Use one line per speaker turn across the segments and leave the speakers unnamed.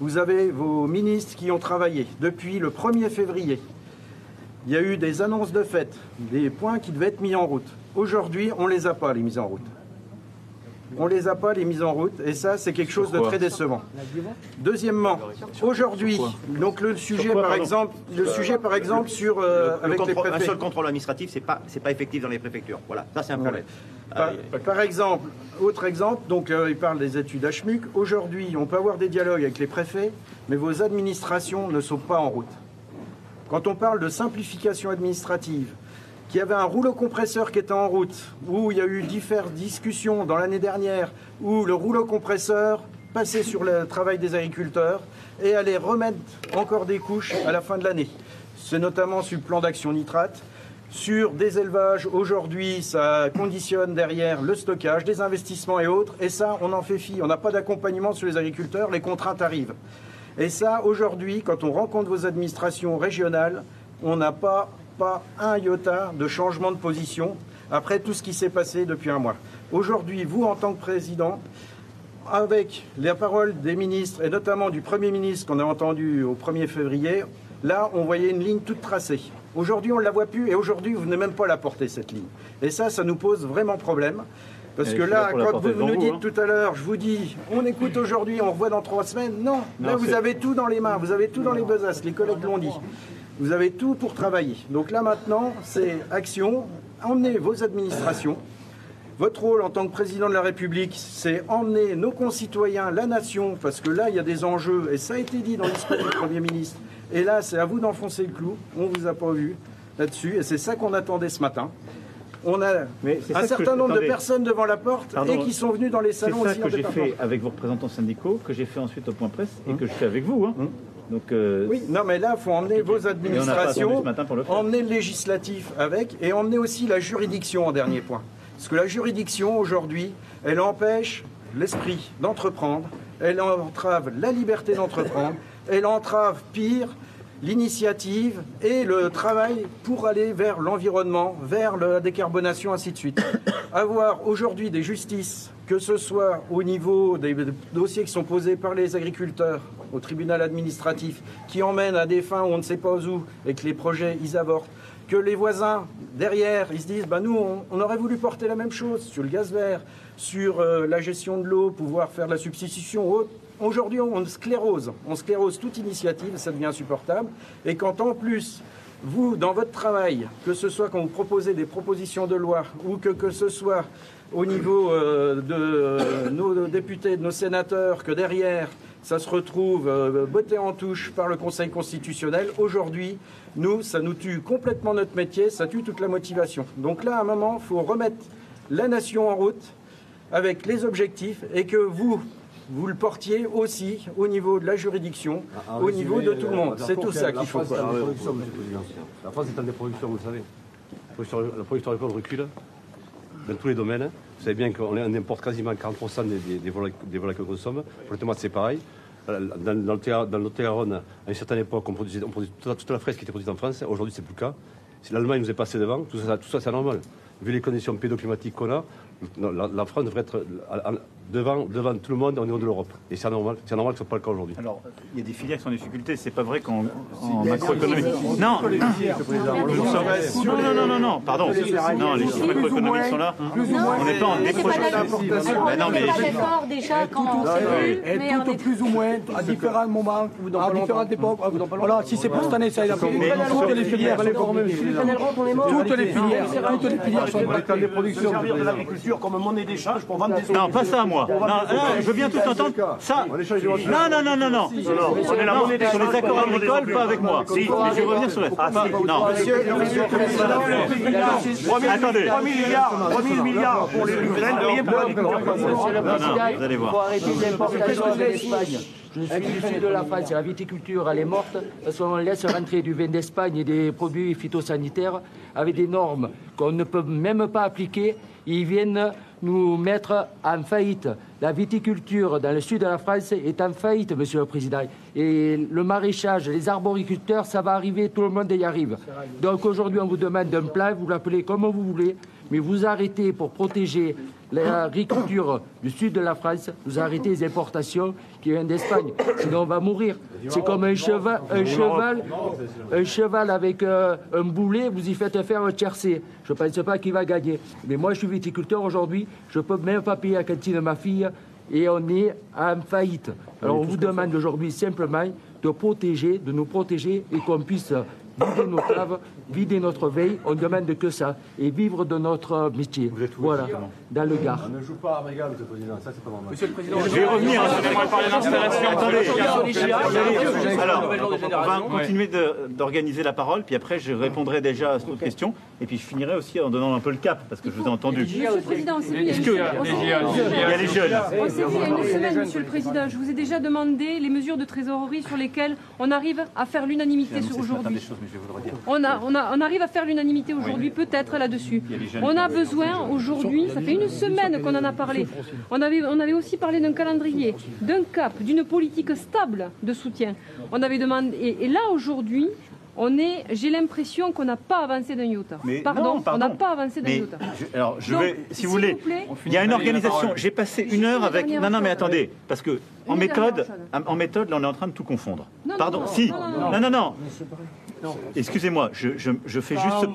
Vous avez vos ministres qui ont travaillé depuis le 1er février. Il y a eu des annonces de fait, des points qui devaient être mis en route. Aujourd'hui, on ne les a pas, les mises en route. On ne les a pas, les mises en route, et ça, c'est quelque chose de très décevant. Deuxièmement, aujourd'hui, donc le sujet, par exemple, le sujet, par exemple, sur euh,
Le
avec les
contrôle- un seul contrôle administratif, c'est pas, c'est pas effectif dans les préfectures. Voilà, ça c'est un problème.
Par, par exemple, autre exemple, donc euh, il parle des études HMUC. Aujourd'hui, on peut avoir des dialogues avec les préfets, mais vos administrations ne sont pas en route. Quand on parle de simplification administrative, qu'il y avait un rouleau compresseur qui était en route, où il y a eu diverses discussions dans l'année dernière, où le rouleau compresseur passait sur le travail des agriculteurs et allait remettre encore des couches à la fin de l'année. C'est notamment sur le plan d'action nitrate. Sur des élevages, aujourd'hui, ça conditionne derrière le stockage, des investissements et autres. Et ça, on en fait fi. On n'a pas d'accompagnement sur les agriculteurs, les contraintes arrivent. Et ça, aujourd'hui, quand on rencontre vos administrations régionales, on n'a pas, un iota de changement de position après tout ce qui s'est passé depuis un mois. Aujourd'hui, vous, en tant que président, avec les paroles des ministres, et notamment du Premier ministre qu'on a entendu au 1er février, là, on voyait une ligne toute tracée. Aujourd'hui, on ne la voit plus, et aujourd'hui, vous venez même pas la porter, cette ligne. Et ça, ça nous pose vraiment problème. Parce que
là
là, quand vous nous
vous,
dites
hein.
tout à l'heure, je vous dis, on écoute aujourd'hui, on revoit dans trois semaines, non. Là,
Non,
vous
c'est-
avez tout dans les mains, vous avez tout dans les besaces, les collègues l'ont dit. Vous avez tout pour travailler. Donc là, maintenant, c'est action, emmenez vos administrations, votre rôle en tant que président de la République, c'est emmener nos concitoyens, la nation, parce que là, il y a des enjeux, et ça a été dit dans l'esprit du Premier ministre. Et là, c'est à vous d'enfoncer le clou. On ne vous a pas vu là-dessus, et c'est ça qu'on attendait ce matin. On a
Mais c'est ça
un certain nombre de personnes devant la porte
Pardon.
et qui sont venus dans les
C'est
salons
ça
aussi en
que j'ai fait avec vos représentants syndicaux, que j'ai fait ensuite au point presse et que je fais avec vous. hein. Donc, euh,
Oui, non, mais là, il faut emmener vos administrations,
le
emmener le législatif avec, et emmener aussi la juridiction en dernier point. Parce que la juridiction, aujourd'hui, elle empêche l'esprit d'entreprendre, elle entrave la liberté d'entreprendre, elle entrave, pire, l'initiative et le travail pour aller vers l'environnement, vers la décarbonation, ainsi de suite. Avoir aujourd'hui des justices, que ce soit au niveau des dossiers qui sont posés par les agriculteurs au tribunal administratif, qui emmènent à des fins où on ne sait pas où et que les projets, ils avortent, que les voisins derrière, ils se disent, bah nous, on, aurait voulu porter la même chose sur le gaz vert, sur euh, la gestion de l'eau, pouvoir faire de la substitution ou autre. Aujourd'hui, on sclérose, on sclérose toute initiative, ça devient insupportable. Et quand en plus, vous, dans votre travail, que ce soit quand vous proposez des propositions de loi ou que, que ce soit au niveau euh, de euh, nos députés, de nos sénateurs, que derrière, ça se retrouve euh, botté en touche par le Conseil constitutionnel, aujourd'hui, nous, ça nous tue complètement notre métier, ça tue toute la motivation. Donc là, à un moment, il faut remettre la nation en route avec les objectifs et que vous, vous le portiez aussi au niveau de la juridiction,
En
au
résumé,
niveau de tout le
euh,
monde.
la
C'est
France
tout
est-
ça qu'il faut.
France est
quoi.
le. La France est en déproduction, vous le savez. La production, agricole recule dans tous les domaines. Vous savez bien qu'on on importe quasiment 40% des, des, des volailles que l'on consomme. Pour les tomates, c'est pareil. Dans, dans le Terre- dans le à une certaine époque, on produisait, on produisait toute, la, toute la fraise qui était produite en France. Aujourd'hui, c'est plus le cas. Si l'Allemagne nous est passée devant, tout ça, tout ça c'est normal. Vu les conditions pédoclimatiques qu'on a, la, la France devrait être à- à- devant, devant tout le monde au niveau de l'Europe. Et c'est normal, c'est normal que ce soit pas le cas aujourd'hui.
Alors, il y a des filières qui sont en difficulté. C'est pas vrai qu'en en macroéconomie. Non, nous sommes- non, non, non, non, non, pardon. Non, les chiffres macroéconomiques sont là. On n'est pas en décrochage. Mais non, mais
fort déjà quand mais on
toutes
est
plus ou moins, à différents moments, à différentes époques. Voilà, si c'est pour cette année, ça y est. Toutes les filières Toutes les filières, toutes les filières sont
l'agriculture comme monnaie d'échange pour vendre des
Non, pas ça, moi. Non, je veux bien tout entendre. Ça. Non, non, non, non, non.
On est la monnaie
sur les
d'échange
accords agricoles, pas avec moi.
Si,
Mais je vais revenir sur le. pas- Non.
3 000
Attendez.
3 000 milliards, 3 000 milliards pour les graines, rien pour l'agriculture.
Non, vous allez
Il faut
voir.
arrêter l'importation de l'Espagne. Je suis du sud de la France, la viticulture elle est morte parce qu'on laisse rentrer du vin d'Espagne et des produits phytosanitaires avec des normes qu'on ne peut même pas appliquer. Ils viennent nous mettre en faillite. La viticulture dans le sud de la France est en faillite, Monsieur le Président. Et le maraîchage, les arboriculteurs, ça va arriver, tout le monde y arrive. Donc aujourd'hui, on vous demande un plan, vous l'appelez comme vous voulez, Mais vous arrêtez pour protéger l'agriculture du sud de la France, vous arrêtez les importations qui viennent d'Espagne. Sinon, on va mourir. C'est comme un cheval, un cheval, un cheval avec euh, un boulet, vous y faites faire un tiercé. Je ne pense pas qu'il va gagner. Mais moi, je suis viticulteur aujourd'hui, je ne peux même pas payer la cantine de ma fille et on est en faillite. Alors, on vous demande aujourd'hui simplement de protéger, de nous protéger et qu'on puisse vider nos caves, vider notre veille. On ne demande que ça et vivre de notre métier.
Vous êtes où
Voilà, dans le Gard.
On ne joue pas à Régal, Monsieur le Président, ça c'est pas normal.
Monsieur le Président,
Je vais revenir, hein, je vais parler d'installation. Attendez, alors, on va continuer d'organiser la parole, puis après je répondrai déjà à cette question, et puis je finirai aussi en donnant un peu le cap, parce que je vous ai entendu.
Monsieur le Président, on s'est dit il y a
Est-ce que- Il y les jeunes.
on s'est dit il y a une semaine, Monsieur le Président, je vous ai déjà demandé les mesures de trésorerie sur lesquelles on arrive à faire l'unanimité aujourd'hui. On, a, on, a, on arrive à faire l'unanimité aujourd'hui, peut-être là-dessus. On a besoin aujourd'hui, ça fait une semaine qu'on en a parlé, on avait, on avait aussi parlé d'un calendrier, d'un cap, d'une politique stable de soutien. On avait demandé, et, et là aujourd'hui, on est, j'ai l'impression qu'on n'a pas avancé d'un iota.
Mais
Pardon,
non,
on n'a pas avancé d'un iota.
je- alors, je
Donc,
vais, si vous voulez, il y a une organisation. J'ai passé une heure avec. Non, non, mais
chose.
attendez, parce que en
Une
méthode,
chose.
en méthode, là, on est en train de tout confondre.
Non, non,
Pardon,
non,
si.
non, non,
Non, non, non. Excusez-moi, je, je, je fais juste.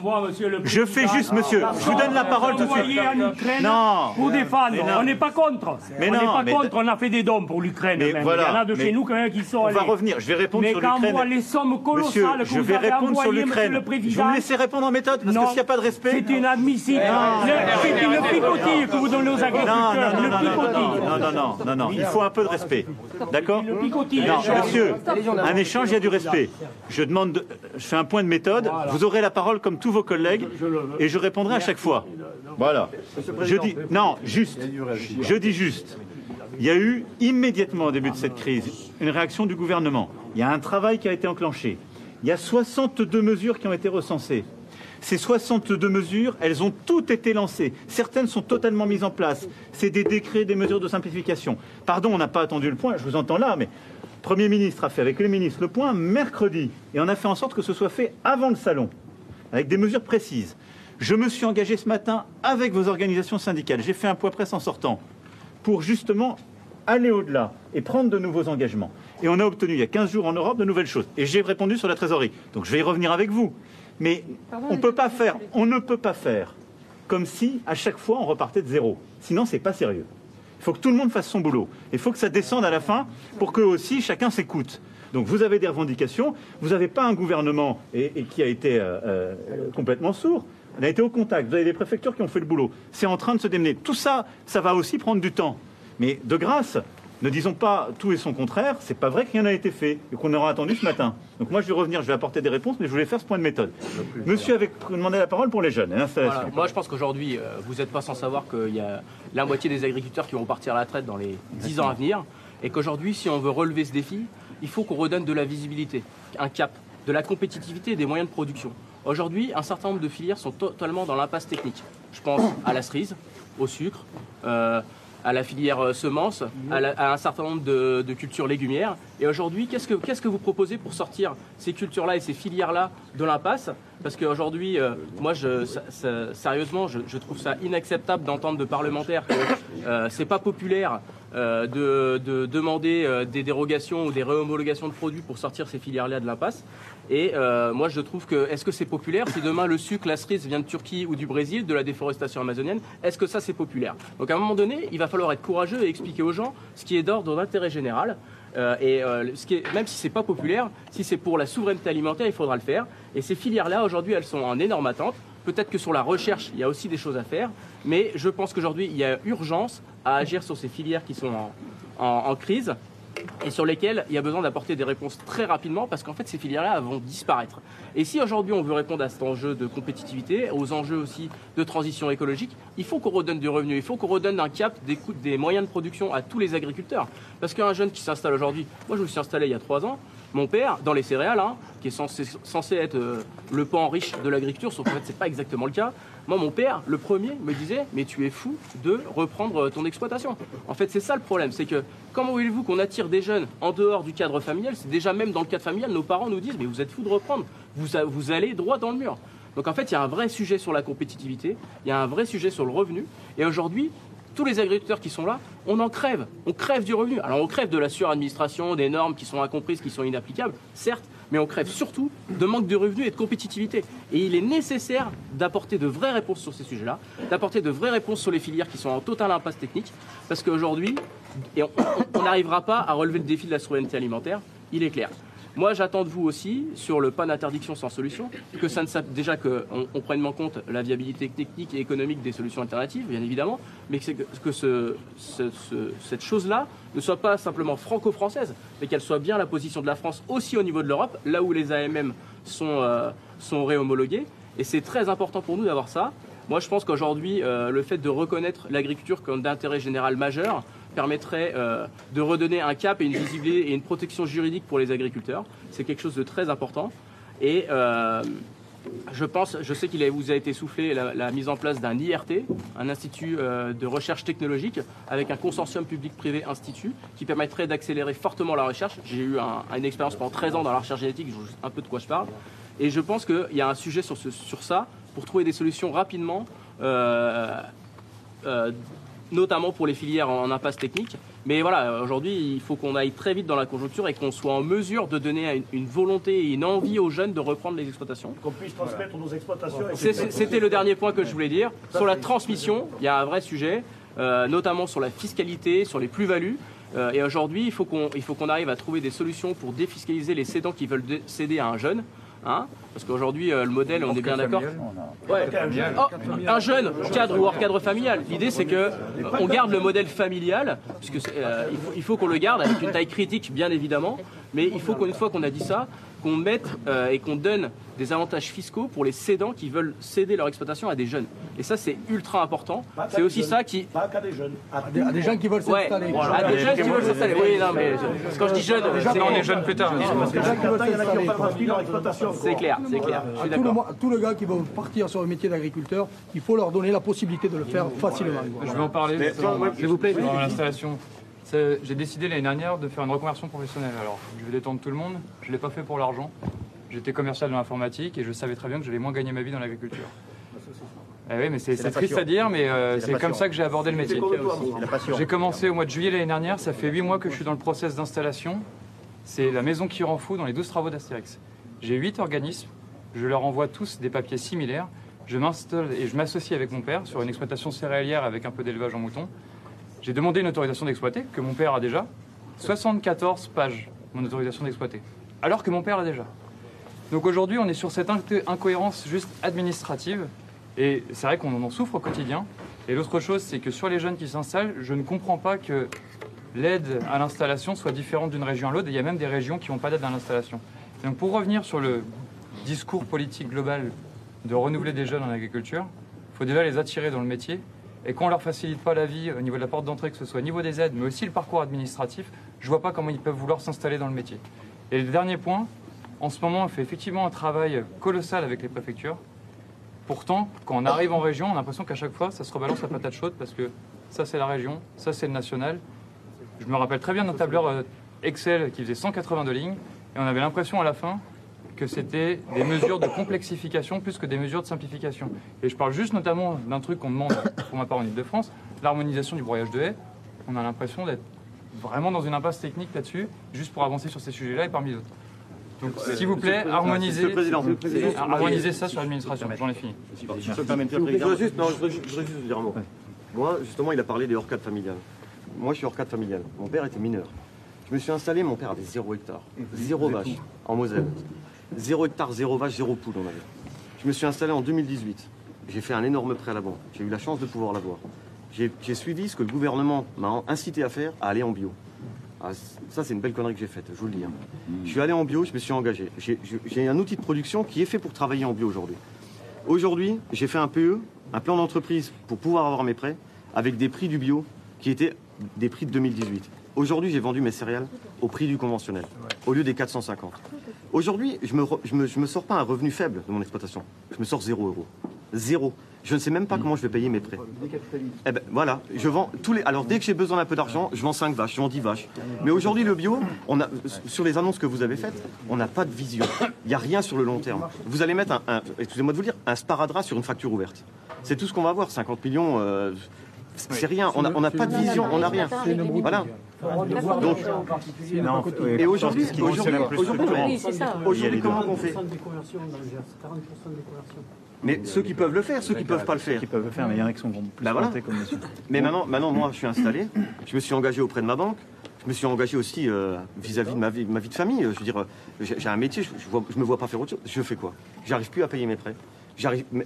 Je fais juste, monsieur. Je vous donne la parole tout de suite.
en Ukraine
Non.
pour défendre.
Mais non.
On n'est pas contre.
Mais
on n'est pas
mais-
contre. On a fait des dons pour l'Ukraine.
Mais voilà,
Il y en a de
mais
chez nous quand même qui sont
On
allés.
va revenir. Je vais répondre
Mais
sur
quand on voit
l'Ukraine.
les sommes
Monsieur,
colossales que
je
vous
vais
avez
répondre sur
envoyées, monsieur
l'Ukraine. Je vous laisser répondre en méthode parce que
Non.
s'il n'y a pas de respect.
c'est inadmissible. C'est une picotille que vous donnez aux
Non, non,
agriculteurs.
non, non, non, non, non, il faut un peu de respect. D'accord. Non, monsieur, un échange, il y a du respect. Je demande, de- je fais un point de méthode. Vous aurez la parole comme tous vos collègues et je répondrai à chaque fois. Voilà. Je dis, non, juste. Je dis juste. Il y a eu immédiatement au début de cette crise une réaction du gouvernement. Il y a un travail qui a été enclenché. Il y a 62 mesures qui ont été recensées. Ces 62 mesures, elles ont toutes été lancées. Certaines sont totalement mises en place. C'est des décrets, des mesures de simplification. Pardon, on n'a pas attendu le point, je vous entends là, mais Premier ministre a fait avec les ministres le point mercredi. Et on a fait en sorte que ce soit fait avant le salon, avec des mesures précises. Je me suis engagé ce matin avec vos organisations syndicales. J'ai fait un point presse en sortant pour justement aller au-delà et prendre de nouveaux engagements. Et on a obtenu il y a 15 jours en Europe de nouvelles choses. Et j'ai répondu sur la trésorerie. Donc je vais y revenir avec vous. Mais
Pardon,
on peut pas faire, on ne peut pas faire comme si à chaque fois on repartait de zéro. Sinon c'est pas sérieux. Il faut que tout le monde fasse son boulot. Il faut que ça descende à la fin pour que aussi chacun s'écoute. Donc vous avez des revendications, vous n'avez pas un gouvernement et, qui a été euh, euh, complètement sourd. On a été au contact, vous avez des préfectures qui ont fait le boulot. C'est en train de se démener. Tout ça, ça va aussi prendre du temps. Mais de grâce, ne disons pas tout et son contraire. C'est pas vrai que rien n'a été fait et qu'on aura attendu ce matin. Donc moi je vais revenir, je vais apporter des réponses, mais je voulais faire ce point de méthode. Monsieur avait demandé la parole pour les jeunes et l'installation.
Voilà. Moi, je pense qu'aujourd'hui, euh, vous n'êtes pas sans savoir qu'il y a la moitié des agriculteurs qui vont partir à la retraite dans les 10 ans à venir. Et qu'aujourd'hui, si on veut relever ce défi, il faut qu'on redonne de la visibilité, un cap, de la compétitivité et des moyens de production. Aujourd'hui, un certain nombre de filières sont totalement dans l'impasse technique. Je pense à la cerise, au sucre, euh, à la filière euh, semences, à, la- un certain nombre de, cultures légumières. Et aujourd'hui, qu'est-ce que, vous proposez pour sortir ces cultures-là et ces filières-là de l'impasse? Parce qu'aujourd'hui, euh, moi, je, sérieusement, je, je trouve ça inacceptable d'entendre de parlementaires que euh, c'est pas populaire euh, de, de demander euh, des dérogations ou des réhomologations de produits pour sortir ces filières-là de l'impasse. Et euh, moi, je trouve que, est-ce que c'est populaire si demain le sucre, la cerise vient de Turquie ou du Brésil, de la déforestation amazonienne Est-ce que ça, c'est populaire? Donc, à un moment donné, il va falloir être courageux et expliquer aux gens ce qui est d'ordre d'intérêt général. Euh, et euh, ce qui est, même si c'est pas populaire, si c'est pour la souveraineté alimentaire, il faudra le faire. Et ces filières-là, aujourd'hui, elles sont en énorme attente. Peut-être que sur la recherche, il y a aussi des choses à faire, mais je pense qu'aujourd'hui, il y a urgence à agir sur ces filières qui sont en, crise et sur lesquelles il y a besoin d'apporter des réponses très rapidement parce qu'en fait, ces filières-là vont disparaître. Et si aujourd'hui on veut répondre à cet enjeu de compétitivité, aux enjeux aussi de transition écologique, il faut qu'on redonne du revenu, il faut qu'on redonne un cap des, coûts- des moyens de production à tous les agriculteurs. Parce qu'un jeune qui s'installe aujourd'hui, moi je me suis installé il y a trois ans, mon père, dans les céréales, hein, qui est censé, être euh, le pan riche de l'agriculture, sauf qu'en fait c'est pas exactement le cas. Moi, mon père, le premier, me disait Mais tu es fou de reprendre euh, ton exploitation. En fait, c'est ça le problème. C'est que comment voulez-vous qu'on attire des jeunes en dehors du cadre familial? C'est déjà même dans le cadre familial, nos parents nous disent Mais vous êtes fou de reprendre. Vous, vous allez droit dans le mur. Donc en fait, il y a un vrai sujet sur la compétitivité, il y a un vrai sujet sur le revenu. Et aujourd'hui, tous les agriculteurs qui sont là, on en crève. On crève du revenu. Alors on crève de la suradministration, des normes qui sont incomprises, qui sont inapplicables, certes, mais on crève surtout de manque de revenus et de compétitivité. Et il est nécessaire d'apporter de vraies réponses sur ces sujets-là, d'apporter de vraies réponses sur les filières qui sont en total impasse technique, parce qu'aujourd'hui, on n'arrivera pas à relever le défi de la souveraineté alimentaire, il est clair. Moi, j'attends de vous aussi, sur le pas d'interdiction sans solution, que ça ne déjà qu'on on prenne en compte la viabilité technique et économique des solutions alternatives, bien évidemment, mais que, cette chose-là ne soit pas simplement franco-française, mais qu'elle soit bien la position de la France aussi au niveau de l'Europe, là où les AMM sont, euh, réhomologués. Et c'est très important pour nous d'avoir ça. Moi, je pense qu'aujourd'hui, euh, le fait de reconnaître l'agriculture comme d'intérêt général majeur permettrait euh, de redonner un cap et une visibilité et une protection juridique pour les agriculteurs. C'est quelque chose de très important. Et euh, je pense, je sais qu'il vous a été soufflé la, mise en place d'un IRT, un institut euh, de recherche technologique, avec un consortium public-privé institut, qui permettrait d'accélérer fortement la recherche. J'ai eu un- une expérience pendant 13 ans dans la recherche génétique, je vois un peu de quoi je parle. Et je pense qu'il y a un sujet sur, ça pour trouver des solutions rapidement, notamment pour les filières en, en impasse technique. Mais voilà, aujourd'hui, il faut qu'on aille très vite dans la conjoncture et qu'on soit en mesure de donner une, une volonté et une envie aux jeunes de reprendre les exploitations.
Qu'on puisse transmettre nos exploitations.
C'était le dernier point que je voulais dire. Sur la transmission, il y a un vrai sujet, euh, notamment sur la fiscalité, sur les plus-values. Euh, et aujourd'hui, il faut qu'on il faut qu'on arrive à trouver des solutions pour défiscaliser les cédants qui veulent céder à un jeune. Hein Parce qu'aujourd'hui, euh, le modèle, on est bien d'accord. Ouais. Oh, un jeune cadre ou hors cadre familial. L'idée, c'est que euh, on garde le modèle familial, puisque euh, il faut, il faut qu'on le garde avec une taille critique, bien évidemment. Mais il faut qu'une fois qu'on a dit ça, qu'on mette euh, et qu'on donne des avantages fiscaux pour les cédants qui veulent céder leur exploitation à des jeunes. Et ça, c'est ultra important. C'est aussi
jeunes.
ça qui.
Pas qu'à des jeunes. À
Des- à des gens qui veulent
Ouais,
s'installer.
à des jeunes qui veulent s'installer. Oui, non, mais je- quand je dis jeunes, c'est
on est jeunes plus tard.
S'installer.
c'est clair, c'est clair. Je suis
Tout le,
d'accord.
mo- tout le gars qui veut partir sur le métier d'agriculteur, il faut leur donner la possibilité de le faire facilement.
Je vais en parler. S'il vous plaît. Dans l'installation. J'ai décidé l'année dernière de faire une reconversion professionnelle. Alors, je vais détendre tout le monde. Je ne l'ai pas fait pour l'argent. J'étais commercial dans l'informatique et je savais très bien que j'allais moins gagner ma vie dans l'agriculture. Eh oui, mais c'est triste à dire, mais euh, c'est comme ça que j'ai abordé le métier. J'ai commencé au mois de juillet l'année dernière. Ça fait 8 mois que je suis dans le process d'installation. C'est la maison qui rend fou dans les 12 travaux d'Astérix. J'ai 8 organismes. Je leur envoie tous des papiers similaires. Je m'installe et je m'associe avec mon père sur une exploitation céréalière avec un peu d'élevage en mouton. J'ai demandé une autorisation d'exploiter, que mon père a déjà. 74 pages, mon autorisation d'exploiter. Alors que mon père l'a déjà. Donc aujourd'hui, on est sur cette inco- incohérence juste administrative. Et c'est vrai qu'on en souffre au quotidien. Et l'autre chose, c'est que sur les jeunes qui s'installent, je ne comprends pas que l'aide à l'installation soit différente d'une région à l'autre. Il y a même des régions qui n'ont pas d'aide à l'installation. Donc pour revenir sur le discours politique global de renouveler des jeunes en agriculture, il faut déjà les attirer dans le métier. Et qu'on ne leur facilite pas la vie au niveau de la porte d'entrée, que ce soit au niveau des aides, mais aussi le parcours administratif, je ne vois pas comment ils peuvent vouloir s'installer dans le métier. Et le dernier point, en ce moment, on fait effectivement un travail colossal avec les préfectures. Pourtant, quand on arrive en région, on a l'impression qu'à chaque fois, ça se rebalance la patate chaude parce que ça, c'est la région, ça, c'est le national. Je me rappelle très bien d'un tableur euh, Excel qui faisait 182 lignes et on avait l'impression à la fin que c'était des mesures de complexification plus que des mesures de simplification. Et je parle juste notamment d'un truc qu'on demande pour ma part en Ile-de-France, l'harmonisation du broyage de haies. On a l'impression d'être vraiment dans une impasse technique là-dessus, juste pour avancer sur ces sujets-là et parmi d'autres. Donc, s'il vous plaît, harmonisez, harmonisez ça sur l'administration. J'en ai fini.
Je voudrais juste, non, je voudrais juste, je voudrais juste vous dire un mot. Moi, justement, il a parlé des hors-cadres familiales. Moi, je suis hors-cadre familial. Mon père était mineur. Je me suis installé, mon père avait zéro hectare, zéro vache en Moselle. Zéro hectare, zéro vache, zéro poule, on avait. Je me suis installé en 2018. J'ai fait un énorme prêt à la banque. J'ai eu la chance de pouvoir l'avoir. J'ai suivi ce que le gouvernement m'a incité à faire, à aller en bio. Ah, ça, c'est une belle connerie que j'ai faite, je vous le dis. hein. Je suis allé en bio, je me suis engagé. J'ai un outil de production qui est fait pour travailler en bio aujourd'hui. Aujourd'hui, j'ai fait un PE, un plan d'entreprise pour pouvoir avoir mes prêts, avec des prix du bio qui étaient des prix de 2018. Aujourd'hui, j'ai vendu mes céréales au prix du conventionnel, au lieu des 450. Aujourd'hui, je me, je, me, je me sors pas un revenu faible de mon exploitation. Je me sors 0 euros. Zéro. Je ne sais même pas comment je vais payer mes prêts. Eh ben, voilà, je vends tous les. Alors dès que j'ai besoin d'un peu d'argent, je vends 5 vaches, je vends 10 vaches. Mais aujourd'hui, le bio, on a, sur les annonces que vous avez faites, on n'a pas de vision. Il n'y a rien sur le long terme. Vous allez mettre un, un- excusez-moi de vous le dire, un sparadrap sur une facture ouverte. C'est tout ce qu'on va avoir, 50 millions. euh, c'est rien, on n'a on n'a pas de vision, on n'a rien. Voilà. Donc,
Non,
et aujourd'hui,
ce qui concerne
aujourd'hui,
le plus
aujourd'hui,
structurant.
Oui, c'est ça.
aujourd'hui, comment on fait
40% des conversions dans le Gers, 40% des conversions.
Mais ceux qui peuvent le faire, ceux qui peuvent pas le faire.
Qui peuvent le faire, mais il y en a qui sont plus
Bah voilà.
comme monsieur.
Mais maintenant, maintenant, moi, je suis installé. Je me suis engagé auprès de ma banque. Je me suis engagé aussi euh, vis-à-vis de ma vie, ma vie de famille. Je veux dire, euh, j'ai un métier, je ne me vois pas faire autre chose. Je fais quoi? J'arrive plus à payer mes prêts.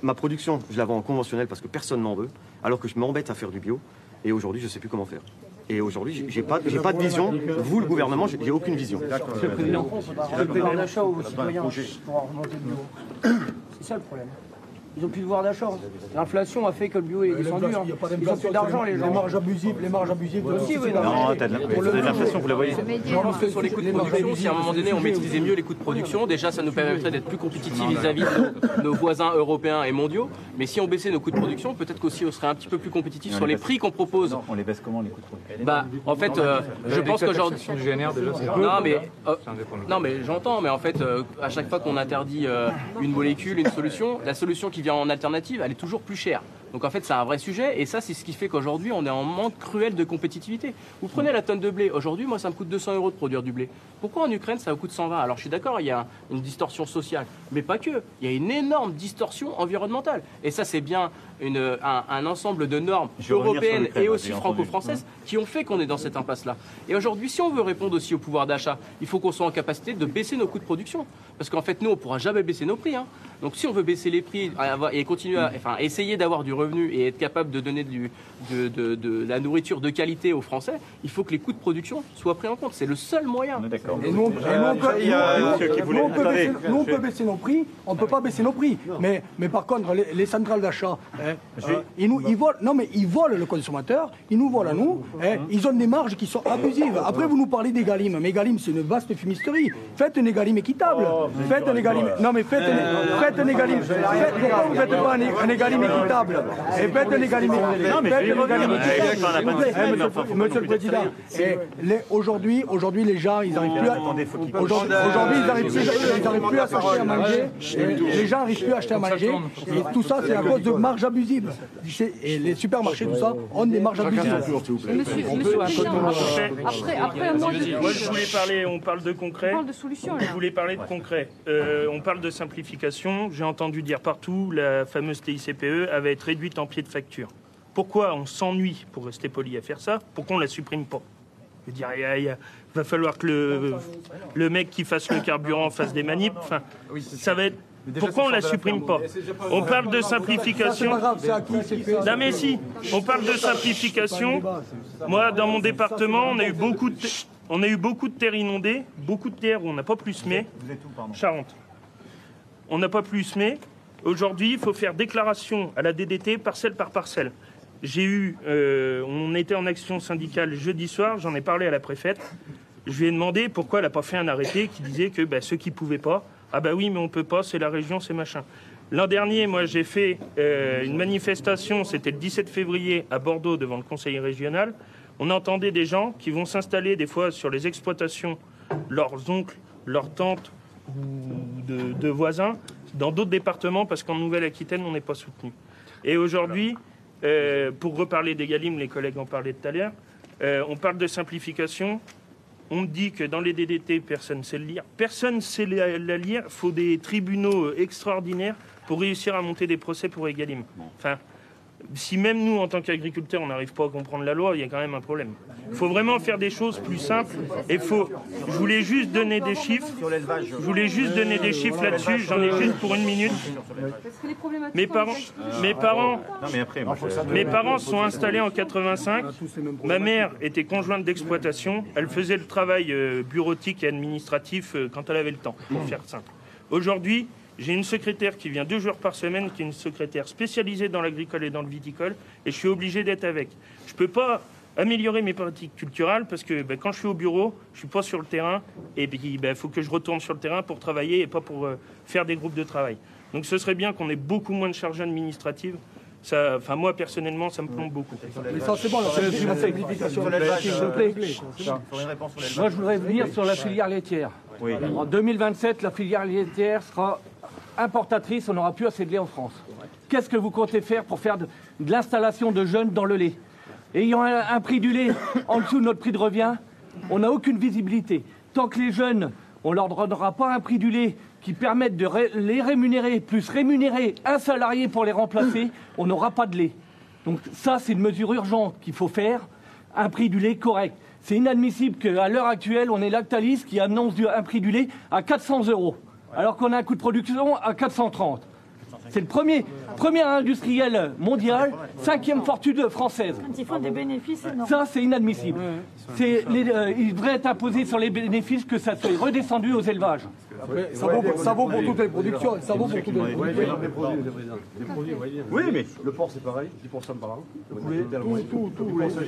Ma production, je la vends en conventionnel parce que personne n'en veut, alors que je m'embête à faire du bio. Et aujourd'hui, je ne sais plus comment faire. Et aujourd'hui, j'ai- pas, j'ai pas de vision. Vous, le gouvernement, j'ai aucune vision.
Monsieur le Président, le pouvoir d'achat aux citoyens pour remonter le bio. C'est ça le problème. Ils n'ont plus de pouvoir d'achat. L'inflation a fait que le bio est descendu. hein. Ils d'inflation, plus d'argent, les gens.
Les marges abusives, les marges abusives. de-
Aussi, oui,
Non, t'as de l'inflation, vous la voyez.
Je pense que sur les coûts de production, si à un moment donné on maîtrisait mieux les coûts de production, déjà ça nous permettrait d'être plus compétitifs vis-à-vis de nos, voisins européens et mondiaux. Mais si on baissait nos coûts de production, peut-être qu'aussi on serait un petit peu plus compétitif sur les prix qu'on propose.
On les baisse comment les coûts de production?
Bah, en fait, euh, je pense qu'aujourd'hui. Non mais, euh,
indépendant.
non mais j'entends, mais en fait, euh, à chaque fois qu'on interdit euh, une molécule, une solution, la solution qui vient en alternative, elle est toujours plus chère. Donc en fait, c'est un vrai sujet, et ça, c'est ce qui fait qu'aujourd'hui, on est en manque cruel de compétitivité. Vous prenez la tonne de blé. Aujourd'hui, moi, ça me coûte 200 euros de produire du blé. Pourquoi en Ukraine, ça vous coûte 120 Alors je suis d'accord, il y a une distorsion sociale, mais pas que. Il y a une énorme distorsion environnementale, et ça, c'est bien une- un, un ensemble de normes européennes et aussi franco-françaises qui ont fait qu'on est dans cette impasse-là. Et aujourd'hui, si on veut répondre aussi au pouvoir d'achat, il faut qu'on soit en capacité de baisser nos coûts de production. Parce qu'en fait, nous, on ne pourra jamais baisser nos prix. hein. Donc si on veut baisser les prix et continuer à enfin, essayer d'avoir du revenu et être capable de donner du, de, de- de la nourriture de qualité aux Français, il faut que les coûts de production soient pris en compte. C'est le seul moyen.
D'accord.
Nous, on- peut- baisser- nos prix, on ne peut pas baisser nos prix. Mais, mais par contre, les, les centrales d'achat, hein, euh, ils, nous, ils volent, non mais ils volent le consommateur, ils nous volent à nous, hein, ils ont des marges qui sont abusives. Après, vous nous parlez d'Egalim, mais Egalim, c'est une vaste fumisterie. Faites un Egalim équitable. faites un Egalim, non mais faites. Faites, pourquoi vous ne faites pas un, un Egalim équitable? Et faites un Egalim
Non, mais. Eh,
eh, Monsieur le Président, les- aujourd'hui, aujourd'hui, les gens, ils n'arrivent plus à... Aujourd'hui, ils n'arrivent plus, à s'acheter à manger. Les gens n'arrivent plus à acheter à manger. Et tout ça, c'est à cause de marges abusives. Et les supermarchés, tout ça, ont des marges abusives.
Monsieur, monsieur le Président, après, après un mois de...
Moi, je voulais parler, on parle de concret.
On parle de solutions, là.
Je voulais parler de concret. Euh, on parle de simplification. J'ai entendu dire partout, la fameuse TICPE avait été réduite en pied de facture. Pourquoi on s'ennuie, pour rester poli, à faire ça Pourquoi on la supprime pas Je veux dire, il va falloir que le, le mec qui fasse le carburant fasse des manips. Enfin, ça va être. Pourquoi on la supprime pas On parle de simplification. Non mais si, on parle de simplification. Moi, dans mon département, on a eu beaucoup de, on a eu beaucoup de terres inondées, beaucoup de terres où on n'a pas plus semé. Charente. On n'a pas plus semé. Aujourd'hui, il faut faire déclaration à la DDT parcelle par parcelle. J'ai eu, euh, on était en action syndicale jeudi soir, j'en ai parlé à la préfète. Je lui ai demandé pourquoi elle n'a pas fait un arrêté qui disait que bah, ceux qui pouvaient pas, ah bah oui, mais on peut pas, c'est la région, c'est machin. L'an dernier, moi, j'ai fait euh, une manifestation, c'était le 17 février à Bordeaux devant le conseil régional. On entendait des gens qui vont s'installer des fois sur les exploitations, leurs oncles, leurs tantes ou de voisins, dans d'autres départements, parce qu'en Nouvelle-Aquitaine, on n'est pas soutenu. Et aujourd'hui, euh, pour reparler des Galim, les collègues en parlaient tout à l'heure, euh, on parle de simplification. On dit que dans les DDT, personne ne sait le lire. Personne ne sait la, lire. Il faut des tribunaux euh, extraordinaires pour réussir à monter des procès pour Egalim. Enfin, si même nous, en tant qu'agriculteurs, on n'arrive pas à comprendre la loi, il y a quand même un problème. Il faut vraiment faire des choses plus simples. Et faut. Je voulais juste donner des chiffres. Je voulais juste donner des chiffres là-dessus. J'en ai juste pour une minute. Mes parents, mes parents sont installés en 85. Ma mère était conjointe d'exploitation. Elle faisait le travail euh, bureautique et administratif euh, quand elle avait le temps, pour faire simple. Aujourd'hui, j'ai une secrétaire qui vient deux jours par semaine, qui est une secrétaire spécialisée dans l'agricole et dans le viticole, et je suis obligé d'être avec. Je ne peux pas améliorer mes pratiques culturelles parce que ben, quand je suis au bureau, je suis pas sur le terrain, et puis il faut que je retourne sur le terrain pour travailler et pas pour euh, faire des groupes de travail. Donc ce serait bien qu'on ait beaucoup moins de charges administratives Ça, enfin moi personnellement, ça me plombe beaucoup.
Mais ça, c'est bon, simplification. S'il vous
euh,
plaît.
Faudrait une sur l'élevage.
Moi, je voudrais venir sur la filière laitière. En 2027, la filière laitière sera importatrice, on n'aura plus assez de lait en France. Qu'est-ce que vous comptez faire pour faire de, l'installation de jeunes dans le lait? Ayant un, prix du lait en dessous de notre prix de revient, on n'a aucune visibilité. Tant que les jeunes, on leur donnera pas un prix du lait qui permette de les rémunérer, plus rémunérer un salarié pour les remplacer, on n'aura pas de lait. Donc ça, c'est une mesure urgente qu'il faut faire, un prix du lait correct. C'est inadmissible qu'à l'heure actuelle, on ait Lactalis qui annonce du- un prix du lait à 400 euros, alors qu'on a un coût de production à 430. C'est le premier, premier industriel mondial, cinquième fortune française.
Quand ils font des bénéfices énormes.
Ça, c'est inadmissible. Les- euh, il devrait être imposé sur les bénéfices que ça soit redescendu aux élevages.
Après, ça vaut, pour- ça vaut pour toutes les productions. Ça vaut pour toutes les productions.
Oui, mais le porc c'est pareil, 10% par an. Le poulet, tellement.
Tout, tout,
poisson,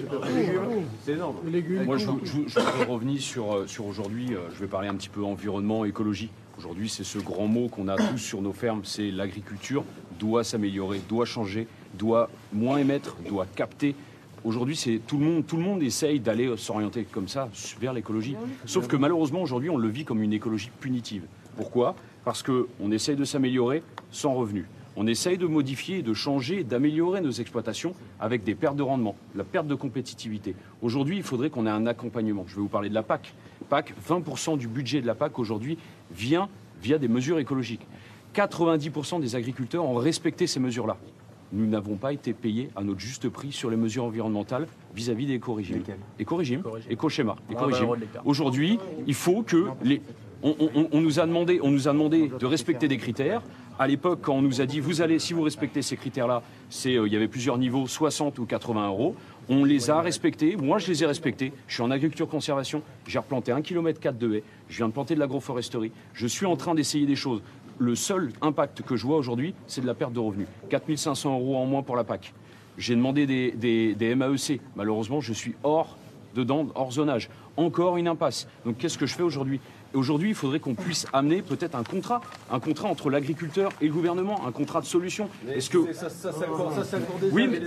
c'est énorme.
Les légumes.
Moi, je, je, je voudrais revenir sur, euh, sur aujourd'hui. euh, Je vais parler un petit peu environnement, écologie. Aujourd'hui, c'est ce grand mot qu'on a tous sur nos fermes, c'est l'agriculture doit s'améliorer, doit changer, doit moins émettre, doit capter. Aujourd'hui, c'est tout le monde, tout le monde essaye d'aller euh, s'orienter comme ça vers l'écologie. Sauf que malheureusement, aujourd'hui, on le vit comme une écologie punitive. Pourquoi? Parce que on essaye de s'améliorer sans revenu. On essaye de modifier, de changer, d'améliorer nos exploitations avec des pertes de rendement, la perte de compétitivité. Aujourd'hui, il faudrait qu'on ait un accompagnement. Je vais vous parler de la PAC. PAC, 20% du budget de la PAC aujourd'hui vient via des mesures écologiques. 90% des agriculteurs ont respecté ces mesures-là. Nous n'avons pas été payés à notre juste prix sur les mesures environnementales vis-à-vis des éco-régimes. Éco-régimes, éco-schéma, éco-régime.
euros de l'hectare.
Aujourd'hui, il faut que les. On, on- on nous a demandé, on nous a demandé de respecter des critères. À l'époque, quand on nous a dit, vous allez, si vous respectez ces critères-là, c'est, euh, il y avait plusieurs niveaux, 60 ou 80 euros. On les a respectés. Moi, je les ai respectés. Je suis en agriculture conservation. J'ai replanté 1,4 km de haies. Je viens de planter de l'agroforesterie. Je suis en train d'essayer des choses. Le seul impact que je vois aujourd'hui, c'est de la perte de revenus. 4500 euros en moins pour la PAC. J'ai demandé des, des, des MAEC. Malheureusement, je suis hors dedans, hors zonage. Encore une impasse. Donc qu'est-ce que je fais aujourd'hui? Aujourd'hui, il faudrait qu'on puisse amener peut-être un contrat, un contrat entre l'agriculteur et le gouvernement, un contrat de solution. Est-ce que
Ça,
Oui, mais-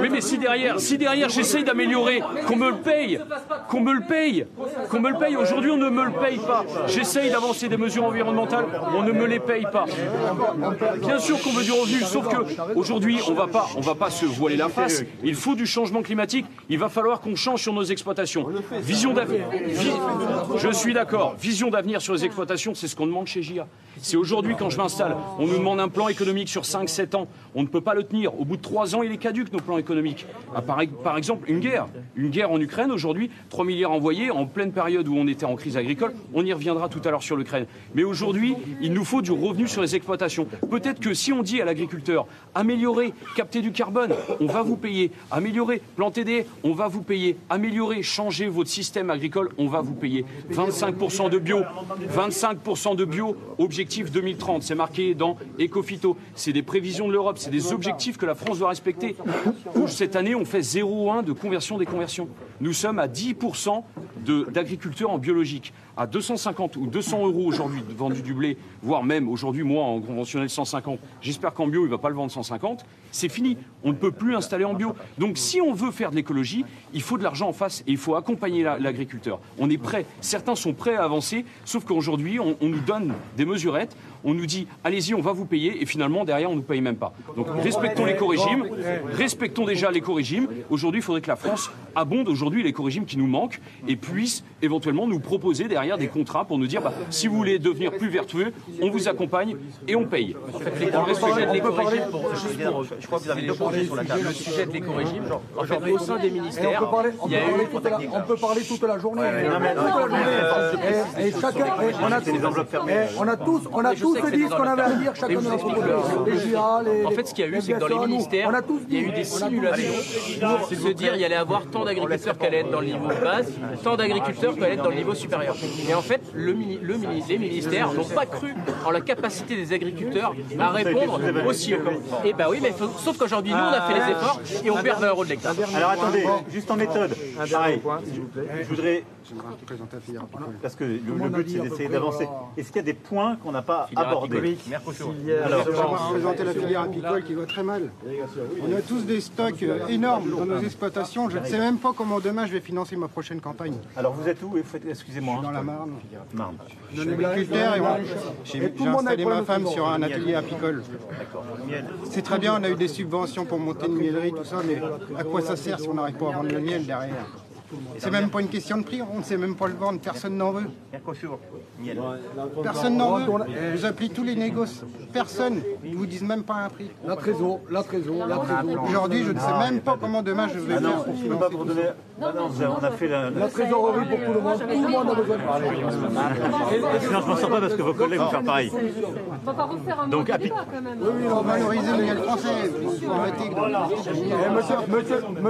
oui, mais si derrière, si derrière j'essaye d'améliorer, qu'on me le paye, qu'on me le paye, qu'on me le paye. Aujourd'hui, on ne me le paye pas. J'essaye d'avancer des mesures environnementales, on ne me les paye pas. Bien sûr qu'on veut du revenu, sauf que aujourd'hui, on va pas, on va pas se voiler la face. Il faut du changement climatique. Il va falloir qu'on change sur nos exploitations. Vision d'avenir. Je suis d'accord. Vision d'avenir sur les exploitations, c'est ce qu'on demande chez JA. C'est aujourd'hui quand je m'installe, on nous demande un plan économique sur 5-7 ans. On ne peut pas le tenir. Au bout de 3 ans, il est caduque nos plans économiques. Ah, par, par exemple, une guerre. Une guerre en Ukraine aujourd'hui, 3 milliards envoyés en pleine période où on était en crise agricole. On y reviendra tout à l'heure sur l'Ukraine. Mais aujourd'hui, il nous faut du revenu sur les exploitations. Peut-être que si on dit à l'agriculteur, améliorer, capter du carbone, on va vous payer. Améliorer, planter des on va vous payer. Améliorer, changer votre système agricole, on va vous payer. 25% de bio, 25% de bio, objectif 2030. C'est marqué dans Ecofito. C'est des prévisions de l'Europe, c'est des objectifs que la France doit respecter. Cette année, on fait 0,1 de conversion des conversions. Nous sommes à 10% de- d'agriculteurs en biologique. À 250 ou 200 euros aujourd'hui de vendu du blé, voire même aujourd'hui, moi, en conventionnel 150. J'espère qu'en bio, il ne va pas le vendre 150. C'est fini. On ne peut plus installer en bio. Donc, si on veut faire de l'écologie, il faut de l'argent en face et il faut accompagner la- l'agriculteur. On est prêt. Certains sont prêts à avancer, sauf qu'aujourd'hui, on nous donne des mesurettes. On nous dit, allez-y, on va vous payer, et finalement, derrière, on ne nous paye même pas. Donc, respectons l'éco-régime, respectons déjà l'éco-régime. Aujourd'hui, il faudrait que la France abonde aujourd'hui l'éco-régime qui nous manque et puisse éventuellement nous proposer derrière des contrats pour nous dire, bah, si vous voulez devenir plus vertueux, on vous accompagne et on paye.
En fait, pour-
Je crois que vous avez deux projets sur la table.
le sujet de l'éco-régime, en fait, au sein des ministères,
peut parler, on
il
peut
y a
parler
eu
toute la, on peut parler toute la journée.
non, mais-
Toute la journée. Et, et chacun, et on a tous, on a tous dit ce qu'on avait à dire, chacun de
je vous
notre
explique
côté.
le-
Les GIA, les-
En fait, ce qu'il y a eu, c'est que dans les ministères, il y a eu des simulations pour se dire il y allait avoir tant d'agriculteurs qui allaient être dans le niveau de base, tant d'agriculteurs qui allaient être dans le niveau supérieur. Et en fait, le, le les ministères n'ont pas cru en la capacité des agriculteurs à répondre aussi haut. Et bah oui, mais faut- sauf qu'aujourd'hui, nous, on a fait les efforts et on perd 20 euros de l'hectare.
Alors attendez, juste en méthode.
Un dernier
Pareil.
point, s'il vous plaît.
Je voudrais,
J'aimerais représenter la filière apicole.
parce que le, but c'est d'essayer d'avancer.
euh,
Est-ce qu'il y a des points qu'on n'a pas abordés.
J'aimerais représenter la filière apicole qui va très mal. On a tous des stocks énormes dans nos exploitations. Je ne sais même pas comment demain je vais financer ma prochaine campagne.
Alors vous êtes où Et faites- Excusez-moi.
Dans la Marne.
Marne.
Je suis agriculteur et j'ai installé ma femme sur un atelier apicole. C'est très bien, on a eu des subventions pour monter une miellerie, tout ça, mais à quoi ça sert si on n'arrive pas à vendre le miel derrière? C'est même pas une question de prix, on ne sait même pas le vendre, personne n'en veut. Personne n'en veut. Vous appelez tous les négoces, personne. Ils vous disent même pas un prix.
La trésor, la trésor, la trésor.
Aujourd'hui, je ne sais même pas comment demain je vais
Ah non,
faire pour financer tout ça.
Ah non, on a fait la.
La trésorerie pour tout le monde. Tout le monde a besoin de parler.
Sinon, je m'en sors pas parce que vos collègues vont faire pareil.
On va pas refaire un
Donc,
mot débat quand même.
Il faut valoriser le français.
Eh,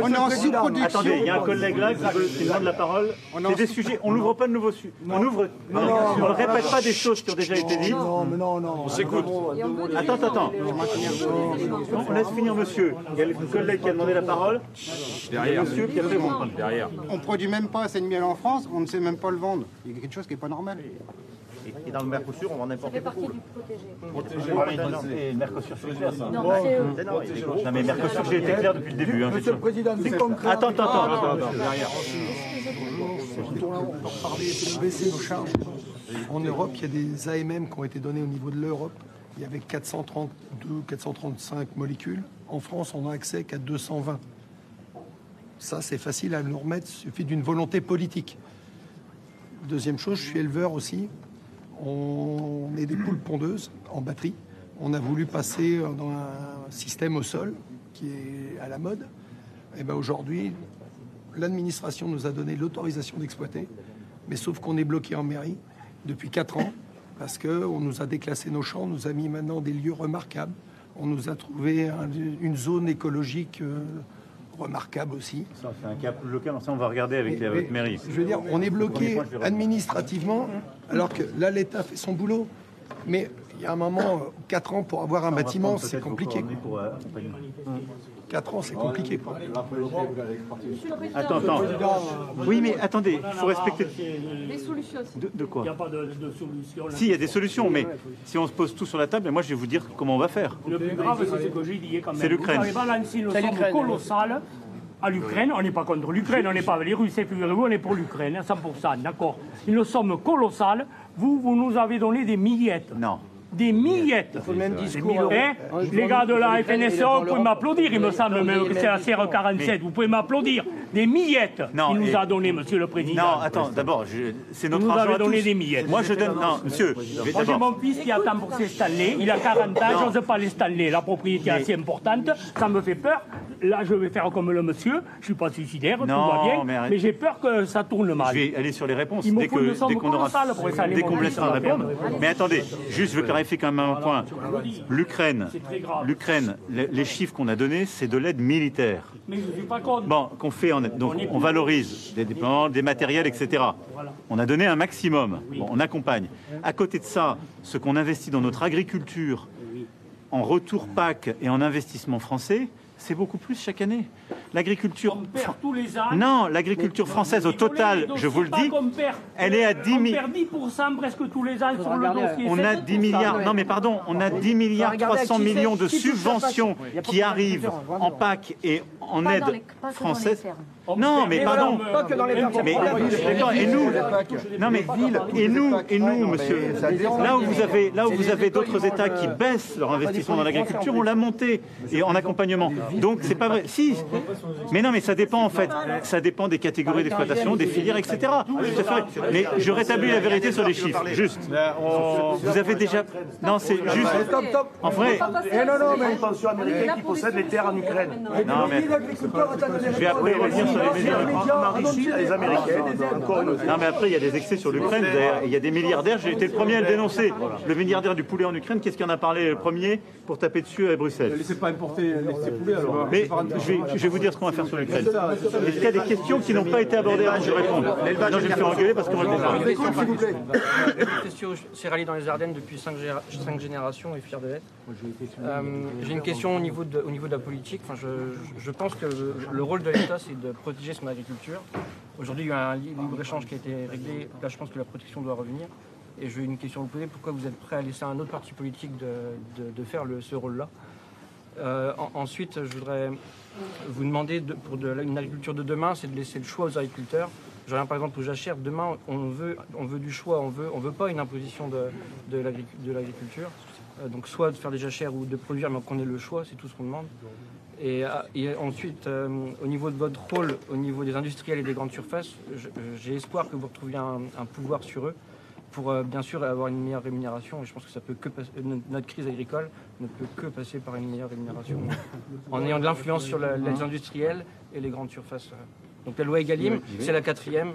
On est en sous-production.
Attendez, il y a un collègue là qui, veut, qui demande la parole. C'est des sujets. On n'ouvre pas de nouveaux sujets. On ouvre. on ne répète pas des choses qui ont déjà été dites.
Non, mais non, non. On
s'écoute. Attends, attends. On laisse finir monsieur. Il y a le collègue qui a demandé la parole. Il y a monsieur qui a fait. Derrière.
On produit même pas assez de miel en France, on ne sait même pas le vendre. Il y a quelque chose qui n'est pas normal.
Et dans le Mercosur, on vend
Ça
n'importe
fait
quoi.
partie du protégé.
Et Mercosur, c'est clair ça.
Non, c'est
mais Mercosur, j'ai été clair depuis le début. hein,
Monsieur le Président, du concret.
Attends, attends, attends. attends, attends.
On de baisser nos charges. En Europe, il y a des AMM qui ont été donnés au niveau de l'Europe. Il y avait 432, 435 molécules. En France, on n'a accès qu'à 220. Ça, c'est facile à nous remettre, il suffit d'une volonté politique. Deuxième chose, je suis éleveur aussi. On est des poules pondeuses en batterie. On a voulu passer dans un système au sol qui est à la mode. Et ben aujourd'hui, l'administration nous a donné l'autorisation d'exploiter, mais sauf qu'on est bloqué en mairie depuis 4 ans parce qu'on nous a déclassé nos champs, on nous a mis maintenant des lieux remarquables, on nous a trouvé un- une zone écologique euh, remarquable aussi.
Ça, c'est un cas plus local. Ça, on va regarder avec la- votre mairie.
Je veux dire, on est bloqué administrativement, alors que là, l'État fait son boulot. Mais il y a un moment, 4 ans pour avoir un bâtiment, c'est compliqué.
pour, euh.
4 ans, c'est compliqué. quoi.
Attends, attends. Oui, mais attendez, il faut respecter.
Les solutions.
De, de quoi
Il n'y a pas de, de solution.
Si, il y a des solutions, mais si on se pose tout sur la table, moi je vais vous dire comment on va faire.
Le plus grave, c'est ce que j'ai dit quand même.
C'est l'Ukraine.
Vous avez balancé une
C'est
somme
l'Ukraine.
colossale à l'Ukraine. On n'est pas contre l'Ukraine, on n'est pas avec les Russes, figurez-vous, on est pour l'Ukraine, à 100%, d'accord. Une somme colossale. Vous, vous nous avez donné des millettes.
Non.
Des millettes.
le même discours, hein.
Eh, les gars de la
l'Ukraine, il est
FNSE,
dans
vous pouvez m'applaudir, il me semble que c'est la
discours.
CR47. Vous pouvez m'applaudir. Des millettes qu'il nous a donné, monsieur le Président.
Non, attends, d'abord, c'est notre
Vous nous
argent
avez donné des millettes.
Moi je donne. Non, monsieur,
Moi, j'ai mon fils qui attend pour ses Stanley. Il a 40 ans, j'ose pas les Stanley. La propriété est assez importante. Ça me fait peur. Là, je vais faire comme le monsieur. Je suis pas suicidaire, tout va bien.
mais
j'ai peur que ça tourne mal.
Je vais aller sur les réponses
Il
dès
faut
qu'on aura dès qu'on laissera répondre. Mais attendez, juste je veux clarifier quand même un point. L'Ukraine, l'Ukraine, les, les chiffres qu'on a donnés, c'est de l'aide militaire. Bon, qu'on fait en donc on valorise des déploiements, des matériels, etc. On a donné un maximum. Bon, on accompagne. À côté de ça, ce qu'on investit dans notre agriculture, en retour PAC et en investissement français, c'est beaucoup plus chaque année. L'agriculture. Non, l'agriculture française au total, je vous le dis, elle est à 10
On
000.
perd 10% presque tous les ans sur le dossier.
On a
7%.
10 milliards, non mais pardon, on a 10 milliards
regarder
300
qui c'est-
millions de subventions qui arrivent en PAC et en aide française. Non, mais pardon.
pas que dans les.
Mais et nous Non mais et nous et nous monsieur, là où vous avez là où vous avez d'autres États qui baissent leur investissement dans l'agriculture, on l'a monté et en accompagnement. Donc c'est pas vrai. Si, mais non, mais ça dépend en fait. Ça dépend des catégories d'exploitation, des filières, etc. Mais je rétablis la vérité sur les chiffres. Juste. Vous avez déjà. Non, c'est juste. En vrai.
Eh non, non, mais.
pension américaine qui possède les terres en Ukraine.
Non, mais- Je vais après revenir sur les
Américains.
Non, mais après, il y a des excès sur l'Ukraine. Il y a des milliardaires. J'ai été le premier à le dénoncer. Le milliardaire du poulet en Ukraine, qu'est-ce qui en a parlé le premier pour taper dessus à Bruxelles
Laissez pas importer ces poulets alors.
Mais je vais, je vais vous dire ce qu'on va faire sur l'Ukraine. Est-ce qu'il y a des questions qui n'ont pas été abordées avant que je réponde Non, je vais me faire engueuler parce qu'on
question, rallié dans les Ardennes depuis 5, générations et fier de l'être. Euh, J'ai une question au niveau de, au niveau de la politique. Enfin, je, je pense que le, le rôle de l'État, c'est de protéger son agriculture. Aujourd'hui, il y a un libre-échange qui a été réglé. Là, je pense que la protection doit revenir. Et j'ai une question à vous poser. Pourquoi vous êtes prêt à laisser un autre parti politique de, faire ce rôle-là euh, en- Ensuite, je voudrais vous demander, de- pour une agriculture de demain, c'est de laisser le choix aux agriculteurs. Je reviens par exemple aux jachères. Demain, on veut, du choix. On veut, on veut pas une imposition de, de l'agric- de l'agriculture. Euh, donc soit de faire des jachères ou de produire, mais qu'on ait le choix, c'est tout ce qu'on demande. Et, et ensuite, euh, au niveau de votre rôle, au niveau des industriels et des grandes surfaces, j'ai espoir que vous retrouviez un pouvoir sur eux pour euh, bien sûr avoir une meilleure rémunération. Et je pense que ça peut que passer- euh, notre crise agricole ne peut que passer par une meilleure rémunération, en ayant de l'influence sur la- les industriels et les grandes surfaces. Donc la loi Egalim, c'est la quatrième.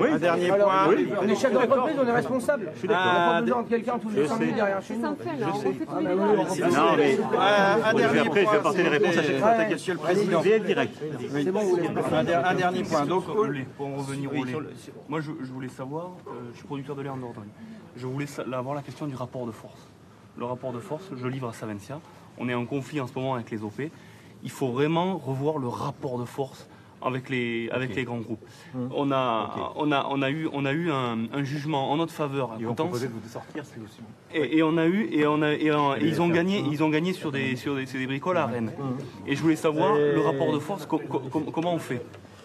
Un dernier point.
On est chef d'entreprise, on est responsable.
Je suis d'accord.
On n'a pas
Un-
besoin de quelqu'un tous
Je
les 5
sais.
minutes derrière chez
C'est
nous.
un
Ah,
débats.
oui, on-
Non, mais
Un, un
Bon, vais
dernier
après, je vais apporter les réponses à chaque fois.
Ouais, Monsieur le Président.
VL direct.
Oui. Un, der- un dernier point. Donc,
lait, pour en revenir au lait. Moi, je, voulais savoir, euh, je suis producteur de lait en Dordogne. Je voulais avoir la question du rapport de force. Le rapport de force, je livre à Savencia. On est en conflit en ce moment avec les OP. Il faut vraiment revoir le rapport de force avec les, avec les grands groupes. On, a, on, a, on a eu, on a eu un, un jugement en notre faveur à
Ils
Coutances.
de vous sortir, c'est aussi bon.
Et, et on a eu et on a et, on- et
Et
ils ont gagné
affaires.
ils ont gagné sur des sur des, c'est des bricoles à Rennes. Et je voulais savoir le rapport de force co- co- com- comment on fait.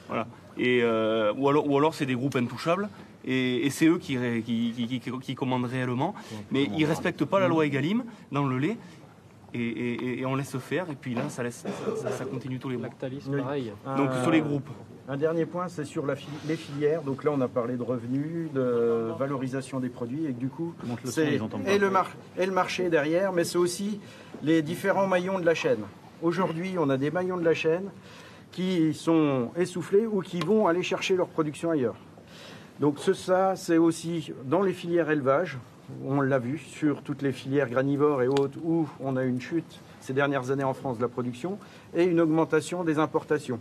Voilà. Et euh, ou alors ou alors c'est des groupes intouchables et, et c'est eux qui, qui, qui, qui- qui commandent réellement. Mais ils respectent pas la loi Egalim dans le lait. Et, et- et on laisse faire et puis là ça laisse ça, ça continue tous les mois.
pareil.
Donc sur les groupes.
Un dernier point, c'est sur la fi- les filières. Donc là, on a parlé de revenus, de valorisation des produits, et que du coup, c'est et le, mar- et le marché derrière, mais c'est aussi les différents maillons de la chaîne. Aujourd'hui, on a des maillons de la chaîne qui sont essoufflés ou qui vont aller chercher leur production ailleurs. Donc ce, ça, c'est aussi dans les filières élevage, on l'a vu, sur toutes les filières granivores et autres, où on a une chute ces dernières années en France de la production et une augmentation des importations.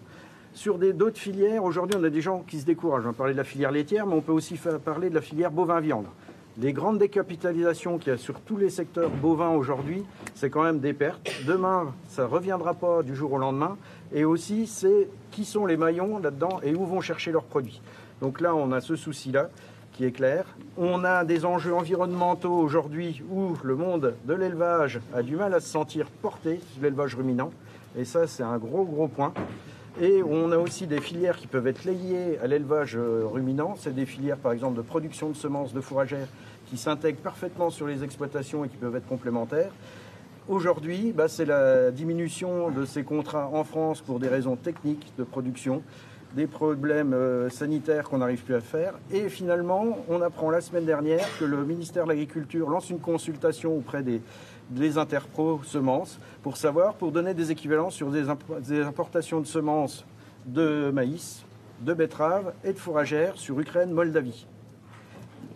Sur d'autres filières, aujourd'hui, on a des gens qui se découragent. On parler de la filière laitière, mais on peut aussi parler de la filière bovin-viande. Les grandes décapitalisations qu'il y a sur tous les secteurs bovins aujourd'hui, c'est quand même des pertes. Demain, ça ne reviendra pas du jour au lendemain. Et aussi, c'est qui sont les maillons là-dedans et où vont chercher leurs produits. Donc là, on a ce souci-là est clair. On a des enjeux environnementaux aujourd'hui où le monde de l'élevage a du mal à se sentir porté, l'élevage ruminant. Et ça, c'est un gros, gros point. Et on a aussi des filières qui peuvent être liées à l'élevage euh, ruminant. C'est des filières, par exemple, de production de semences, de fourragères, qui s'intègrent parfaitement sur les exploitations et qui peuvent être complémentaires. Aujourd'hui, bah, c'est la diminution de ces contrats en France pour des raisons techniques de production, des problèmes euh, sanitaires qu'on n'arrive plus à faire. Et finalement, on apprend la semaine dernière que le ministère de l'Agriculture lance une consultation auprès des, des interpros semences pour savoir, pour donner des équivalences sur des, des importations de semences de maïs, de betteraves et de fourragères sur Ukraine, Moldavie.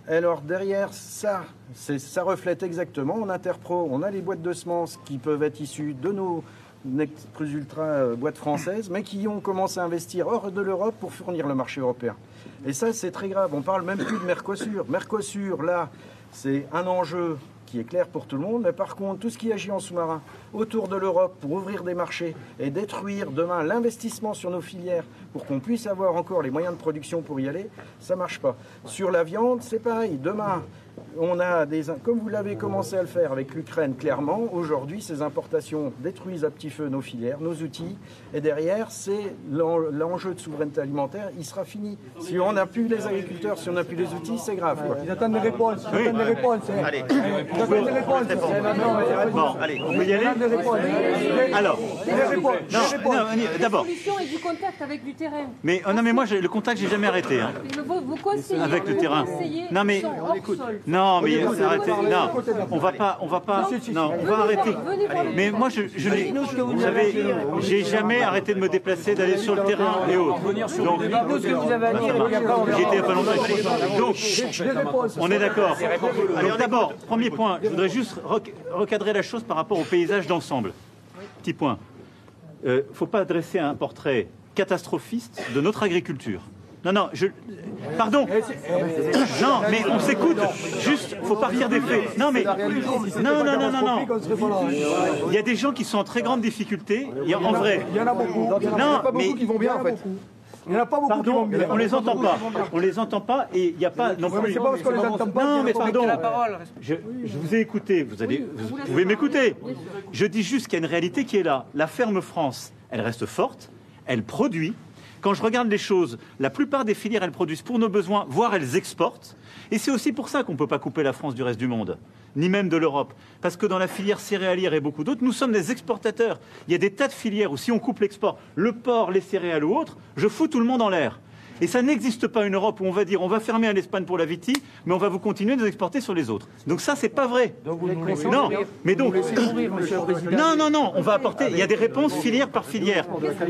Alors derrière ça, ça reflète exactement en Interpro, on a les boîtes de semences qui peuvent être issues de nos Next Plus Ultra euh, boîtes françaises, mais qui ont commencé à investir hors de l'Europe pour fournir le marché européen. Et ça, c'est très grave. On parle même plus de Mercosur. Mercosur, là, c'est un enjeu qui est clair pour tout le monde, mais par contre, tout ce qui agit en sous-marin autour de l'Europe pour ouvrir des marchés et détruire demain l'investissement sur nos filières pour qu'on puisse avoir encore les moyens de production pour y aller, ça marche pas. Sur la viande, c'est pareil. Demain, on a des, comme vous l'avez commencé à le faire avec l'Ukraine, clairement, aujourd'hui, ces importations détruisent à petit feu nos filières, nos outils, et derrière, c'est l'en- l'enjeu de souveraineté alimentaire, il sera fini. Si on n'a plus les agriculteurs, si on n'a plus les outils, c'est grave. quoi.
Ils attendent des réponses. Ils attendent des réponses.
Allez.
Ils attendent des réponses.
Bon, allez, on peut y aller Alors, d'abord.
La solution est du contact avec du terrain.
Mais, oh non, mais moi, le contact, j'ai jamais arrêté. hein.
Vos, vos conseillers,
Avec le
vos
terrain.
conseillers
Non, mais-
sont hors sol.
Non, mais arrêtez. Non, on va pas, on va pas. Non, on va arrêter. Mais moi, je, je n'ai, vous savez, j'ai jamais arrêté de me déplacer, d'aller sur le terrain et autres. Donc,
on verra.
J'étais il y a pas longtemps. Donc, on est d'accord. Donc d'abord, premier point, je voudrais juste rec- recadrer la chose par rapport au paysage d'ensemble. petit point. Il ne faut pas dresser un portrait catastrophiste de notre agriculture. Non, non, je. Pardon. Non, mais on s'écoute. Juste, faut partir des faits. Non, mais. Non, non, non, non, non. Il y a des gens qui sont en très grande difficulté. En vrai.
Il y en a beaucoup. Il y en a
Non,
pas beaucoup
mais.
qui vont bien en fait. Il n'y en a pas beaucoup qui
Pardon,
vont bien.
on les entend pas. On les entend pas et il n'y a pas non
Ouais, mais
plus.
c'est pas parce qu'on les entend pas
Non, mais pardon. Je, je vous ai écouté. Vous allez, vous pouvez m'écouter. Je dis juste qu'il y a une réalité qui est là. La ferme France, elle reste forte. Elle produit. Quand je regarde les choses, la plupart des filières, elles produisent pour nos besoins, voire elles exportent. Et c'est aussi pour ça qu'on ne peut pas couper la France du reste du monde, ni même de l'Europe. Parce que dans la filière céréalière et beaucoup d'autres, nous sommes des exportateurs. Il y a des tas de filières où si on coupe l'export, le porc, les céréales ou autres, je fous tout le monde en l'air. Et ça n'existe pas une Europe où on va dire on va fermer en Espagne pour la Viti, mais on va vous continuer de nous exporter sur les autres. Donc ça, c'est pas vrai. Non, mais donc. Non, non, non, on va apporter. Il y a des réponses filière par filière.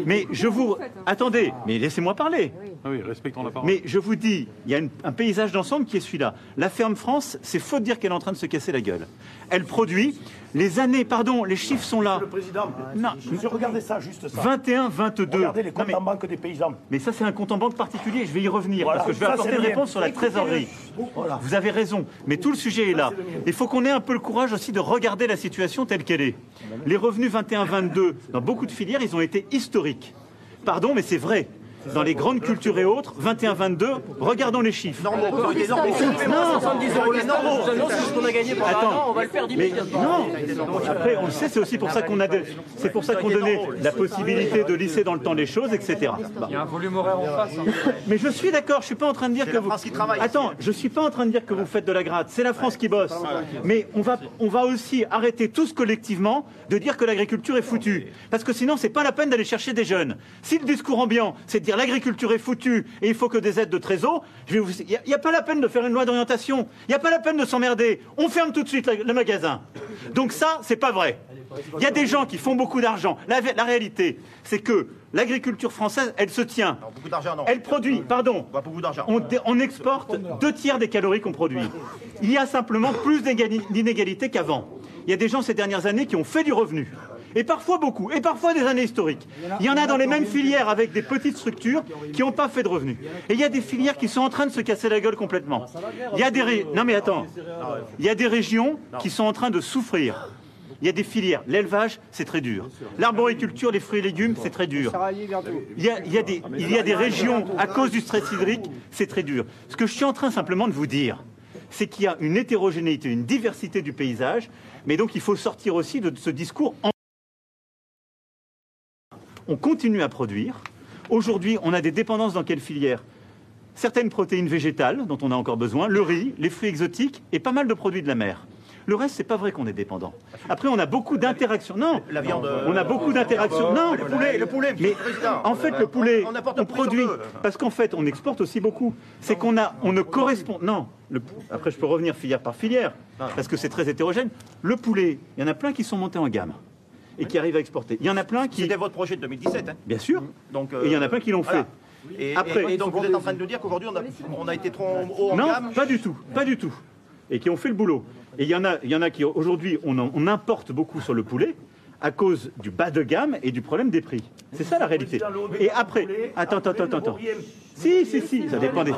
Mais je vous. Attendez, mais laissez-moi parler.
Ah oui, respectons la parole.
Mais je vous dis, il y a une- un paysage d'ensemble qui est celui-là. La ferme France, c'est faux de dire qu'elle est en train de se casser la gueule. Elle produit. Les années, pardon, les chiffres sont là.
Le président,
Non.
je regardais ça, juste ça.
21, 22.
Regardez les comptes
mais-
en banque des paysans.
mais ça, c'est un compte en banque particulier. Je vais y revenir
Voilà.
parce que je vais
Ça,
apporter une réponse sur la trésorerie.
Voilà.
Vous avez raison. Mais tout le sujet est là. Il faut qu'on ait un peu le courage aussi de regarder la situation telle qu'elle est. Les revenus 21-22, dans beaucoup de filières, ils ont été historiques. Pardon, mais c'est vrai. Dans les grandes cultures et autres, 21-22, regardons les chiffres.
Normaux, on peut dire, mais si on fait moins 70 euros les normaux, je vous annonce que ce qu'on a gagné pendant un
Attends.
an, on va le immédiatement.
non, après on le sait, c'est aussi pour ça qu'on a, c'est pour ça qu'on donnait la possibilité de lisser dans le temps les choses, etc.
Il y a un volume horaire en face. hein.
Mais je suis d'accord, je suis pas en train de dire que vous. Attends, je suis pas en train de dire que vous faites de la gratte. C'est la France qui bosse. Mais on va, on va aussi arrêter tous collectivement de dire que l'agriculture est foutue, parce que sinon c'est pas la peine d'aller chercher des jeunes. Si le discours ambiant, c'est de dire l'agriculture est foutue et il faut que des aides de trésor, je vais vous, il n'y a, pas la peine de faire une loi d'orientation. Il n'y a pas la peine de s'emmerder. On ferme tout de suite le magasin. Donc ça, c'est pas vrai. Il y a des gens qui font beaucoup d'argent. La, la réalité, c'est que l'agriculture française, elle se tient.
Beaucoup d'argent, non.
Elle produit, pardon,
Pas beaucoup d'argent.
on, exporte deux tiers des calories qu'on produit. Il y a simplement plus d'inégalités qu'avant. Il y a des gens ces dernières années qui ont fait du revenu. Et parfois beaucoup, et parfois des années historiques. Il y en a dans les mêmes filières avec des petites structures qui n'ont pas fait de revenus. Et il y a des filières qui sont en train de se casser la gueule complètement. Il y a des ré- non mais attends, il y a des régions qui sont en train de souffrir. Il y a des filières. L'élevage, c'est très dur. L'arboriculture, les fruits et légumes, c'est très dur. Il y, a, il y a des, il y a des régions, à cause du stress hydrique, c'est très dur. Ce que je suis en train simplement de vous dire, c'est qu'il y a une hétérogénéité, une diversité du paysage, mais donc il faut sortir aussi de ce discours. en- On continue à produire. Aujourd'hui, on a des dépendances dans quelle filière? Certaines protéines végétales dont on a encore besoin, le riz, les fruits exotiques et pas mal de produits de la mer. Le reste, c'est pas vrai qu'on est dépendant. Après, on a beaucoup d'interactions. Non,
La viande, euh,
on a beaucoup d'interactions. Non,
Le poulet, le poulet,
mais en fait, le poulet,
On
produit parce qu'en fait, on exporte aussi beaucoup. C'est qu'on a, on ne correspond. Non. le- après, je peux revenir filière par filière parce que c'est très hétérogène. Le poulet, il y en a plein qui sont montés en gamme et qui arrivent à exporter. Il y en a plein qui,
C'était votre projet de 2017. Hein.
bien sûr,
Donc,
et il y en a plein qui l'ont
voilà.
fait.
Et,
Après-
et- et donc vous êtes en train de nous dire qu'aujourd'hui on a, on a été trop haut en
Non,
gamme
pas du tout, pas du tout. Et qui ont fait le boulot. Et il y en a, il y en a qui aujourd'hui, on, on importe beaucoup sur le poulet à cause du bas de gamme et du problème des prix. C'est ça la réalité. Et après, attends, attends, attends, attends. Si, si, si, ça dépend des.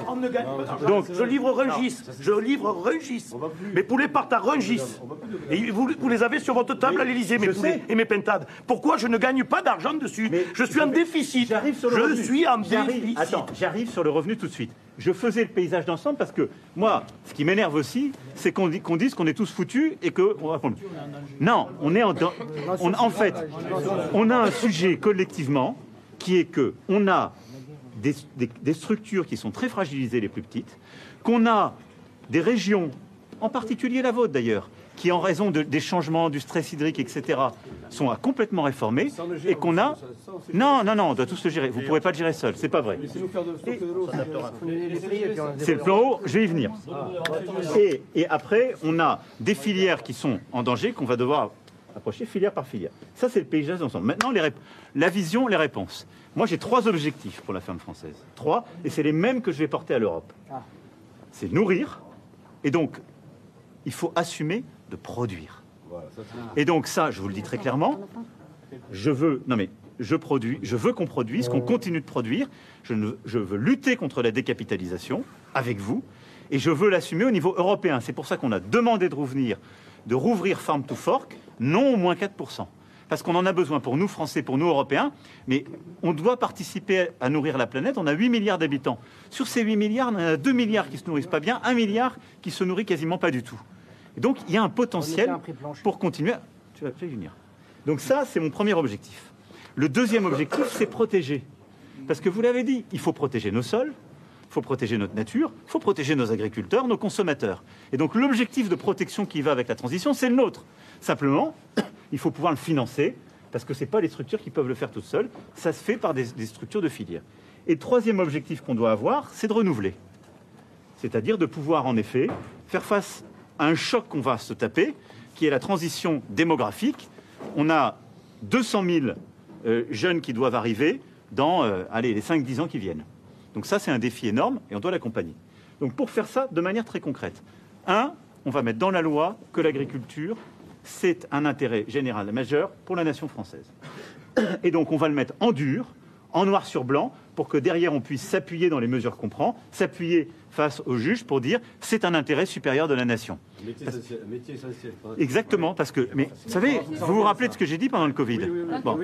Donc-
je livre Rungis, je livre Rungis. Mes poulets partent à Rungis. Et vous, vous les avez sur votre table à l'Elysée, mes poulets et mes pintades. Pourquoi je ne gagne pas d'argent dessus Je suis en déficit.
J'arrive sur le
Je
revenu.
suis en
J'arrive-
déficit.
Attends, j'arrive sur le revenu tout de suite. Je faisais le paysage d'ensemble parce que moi, ce qui m'énerve aussi, c'est qu'on dit- qu'on dise qu'on est tous foutus et que on va prendre- Non, on est en, on- en fait, on a un sujet collectivement qui est que on a des, des- des structures qui sont très fragilisées, les plus petites, qu'on a des régions, en particulier la vôtre d'ailleurs, qui en raison de- des changements, du stress hydrique, etc., sont à complètement réformer, et qu'on a... Non, non, non, on doit tous le gérer. Vous ne pourrez pas le gérer seul, c'est pas vrai. C'est le plan haut, je vais y venir. Et, et après, on a des filières qui sont en danger, qu'on va devoir approcher filière par filière. Ça, c'est le paysage d'ensemble. Maintenant, les la vision, les réponses. Moi, j'ai trois objectifs pour la ferme française. Trois, et c'est les mêmes que je vais porter à l'Europe. C'est nourrir, et donc, il faut assumer de produire. Et donc ça, je vous le dis très clairement, Je veux, non mais je produis, je veux qu'on produise, qu'on continue de produire. Je, ne- je veux lutter contre la décapitalisation avec vous, et je veux l'assumer au niveau européen. C'est pour ça qu'on a demandé de rouvrir, de rouvrir Farm to Fork, non au moins 4%. Parce qu'on en a besoin pour nous, Français, pour nous, Européens, mais on doit participer à nourrir la planète. On a 8 milliards d'habitants. Sur ces 8 milliards, en a 2 milliards qui se nourrissent pas bien, 1 milliard qui se nourrit quasiment pas du tout. Et donc, il y a un potentiel pour continuer. à- Tu vas venir. Donc ça, c'est mon premier objectif. Le deuxième objectif, c'est protéger. Parce que vous l'avez dit, il faut protéger nos sols, il faut protéger notre nature, il faut protéger nos agriculteurs, nos consommateurs. Et donc l'objectif de protection qui va avec la transition, c'est le nôtre. Simplement, il faut pouvoir le financer, parce que ce pas les structures qui peuvent le faire toutes seules, ça se fait par des, structures de filière. Et troisième objectif qu'on doit avoir, c'est de renouveler. C'est-à-dire de pouvoir, en effet, faire face à un choc qu'on va se taper, qui est la transition démographique. On a 200 000 euh, jeunes qui doivent arriver dans euh, les 5-10 ans qui viennent. Donc ça, c'est un défi énorme et on doit l'accompagner. Donc pour faire ça de manière très concrète, un, on va mettre dans la loi que l'agriculture, c'est un intérêt général majeur pour la nation française. Et donc on va le mettre en dur, en noir sur blanc, pour que derrière on puisse s'appuyer dans les mesures qu'on prend, s'appuyer face aux juges pour dire c'est un intérêt supérieur de la nation.
Métier essentiel. un métier essentiel.
Exactement, parce que, mais vous savez, vous vous rappelez de ce que j'ai dit pendant le Covid Bon.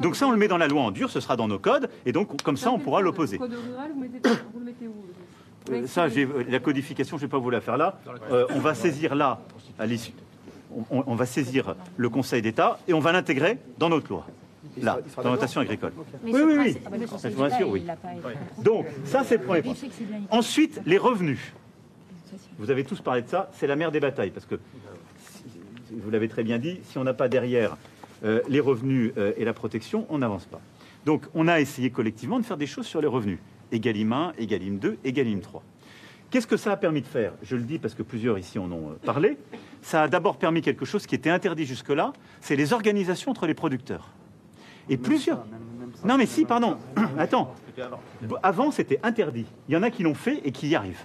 Donc ça, on le met dans la loi en dur, ce sera dans nos codes, et donc comme ça, on pourra l'opposer. Ça, j'ai- la codification, je ne vais pas vous la faire là. Euh, on va saisir là, à l'issue, on, va saisir le Conseil d'État et on va l'intégrer dans notre loi. Là, dans agricole.
Mais
Oui, oui, oui.
ah bah, le
Je vous oui. Donc, ça, c'est le premier point. Ensuite, les revenus. Vous avez tous parlé de ça, c'est la mère des batailles, parce que, vous l'avez très bien dit, si on n'a pas derrière euh, les revenus euh, et la protection, on n'avance pas. Donc, on a essayé collectivement de faire des choses sur les revenus. Egalim 1, Egalim 2, Egalim 3. Qu'est-ce que ça a permis de faire? Je le dis parce que plusieurs ici en ont euh, parlé. Ça a d'abord permis quelque chose qui était interdit jusque-là, c'est les organisations entre les producteurs. Et plusieurs... Non mais si, pardon. Attends. Avant, c'était interdit. Il y en a qui l'ont fait et qui y arrivent.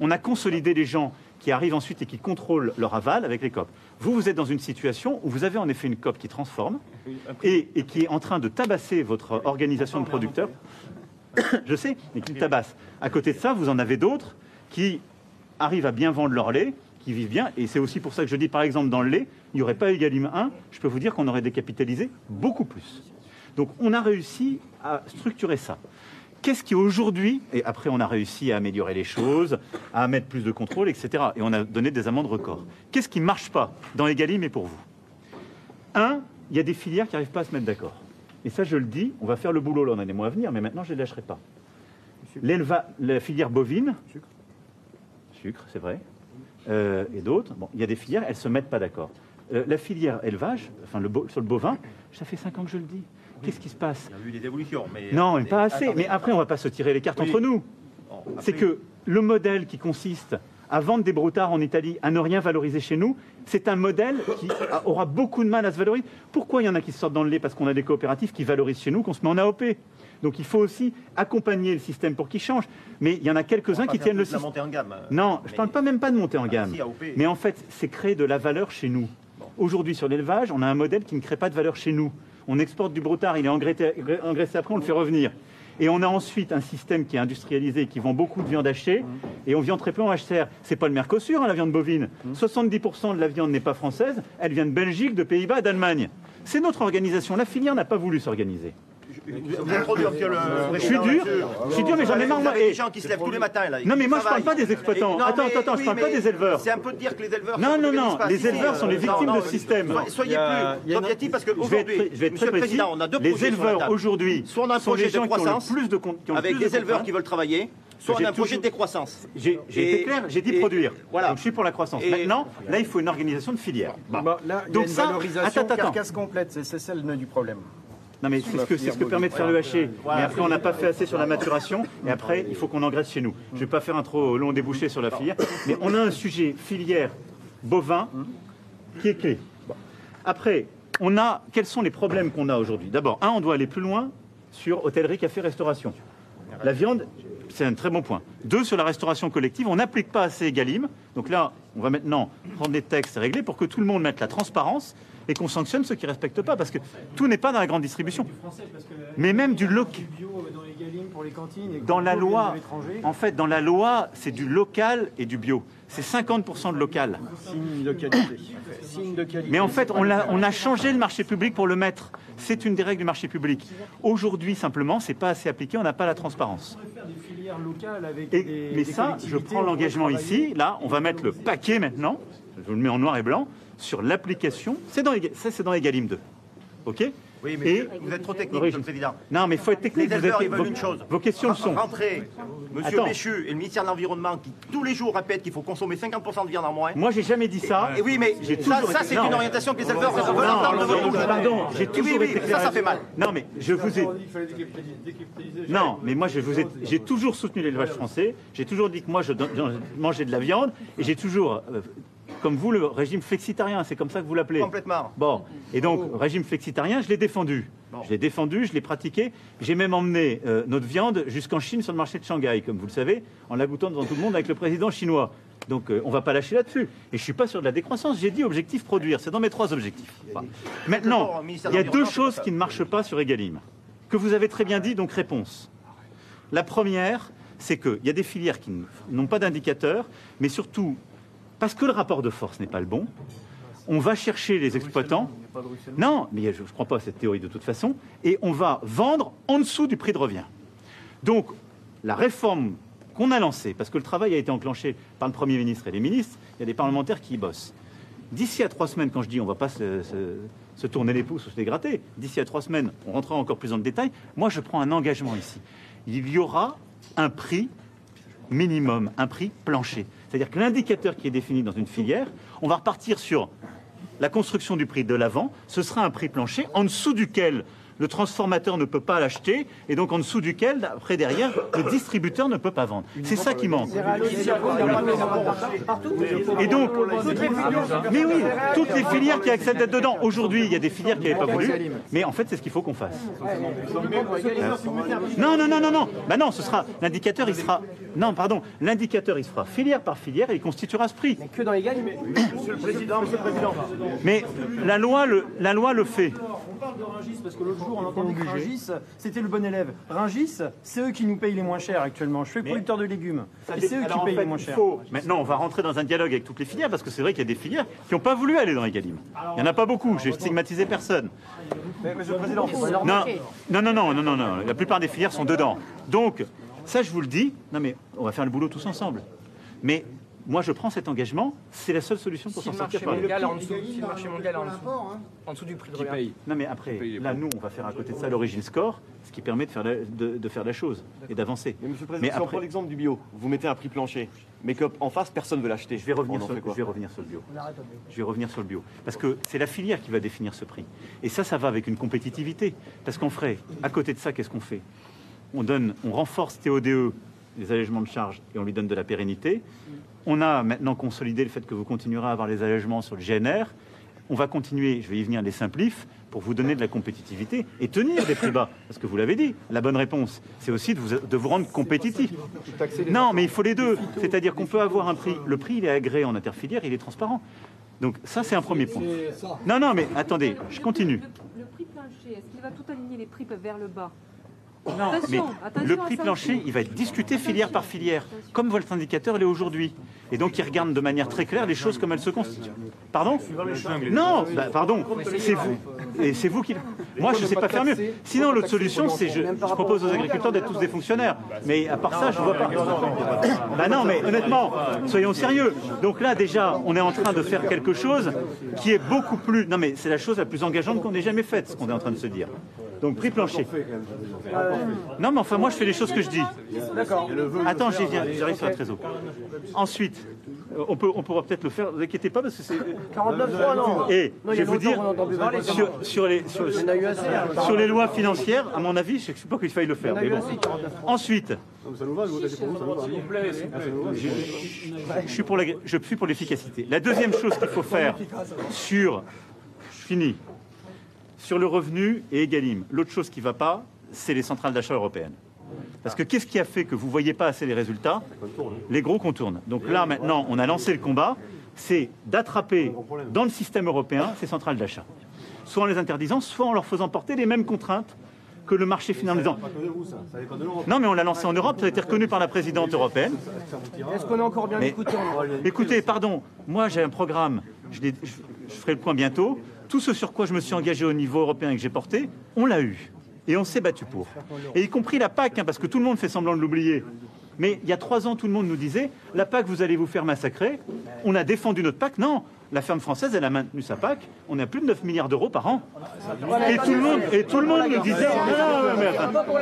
On a consolidé les gens qui arrivent ensuite et qui contrôlent leur aval avec les COP. Vous, vous êtes dans une situation où vous avez en effet une COP qui transforme et, et qui est en train de tabasser votre organisation de producteurs. Je sais, mais qui le tabasse. À côté de ça, vous en avez d'autres qui arrivent à bien vendre leur lait, qui vivent bien. Et c'est aussi pour ça que je dis, par exemple, dans le lait, il n'y aurait pas Egalim 1, je peux vous dire qu'on aurait décapitalisé beaucoup plus. Donc on a réussi à structurer ça. Qu'est-ce qui aujourd'hui, et après on a réussi à améliorer les choses, à mettre plus de contrôle, etc. Et on a donné des amendes records. Qu'est-ce qui ne marche pas dans Egalim et pour vous? Un, il y a des filières qui n'arrivent pas à se mettre d'accord. Et ça, je le dis, on va faire le boulot là dans les mois à venir, mais maintenant je ne les lâcherai pas. La filière bovine, sucre, c'est vrai, euh, et d'autres, bon, il y a des filières, elles ne se mettent pas d'accord. Euh, la filière élevage, enfin le sur le bovin, ça fait 5 ans que je le dis. Qu'est-ce qui se passe?
Il y a eu des évolutions, mais...
Non, mais pas assez. Mais après, on va pas se tirer les cartes
Oui.
entre nous. C'est que le modèle qui consiste à vendre des broutards en Italie, à ne rien valoriser chez nous, c'est un modèle qui a- aura beaucoup de mal à se valoriser. Pourquoi il y en a qui sortent dans le lait? Parce qu'on a des coopératives qui valorisent chez nous, qu'on se met en AOP. Donc il faut aussi accompagner le système pour qu'il change. Mais il y en a quelques-uns qui tiennent le système.
montée en gamme.
Non, je
mais-
parle pas même pas de monter en
Ah,
gamme. Mais en fait, c'est créer de la valeur chez nous. Aujourd'hui, sur l'élevage, on a un modèle qui ne crée pas de valeur chez nous. On exporte du broutard, il est engraissé, engraissé après, on le fait revenir. Et on a ensuite un système qui est industrialisé, qui vend beaucoup de viande hachée, et on vend très peu en HCR. C'est pas le Mercosur, hein, la viande bovine. 70% de la viande n'est pas française, elle vient de Belgique, de Pays-Bas, d'Allemagne. C'est notre organisation. La filière n'a pas voulu s'organiser. Je suis dur, je suis dur, mais j'en ai marre.
Vous avez des gens qui se lèvent tous les matins, là.
Non, mais moi, je parle
travaillent.
pas des exploitants. Attends, attends, je
oui,
parle pas des éleveurs.
C'est un peu de dire que les éleveurs.
Non, non, non, les éleveurs sont les victimes de
non,
système.
soyez-
Il il
plus objectifs parce
Je vais être,
qu'aujourd'hui,
très- je vais être
monsieur le
précis.
président, on a deux
Les éleveurs aujourd'hui
Soit on a un
sont
projet
les gens
de
qui ont plus de
avec des éleveurs qui veulent travailler, soit on a un projet de décroissance.
J'ai été clair, j'ai dit produire.
Voilà.
Donc je suis pour la croissance.
Et-
Maintenant, là, il faut une organisation de filière. Bon.
Bon, là, il y a
Donc
une
ça,
valorisation
attends, attends.
carcasse complète, c'est c'est ça le nœud du problème.
Non mais c'est ce que, ce que permet de faire le haché. Mais après, on n'a pas fait assez sur la maturation. Et après, il faut qu'on engraisse chez nous. Je ne vais pas faire un trop long débouché sur la filière. Mais on a un sujet filière bovin qui est clé. Après, on a, quels sont les problèmes qu'on a aujourd'hui? D'abord, un, on doit aller plus loin sur hôtellerie, café, restauration. La viande, c'est un très bon point. Deux, sur la restauration collective, on n'applique pas assez Egalim. Donc là, on va maintenant prendre des textes réglés pour que tout le monde mette la transparence et qu'on sanctionne ceux qui ne respectent pas, parce que tout n'est pas dans la grande distribution. Mais même du local. Dans la loi, en fait, dans la loi, c'est du local et du bio. C'est 50% de local. Mais en fait, on a, changé le marché public pour le mettre. C'est une des règles du marché public. Aujourd'hui, simplement, c'est pas assez appliqué, on n'a pas la transparence. Mais ça, je prends l'engagement ici. Là, on va mettre le paquet maintenant. Je vous le mets en noir et blanc sur l'application. C'est dans ça, c'est dans Egalim 2. Ok?
Oui, mais
Et-
vous êtes trop technique,
Oui.
Monsieur le Président.
Non, mais il faut être technique.
Les
vous
éleveurs,
êtes-
ils veulent
vos-
une chose.
Vos questions le sont.
Rentrer, Monsieur
Attends.
Béchu et le ministère de l'Environnement qui tous les jours répètent qu'il faut consommer 50% de viande en moins.
Moi, j'ai jamais dit ça.
Et oui, mais
J'ai
ça, ça, c'est une orientation que les éleveurs veulent entendre de votre bouche.
Pardon, j'ai toujours
oui,
été
oui, ça, ça fait mal.
Non, mais je vous ai. Non, mais moi, je vous ai. J'ai toujours soutenu l'élevage français. J'ai toujours dit que moi, je mangeais de la viande. Et j'ai toujours, euh, comme vous, le régime flexitarien. C'est comme ça que vous l'appelez.
Complètement.
Bon. Et donc, régime flexitarien, je l'ai défendu. Je l'ai défendu, je l'ai pratiqué. J'ai même emmené euh, notre viande jusqu'en Chine sur le marché de Shanghai, comme vous le savez, en la goûtant devant tout le monde avec le président chinois. Donc, euh, on ne va pas lâcher là-dessus. Et je ne suis pas sur de la décroissance. J'ai dit objectif produire. C'est dans mes trois objectifs. Voilà. Maintenant, il y a
de
deux choses qui ne marchent pas sur Egalim, que vous avez très bien dit, donc réponse. La première, c'est qu'il y a des filières qui n'ont pas d'indicateur, mais surtout, parce que le rapport de force n'est pas le bon, on va chercher les exploitants. Non, mais je ne crois pas à cette théorie de toute façon, et on va vendre en dessous du prix de revient. Donc, la réforme qu'on a lancée, parce que le travail a été enclenché par le Premier ministre et les ministres, il y a des parlementaires qui y bossent. D'ici à trois semaines, quand je dis on ne va pas se, se- se tourner les pouces ou se les gratter, d'ici à trois semaines, on rentrera encore plus dans le détail, moi je prends un engagement ici. Il y aura un prix minimum, un prix plancher. C'est-à-dire que l'indicateur qui est défini dans une filière, on va repartir sur la construction du prix de l'avant, ce sera un prix plancher en dessous duquel le transformateur ne peut pas l'acheter et donc en dessous duquel, après derrière, le distributeur ne peut pas vendre. C'est ça qui manque. Et donc, mais oui, toutes les filières qui acceptent d'être dedans. Aujourd'hui, il y a des filières qui n'avaient pas voulu, mais en fait, c'est ce qu'il faut qu'on fasse. Non, non, non, non, non. Bah non, ce sera l'indicateur, il sera. Non, pardon, l'indicateur, il se fera filière par filière et il constituera ce prix.
Que dans les gags,
Monsieur le Président, Monsieur le Président.
Mais la loi le, la loi le fait.
On parle de Ringis parce que l'autre jour on entendait que Ringis c'était le bon élève. Ringis, c'est eux qui nous payent les moins chers actuellement. Je suis producteur de légumes. Et c'est eux qui payent les moins chers.
Maintenant, on va rentrer dans un dialogue avec toutes les filières parce que c'est vrai qu'il y a des filières qui n'ont pas voulu aller dans les Galim. Il n'y en a pas beaucoup. J'ai stigmatisé personne.
Monsieur le Président,
Non, non, non, non, non, non, non. La plupart des filières sont dedans. Donc, ça, je vous le dis. Non, mais on va faire le boulot tous ensemble. Mais moi, je prends cet engagement. C'est la seule solution pour
si
s'en
le
sortir. par
mondial
là.
en dessous, si le marché mondial est en dessous, en dessous du prix de revient.
Non, mais après, là, nous, on va faire à côté de ça l'origine score, ce qui permet de faire la, de, de faire la chose et d'avancer.
Mais Monsieur le Président, si on prend l'exemple du bio, vous mettez un prix plancher, mais qu'en face, personne ne veut l'acheter.
Je vais revenir sur,
fait quoi
je vais revenir sur le bio. Je vais revenir sur le bio. Parce que c'est la filière qui va définir ce prix. Et ça, ça va avec une compétitivité. Parce qu'on ferait, à côté de ça, qu'est-ce qu'on fait? On, donne, on renforce TODE, les allègements de charges, et on lui donne de la pérennité. On a maintenant consolidé le fait que vous continuerez à avoir les allègements sur le GNR. On va continuer, je vais y venir, les simplifs pour vous donner de la compétitivité et tenir des prix bas. Parce que vous l'avez dit, la bonne réponse, c'est aussi de vous, de vous rendre compétitif. Non, mais il faut les deux. C'est-à-dire qu'on peut avoir un prix. Le prix, il est agréé en interfilière, il est transparent. Donc ça, c'est un premier point. Non, non, mais attendez, je continue.
Le, le prix plancher, est-ce qu'il va tout aligner les prix vers le bas?
Non, mais
Attention,
le prix plancher, il va être discuté filière par filière, comme votre indicateur l'est aujourd'hui. Et donc, il regarde de manière très claire les choses comme elles se constituent. Pardon Non, bah, pardon, c'est vous. Et c'est vous qui. Moi, je ne sais pas faire mieux. Sinon, l'autre solution, c'est je, je propose aux agriculteurs d'être tous des fonctionnaires. Mais à part ça, je ne vois pas. Bah non, mais honnêtement, soyons sérieux. Donc là, déjà, on est en train de faire quelque chose qui est beaucoup plus. Non, mais c'est la chose la plus engageante qu'on ait jamais faite, ce qu'on est en train de se dire. Donc, prix plancher. Non, mais enfin, moi, je fais les choses que je dis.
D'accord.
Attends, j'y viens, j'arrive sur la trésor. Ensuite, euh, on, peut, on pourra peut-être le faire, ne vous inquiétez pas, parce que c'est.
49.3, non.
Et
Non,
je vais vous dire, sur, sur les, sur,
hein.
sur les lois financières, à mon avis, je ne sais pas qu'il faille le faire.
Il y en a
Mais
eu
bon.
assez, 49.
Ensuite, je suis pour la- je suis pour l'efficacité. La deuxième chose qu'il faut faire sur. Je finis. Sur le revenu et Egalim. L'autre chose qui ne va pas, c'est les centrales d'achat européennes. Parce que qu'est-ce qui a fait que vous ne voyez pas assez les résultats Les gros contournent. Donc là, maintenant, on a lancé le combat. c'est d'attraper dans le système européen ces centrales d'achat. Soit en les interdisant, soit en leur faisant porter les mêmes contraintes que le marché finalement. Non, mais on l'a lancé en Europe, ça a été reconnu par la présidente européenne.
Est-ce qu'on est encore bien écouté en-
Écoutez, pardon, moi j'ai un programme, je, l'ai- je- je ferai le point bientôt. Tout ce sur quoi je me suis engagé au niveau européen et que j'ai porté, on l'a eu. Et on s'est battu pour. Et y compris la PAC, hein, parce que tout le monde fait semblant de l'oublier. Mais il y a trois ans, tout le monde nous disait la PAC, vous allez vous faire massacrer. On a défendu notre PAC. Non, la ferme française, elle a maintenu sa PAC. On a plus de 9 milliards d'euros par an. Et tout le monde, et tout le monde nous disait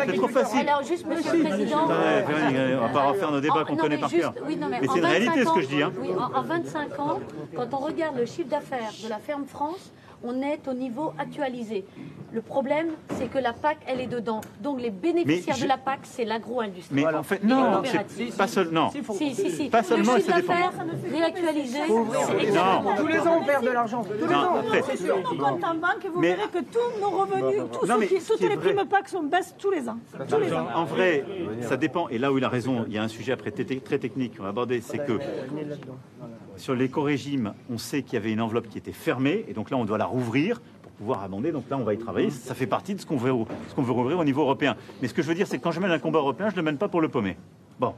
c'est trop facile.
Alors, juste, monsieur le président.
On va pas refaire nos débats qu'on connaît par cœur.
mais
c'est une
25
réalité ce que je dis. Hein.
En 25 ans, quand on regarde le chiffre d'affaires de la ferme France, on est au niveau actualisé. Le problème, c'est que la PAC, elle est dedans. Donc les bénéficiaires
je-
de la PAC, c'est l'agro-industrie.
Mais en fait, non, c'est pas seul, non.
Si, si, si.
Pas seulement,
d'affaires réactualisé, c'est.
Tous les ans, on perd de l'argent. Tous les ans. C'est sûr.
nos comptes en banque et vous
Mais-
verrez que tous nos revenus, tous ceux qui- les
vrai-
primes PAC sont baissent tous les ans. Tous les ans.
En vrai, ça dépend. Et là où il a raison, il y a un sujet après très technique qu'on va aborder, c'est que sur l'éco-régime, on sait qu'il y avait une enveloppe qui était fermée, et donc là, on doit la rouvrir pour pouvoir amender. Donc là, on va y travailler. Ça fait partie de ce qu'on veut, ce qu'on veut rouvrir au niveau européen. Mais ce que je veux dire, c'est que quand je mène un combat européen, je ne le mène pas pour le paumer. Bon.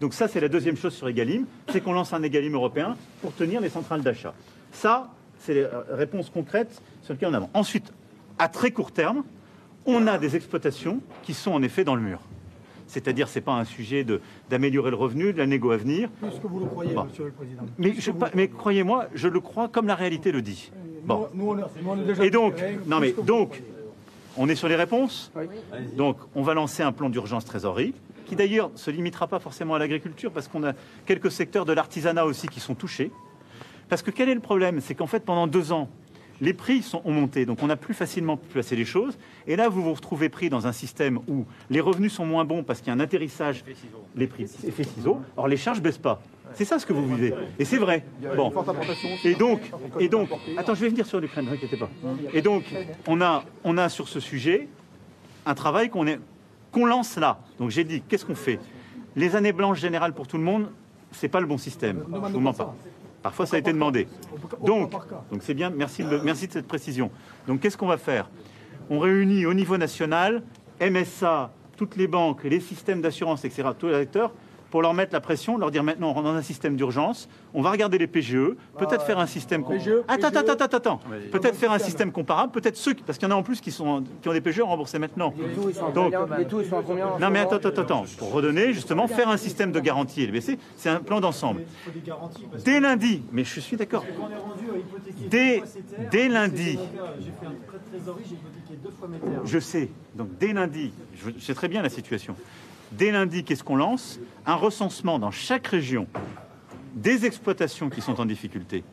Donc ça, c'est la deuxième chose sur Egalim, c'est qu'on lance un Egalim européen pour tenir les centrales d'achat. Ça, c'est les euh, réponses concrètes sur lesquelles on avance. Ensuite, à très court terme, on a des exploitations qui sont en effet dans le mur. C'est-à-dire, c'est pas un sujet de- d'améliorer le revenu, de la négo à venir.
Plus que vous le croyez,
Bon.
monsieur le président.
Mais, je- pas- mais croyez-moi, je le crois comme la réalité le dit. Bon.
Nous, on est- nous, on est déjà
Et donc, non mais on est sur les réponses. Donc, on va lancer un plan d'urgence trésorerie, qui d'ailleurs se limitera pas forcément à l'agriculture, parce qu'on a quelques secteurs de l'artisanat aussi qui sont touchés. Parce que quel est le problème? C'est qu'en fait, pendant deux ans, les prix sont, ont monté, donc on a plus facilement pu placer les choses. Et là, vous vous retrouvez pris dans un système où les revenus sont moins bons parce qu'il y a un atterrissage, les prix, effet ciseaux. Or, les charges baissent pas. C'est ça ce que vous vivez. Et c'est vrai. Bon. Et donc, et donc, attends, je vais venir sur l'Ukraine, ne vous inquiétez pas. Et donc, on a, on a sur ce sujet un travail qu'on lance là. Donc j'ai dit, qu'est-ce qu'on fait? Les années blanches générales pour tout le monde, c'est pas le bon système. Je vous mens pas. Parfois, ça a été demandé. Donc, donc c'est bien. Merci de, merci de cette précision. Donc, qu'est-ce qu'on va faire? On réunit au niveau national MSA, toutes les banques, les systèmes d'assurance, etc., tous les acteurs, pour leur mettre la pression, leur dire maintenant on rentre dans un système d'urgence, on va regarder les PGE, peut-être faire un système. com- Attends, attends, attends, attends, attends. Peut-être faire un système comparable, peut-être ceux, qui- parce qu'il y en a en plus qui, sont, qui ont des PGE remboursés maintenant.
Les taux, ils sont à
Donc,
combien Les taux, ils sont à combien en
non mais attends, attends, attends. Pour redonner, justement, faire un système de garantie LBC, c'est un plan d'ensemble. Dès lundi, mais je suis d'accord. Dès, dès lundi,
terres.
je sais, donc dès lundi, je sais très bien la situation. Dès lundi, qu'est-ce qu'on lance? Un recensement dans chaque région des exploitations qui sont en difficulté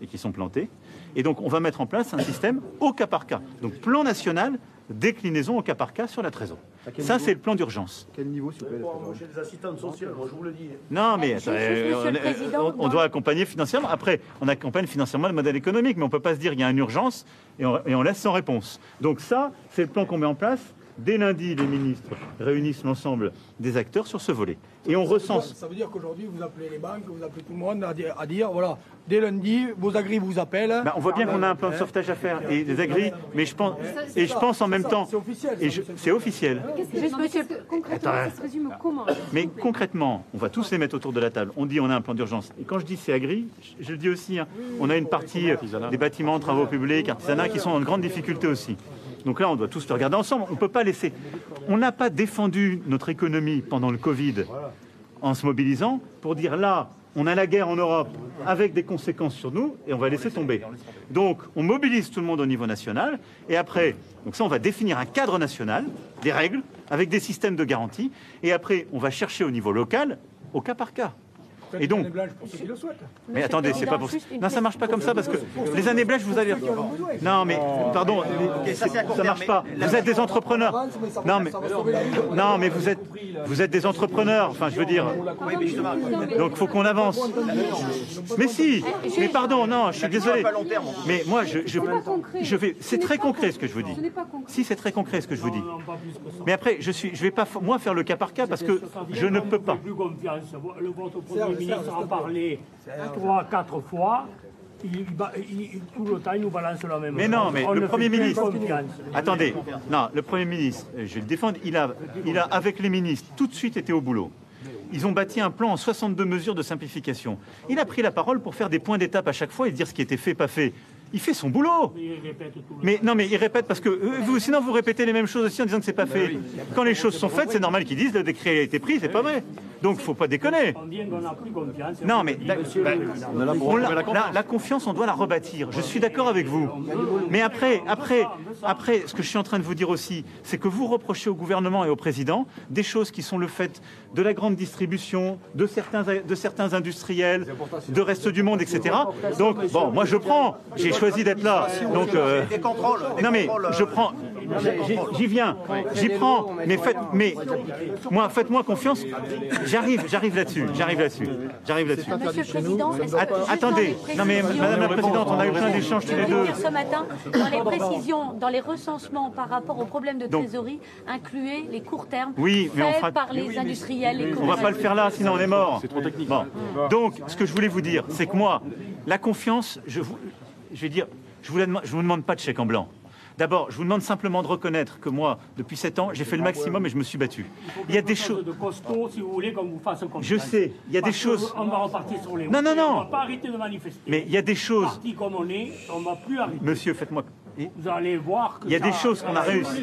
et qui sont plantées. Et donc, on va mettre en place un système au cas par cas. Donc, plan national, déclinaison au cas par cas sur la trésor. Ça, c'est le plan d'urgence.
Quel niveau, s'il vous plaît Moi, j'ai des assistantes sociales, moi, je vous le dis.
Non, mais attends, euh,
le
on-
président,
on, on doit accompagner financièrement. Après, on accompagne financièrement le modèle économique, mais on ne peut pas se dire qu'il y a une urgence et on, et on laisse sans réponse. Donc ça, c'est le plan qu'on met en place. Dès lundi, les ministres réunissent l'ensemble des acteurs sur ce volet. Et on recense.
Ça veut dire qu'aujourd'hui, vous appelez les banques, vous appelez tout le monde à dire, à dire, voilà, dès lundi, vos agris vous appellent.
Bah, on voit bien qu'on a un plan de sauvetage à faire et des agris, mais je pense, et je pense en même temps.
C'est officiel.
C'est officiel.
Juste, monsieur, concrètement,
Attends,
ça se résume comment
Mais concrètement, on va tous les mettre autour de la table. On dit on a un plan d'urgence. Et quand je dis c'est agri, je, je le dis aussi. hein, on a une partie euh, des bâtiments, travaux publics, artisanat qui sont en grande difficulté aussi. Donc là, on doit tous le regarder ensemble. On ne peut pas laisser. On n'a pas défendu notre économie pendant le Covid en se mobilisant pour dire là, on a la guerre en Europe avec des conséquences sur nous et on va laisser tomber. Donc, on mobilise tout le monde au niveau national et après, on va définir un cadre national, des règles avec des systèmes de garantie et après, on va chercher au niveau local, au cas par cas. Et donc,
blanche pour ceux qui le souhaitent.
mais attendez, c'est pas pour Non, ça marche pas comme ça parce que les années blanches, vous allez. Non, mais pardon, mais
ça,
ça marche pas. Vous êtes des entrepreneurs. Non, mais non, mais vous êtes vous êtes des entrepreneurs. Enfin, je veux dire. Donc, il faut qu'on avance. Mais si. Mais pardon, non, je suis désolé. Mais moi, je je, je vais. C'est très concret ce que je vous dis. Si, c'est très concret ce que je vous dis. Mais après, je suis, je vais pas moi faire le cas par cas parce que je ne peux pas.
Ministre en parlait trois, quatre fois. Il, tout le temps, il nous balance la même
Mais non, mais
On
le Premier ministre. Attendez, non, le Premier ministre, euh, je vais le défendre, il a, il a, avec les ministres, tout de suite été au boulot. Ils ont bâti un plan en 62 mesures de simplification. Il a pris la parole pour faire des points d'étape à chaque fois et dire ce qui était fait, pas fait. Il fait son boulot.
Il répète tout le
Mais non, mais il répète parce que euh, vous, sinon vous répétez les mêmes choses aussi en disant que c'est pas fait. Quand les choses sont faites, c'est normal qu'ils disent le décret a été pris, c'est pas vrai. Donc faut pas déconner. Non, mais la, bah, on l'a- la, la confiance, on doit la rebâtir. Je suis d'accord avec vous. Mais après, après, après, ce que je suis en train de vous dire aussi, c'est que vous reprochez au gouvernement et au président des choses qui sont le fait de la grande distribution, de certains, de certains industriels, de reste du monde, etc. Donc, bon, moi je prends. J'ai choisi d'être là. Donc, euh,
Des contrôles, des
non mais
contrôles,
je prends, j'y- j'y viens, j'y prends. Mais faites, mais moi, faites-moi confiance. J'arrive, j'arrive là-dessus, j'arrive là-dessus, j'arrive là-dessus.
Monsieur le Président, est-ce que
attendez, non mais Madame la Présidente, on a eu plein d'échanges tous
Je
les
voulais
deux.
dire ce matin, dans les précisions, dans les recensements par rapport aux problèmes de trésorerie, incluez les courts termes
Oui, mais on
faits
fera-
par les industriels. les
On va pas le faire là, sinon on est mort.
C'est trop technique.
Bon. Donc, ce que je voulais vous dire, c'est que moi, la confiance, je, vous, je vais dire, je vous, la demande- je vous demande pas de chèque en blanc. D'abord, je vous demande simplement de reconnaître que moi, depuis 7 ans, j'ai fait le maximum et je me suis battu. Il y a des choses.
de costaud, si vous voulez, qu'on vous fasse confiance.
Je sais, il y a des
Parce
choses-
On va repartir sur les
Non, non, non.
On va pas arrêter de manifester.
Mais il y a des choses.
Parti comme on est, on va plus arrêter.
Monsieur, faites-moi.
Vous allez voir que
Il y a des choses qu'on a réussi.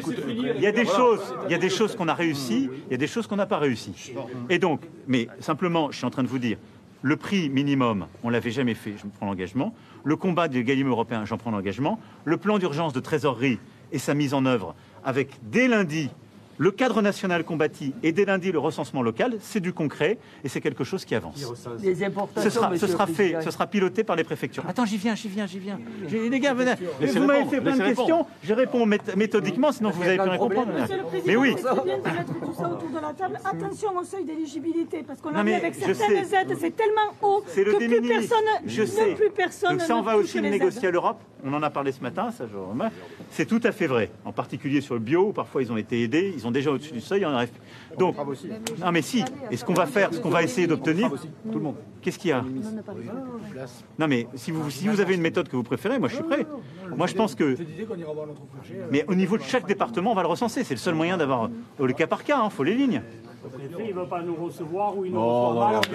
Il y a des choses, il y a des choses qu'on a réussi, il y a des choses qu'on n'a pas réussi. Et donc, mais simplement, je suis en train de vous dire, le prix minimum, on l'avait jamais fait, je me prends l'engagement. Le combat du Gallim européen, j'en prends l'engagement. Le plan d'urgence de trésorerie et sa mise en œuvre avec dès lundi le cadre national combattu et dès lundi le recensement local, c'est du concret et c'est quelque chose qui avance.
Les
Ce sera, ce
monsieur
sera
le
fait, ce sera piloté par les préfectures. Attends, j'y viens, j'y viens, j'y viens. Les gars, venez. Vous m'avez fait plein de questions, je réponds méth- méthodiquement, sinon vous n'avez plus rien comprendre.
Monsieur le Président,
Mais oui.
c'est bien de mettre tout ça autour de la table. Attention au seuil d'éligibilité, parce qu'on a vu
mais
avec certaines
sais.
aides, c'est tellement haut
C'est le
que
de
plus
minimis.
personne,
Je
ne
sais.
plus personne
Donc ça, on va aussi le négocier à l'Europe. On en a parlé ce matin, ça, je remarque. C'est tout à fait vrai. En particulier sur le bio, où parfois ils ont été aidés, ils ont déjà au-dessus du seuil. On arrive. Donc, non mais si. Et ce qu'on va faire, ce qu'on va essayer d'obtenir, tout le monde. Qu'est-ce qu'il y a Non mais si vous, si vous avez une méthode que vous préférez, moi je suis prêt. Moi je pense que.
Je te disais qu'on ira voir notre projet.
Mais au niveau de chaque département, on va le recenser. C'est le seul moyen d'avoir euh, le cas par cas. Il faut les lignes.
Le préfet, il ne veut pas nous recevoir ou il nous reçoit mal. on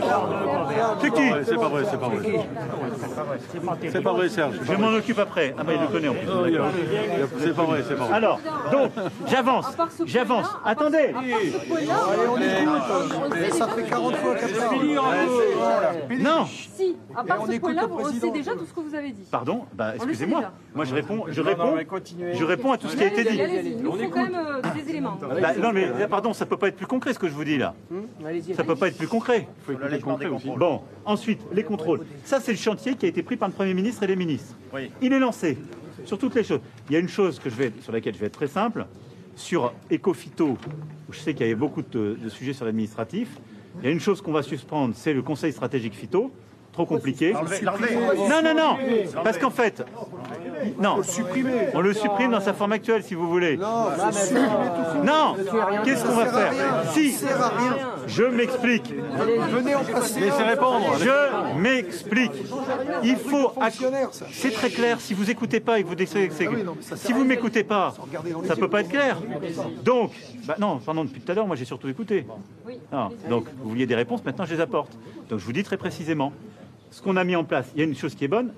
le-
C'est qui
C'est pas vrai, c'est pas vrai.
C'est pas terrible.
C'est pas vrai, Serge.
Je m'en occupe après. Ah bah il le connaît en plus.
C'est pas vrai, c'est pas vrai.
Alors, donc, j'avance, j'avance. Attendez.
Mais ça fait 40 fois qu'elle parle.
Non.
Si, à part
on
ce
écoute
point-là, vous recevez déjà tout ce que vous avez dit.
Pardon Bah
On
excusez-moi. Moi je réponds, je réponds, je réponds à tout ce qui a été dit.
Nous faut quand même euh, des éléments.
Bah, non mais pardon, ça peut pas être plus concret ce que je vous dis là. Ça peut pas être plus concret.
Faut écouter le concret aussi.
Bon, ensuite les contrôles. Ça c'est le chantier qui a été pris par le Premier ministre et les ministres.
Oui.
Il est lancé sur toutes les choses. Il y a une chose que je vais, sur laquelle je vais être très simple. Sur Ecofito, où je sais qu'il y avait beaucoup de, de sujets sur l'administratif, il y a une chose qu'on va suspendre, c'est le Conseil stratégique phyto. Trop compliqué. Non, non, non. Parce qu'en fait, non. On le supprime dans sa forme actuelle, si vous voulez. Non. Qu'est-ce qu'on va faire Si. Je m'explique.
Laissez répondre.
Je m'explique. Il faut. C'est très clair. Si vous écoutez pas et que vous
Ah
si vous m'écoutez pas, ça peut pas être clair. Donc, bah non, pardon, depuis tout à l'heure, moi j'ai surtout écouté. Non, donc vous vouliez des réponses, maintenant je les apporte. Donc je vous dis très précisément, ce qu'on a mis en place, il y a une chose qui est bonne.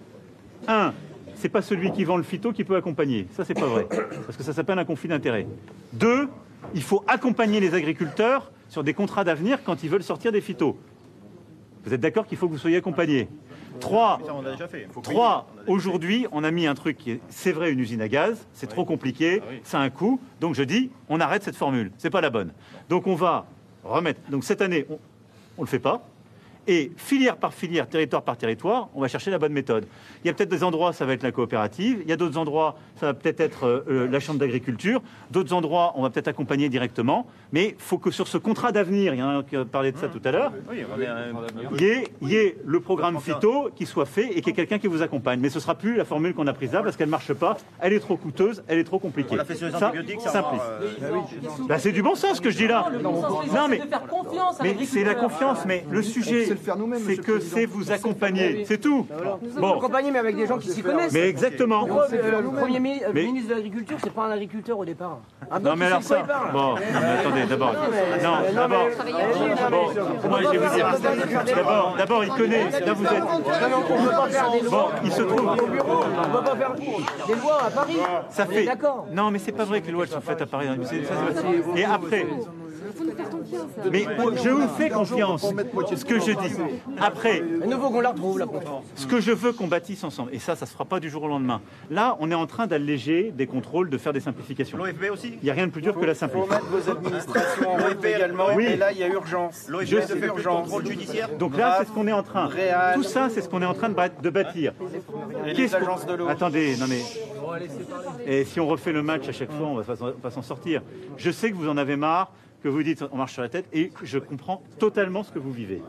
Un, c'est pas celui qui vend le phyto qui peut accompagner. Ça, c'est pas vrai, parce que ça s'appelle un conflit d'intérêts. Deux, il faut accompagner les agriculteurs sur des contrats d'avenir quand ils veulent sortir des phytos. Vous êtes d'accord qu'il faut que vous soyez accompagnés? Trois. Trois, aujourd'hui, on a mis un truc qui est, c'est vrai, une usine à gaz, c'est trop compliqué, ça a un coût, donc je dis, on arrête cette formule, c'est pas la bonne. Donc on va remettre, donc cette année, on, on le fait pas, et filière par filière, territoire par territoire, on va chercher la bonne méthode. Il y a peut-être des endroits, ça va être la coopérative, il y a d'autres endroits, ça va peut-être être euh, euh, la chambre d'agriculture, d'autres endroits, on va peut-être accompagner directement, mais il faut que sur ce contrat d'avenir, il y en a un qui a parlé de ça tout à l'heure,
Oui,
il y, ait, il y ait le programme phyto qui soit fait et qu'il y ait quelqu'un qui vous accompagne. Mais ce sera plus la formule qu'on a prise là parce qu'elle marche pas, elle est trop coûteuse, elle est trop compliquée.
On l'a fait sur les
Ça,
antibiotiques, ça
simplifie.
euh,
Bah, c'est du bon sens ce que je dis là. Non
c'est
mais
de faire confiance à
mais c'est la confiance, mais le sujet,
faire nous-mêmes.
C'est que c'est vous accompagner, c'est tout.
Nous sommes accompagnés, mais avec des gens qui s'y connaissent.
Mais exactement.
Euh, Le Premier euh, ministre de l'Agriculture, c'est pas un agriculteur au départ.
Non mais alors ça, bon, mais attendez, d'abord,
Non,
non, d'abord, bon, moi je vais vous dire, d'abord, d'abord il connaît, là vous êtes, bon, il se trouve,
bureau. On peut pas faire des lois à Paris.
ça
On est
fait,
D'accord.
non mais c'est pas vrai que les lois elles sont faites à Paris, c'est- et après, mais je vous fais confiance, ce que je dis, après, ce que je veux qu'on bâtisse ensemble, et ça, ça se fera pas du jour au lendemain. Là, on est en train d'alléger des contrôles, de faire des simplifications.
L'OFB aussi
Il n'y a rien de plus dur que la
Faut
simplification.
mettre vos administrations en également.
Oui.
Et là, il y a urgence.
L'OFB
Je
ne
sais.
fait
urgence.
contrôle judiciaire
Donc là, c'est ce qu'on est en train. Tout ça, c'est ce qu'on est en train de, bâtir.
Et
Qu'est-ce
les
qu'on-
agences de l'eau.
Attendez, non mais. Et si on refait le match à chaque fois, on va, va s'en sortir. Je sais que vous en avez marre, que vous dites on marche sur la tête, et je comprends totalement ce que vous vivez.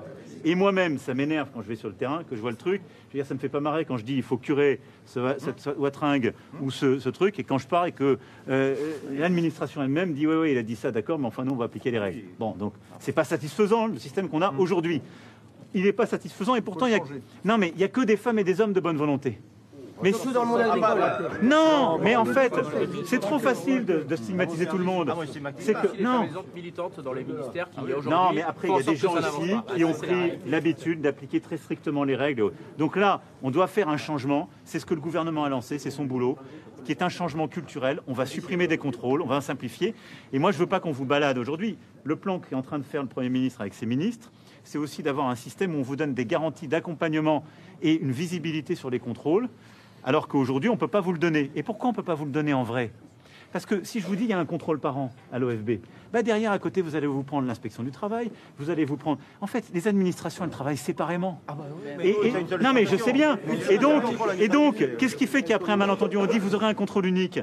Et moi-même, ça m'énerve quand je vais sur le terrain, que je vois le truc. Je veux dire, ça me fait pas marrer quand je dis il faut curer ce, cette ce watringue ou ce, ce truc, et quand je pars et que euh, l'administration elle-même dit oui, oui, il a dit ça, d'accord, mais enfin nous on va appliquer les règles. Bon, donc c'est pas satisfaisant le système qu'on a aujourd'hui. Il n'est pas satisfaisant et pourtant il y a non mais il y a que des femmes et des hommes de bonne volonté. Mais
dans le monde agricole.
non, mais en fait, c'est trop facile de, de stigmatiser tout le monde. C'est que
Les
non.
femmes militantes dans les ministères qui aujourd'hui
Non, mais après, il y a des gens aussi qui ont pris l'habitude d'appliquer très strictement les règles. Donc là, on doit faire un changement. C'est ce que le gouvernement a lancé, c'est son boulot, qui est un changement culturel. On va supprimer des contrôles, on va simplifier. Et moi, je ne veux pas qu'on vous balade aujourd'hui. Le plan qu'est en train de faire le Premier ministre avec ses ministres, c'est aussi d'avoir un système où on vous donne des garanties d'accompagnement et une visibilité sur les contrôles, alors qu'aujourd'hui, on ne peut pas vous le donner. Et pourquoi on ne peut pas vous le donner en vrai? Parce que si je vous dis qu'il y a un contrôle par an à l'OFB, bah derrière, à côté, vous allez vous prendre l'inspection du travail, vous allez vous prendre... En fait, les administrations, elles travaillent séparément. Et- et- non, mais je sais bien. Et donc, et donc qu'est-ce qui fait qu'après un malentendu, on dit vous aurez un contrôle unique?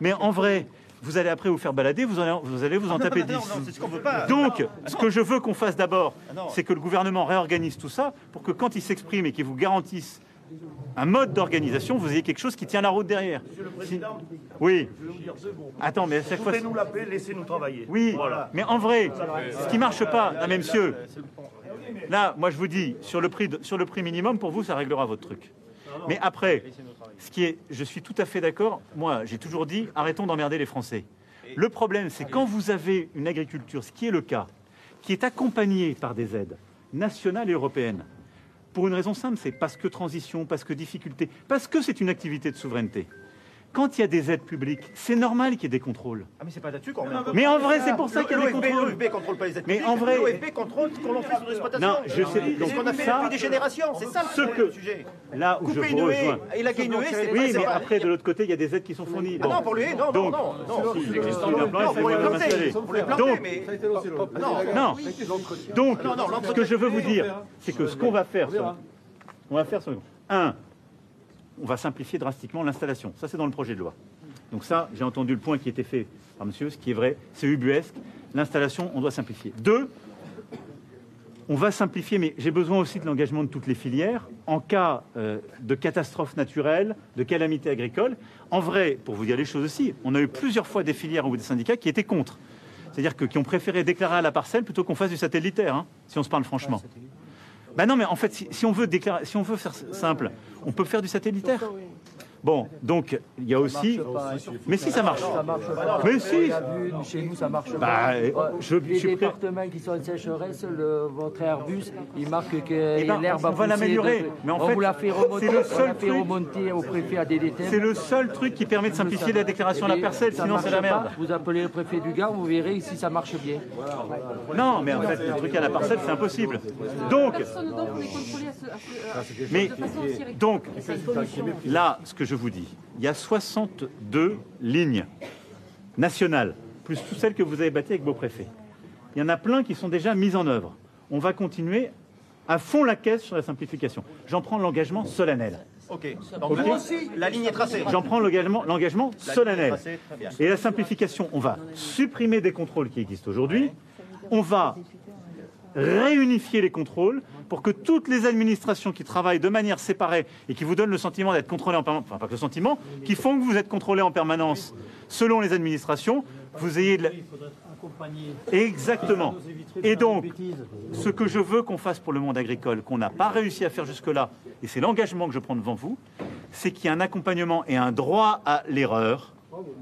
Mais en vrai, vous allez après vous faire balader, vous allez vous, allez vous en taper 10.
Non, non, c'est ce.
Donc, que je veux qu'on fasse d'abord,
Ah
c'est que le gouvernement réorganise tout ça pour que quand il s'exprime et qu'il vous garantisse un mode d'organisation, vous ayez quelque chose qui tient la route derrière. Si- Oui. Attends, mais à chaque fois.
Foutez-nous la paix, laissez-nous travailler.
Oui,
Voilà.
mais en vrai, ce qui marche pas, non mais monsieur, là, moi je vous dis, sur le prix, de- sur le prix minimum, pour vous, ça réglera votre truc. Mais après, ce qui est, je suis tout à fait d'accord. Moi, j'ai toujours dit, arrêtons d'emmerder les Français. Le problème, c'est quand vous avez une agriculture, ce qui est le cas, qui est accompagnée par des aides nationales et européennes, pour une raison simple, c'est parce que transition, parce que difficulté, parce que c'est une activité de souveraineté. Quand il y a des aides publiques, c'est normal qu'il y ait des contrôles.
Ah mais c'est pas là-dessus qu'on.
Mais en vrai, c'est pour ça qu'il y a des contrôles.
L'OFB contrôle pas les aides
Mais
publiques,
en vrai-
L'OFB contrôle ce qu'on fait sur l'exploitation.
Non, je sais. Donc
ce qu'on a fait
ça,
depuis des générations. C'est ça
ce
le
que-
sujet.
Là où je vous rejoins.
et la c'est
Oui, mais
pas-
après, de l'autre côté, il y a des aides qui sont fournies.
Ah non, pour lui, non, non,
Donc,
non, non. Non, pour les planter,
Donc,
mais-
non,
Non.
Donc,
Non, non,
ce que je veux vous dire, c'est que ce qu'on va faire, sur- on va faire sur- un, on va simplifier drastiquement l'installation. Ça, c'est dans le projet de loi. Donc ça, j'ai entendu le point qui était fait par monsieur, ce qui est vrai, c'est ubuesque. L'installation, on doit simplifier. Deux, on va simplifier, mais j'ai besoin aussi de l'engagement de toutes les filières en cas euh, de catastrophe naturelle, de calamité agricole. En vrai, pour vous dire les choses aussi, on a eu plusieurs fois des filières ou des syndicats qui étaient contre. C'est-à-dire que, qui ont préféré déclarer à la parcelle plutôt qu'on fasse du satellitaire, hein, si on se parle franchement. Ben non, mais en fait, si, on veut déclarer, si on veut faire simple, on peut faire du satellitaire. Bon, donc il y a aussi. Mais si ça marche.
Ça marche pas.
Mais si.
On chez nous, ça marche
Bah,
pas.
euh, je-
les
je prêt.
départements qui sont en sécheresse, le- votre Airbus, il marque que
Eh ben,
l'herbe
on
a
va
poussé
l'améliorer. Mais en
on
fait,
vous l'a fait remonter,
c'est le
on
seul
l'a fait
truc-
remonter au préfet à DDT.
C'est le seul truc qui permet de simplifier la déclaration à la parcelle, sinon c'est la merde.
Vous appelez le préfet du Gard, vous verrez si ça marche bien.
Non, mais en fait, le truc à la parcelle, c'est impossible. Donc, mais donc, là, ce que je vous dis, il y a 62 lignes nationales, plus toutes celles que vous avez bâties avec vos préfets. Il y en a plein qui sont déjà mises en œuvre. On va continuer à fond la caisse sur la simplification. J'en prends l'engagement solennel.
Ok. Donc
Ok.
là aussi, la ligne est tracée.
J'en prends l'engagement solennel.
tracée, très bien.
Et la simplification, on va supprimer des contrôles qui existent aujourd'hui. On va réunifier les contrôles pour que toutes les administrations qui travaillent de manière séparée et qui vous donnent le sentiment d'être contrôlées en permanence, enfin pas que le sentiment, qui font que vous êtes contrôlés en permanence selon les administrations, vous ayez de la-. Exactement. Et donc, ce que je veux qu'on fasse pour le monde agricole, qu'on n'a pas réussi à faire jusque-là, et c'est l'engagement que je prends devant vous, c'est qu'il y a un accompagnement et un droit à l'erreur,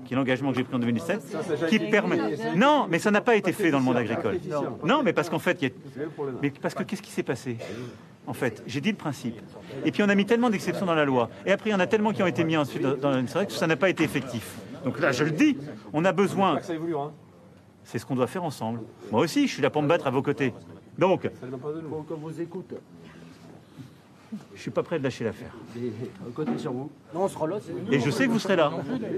qui est l'engagement que j'ai pris en 2017, qui permet. Non, mais ça n'a pas été fait dans le monde agricole. Non, mais parce qu'en fait, il y a... mais parce que qu'est-ce qui s'est passé? En fait, j'ai dit le principe. Et puis on a mis tellement d'exceptions dans la loi. Et après, il y en a tellement qui ont été mis ensuite dans c'est vrai que ça n'a pas été effectif. Donc là, je le dis, on a besoin. C'est ce qu'on doit faire ensemble. Moi aussi, je suis là pour me battre à vos côtés. Donc,
Faut qu'on vous écoute.
Je suis pas prêt de lâcher l'affaire.
Mais on compte sur vous.
Non, on sera là.
Et je sais que vous serez là.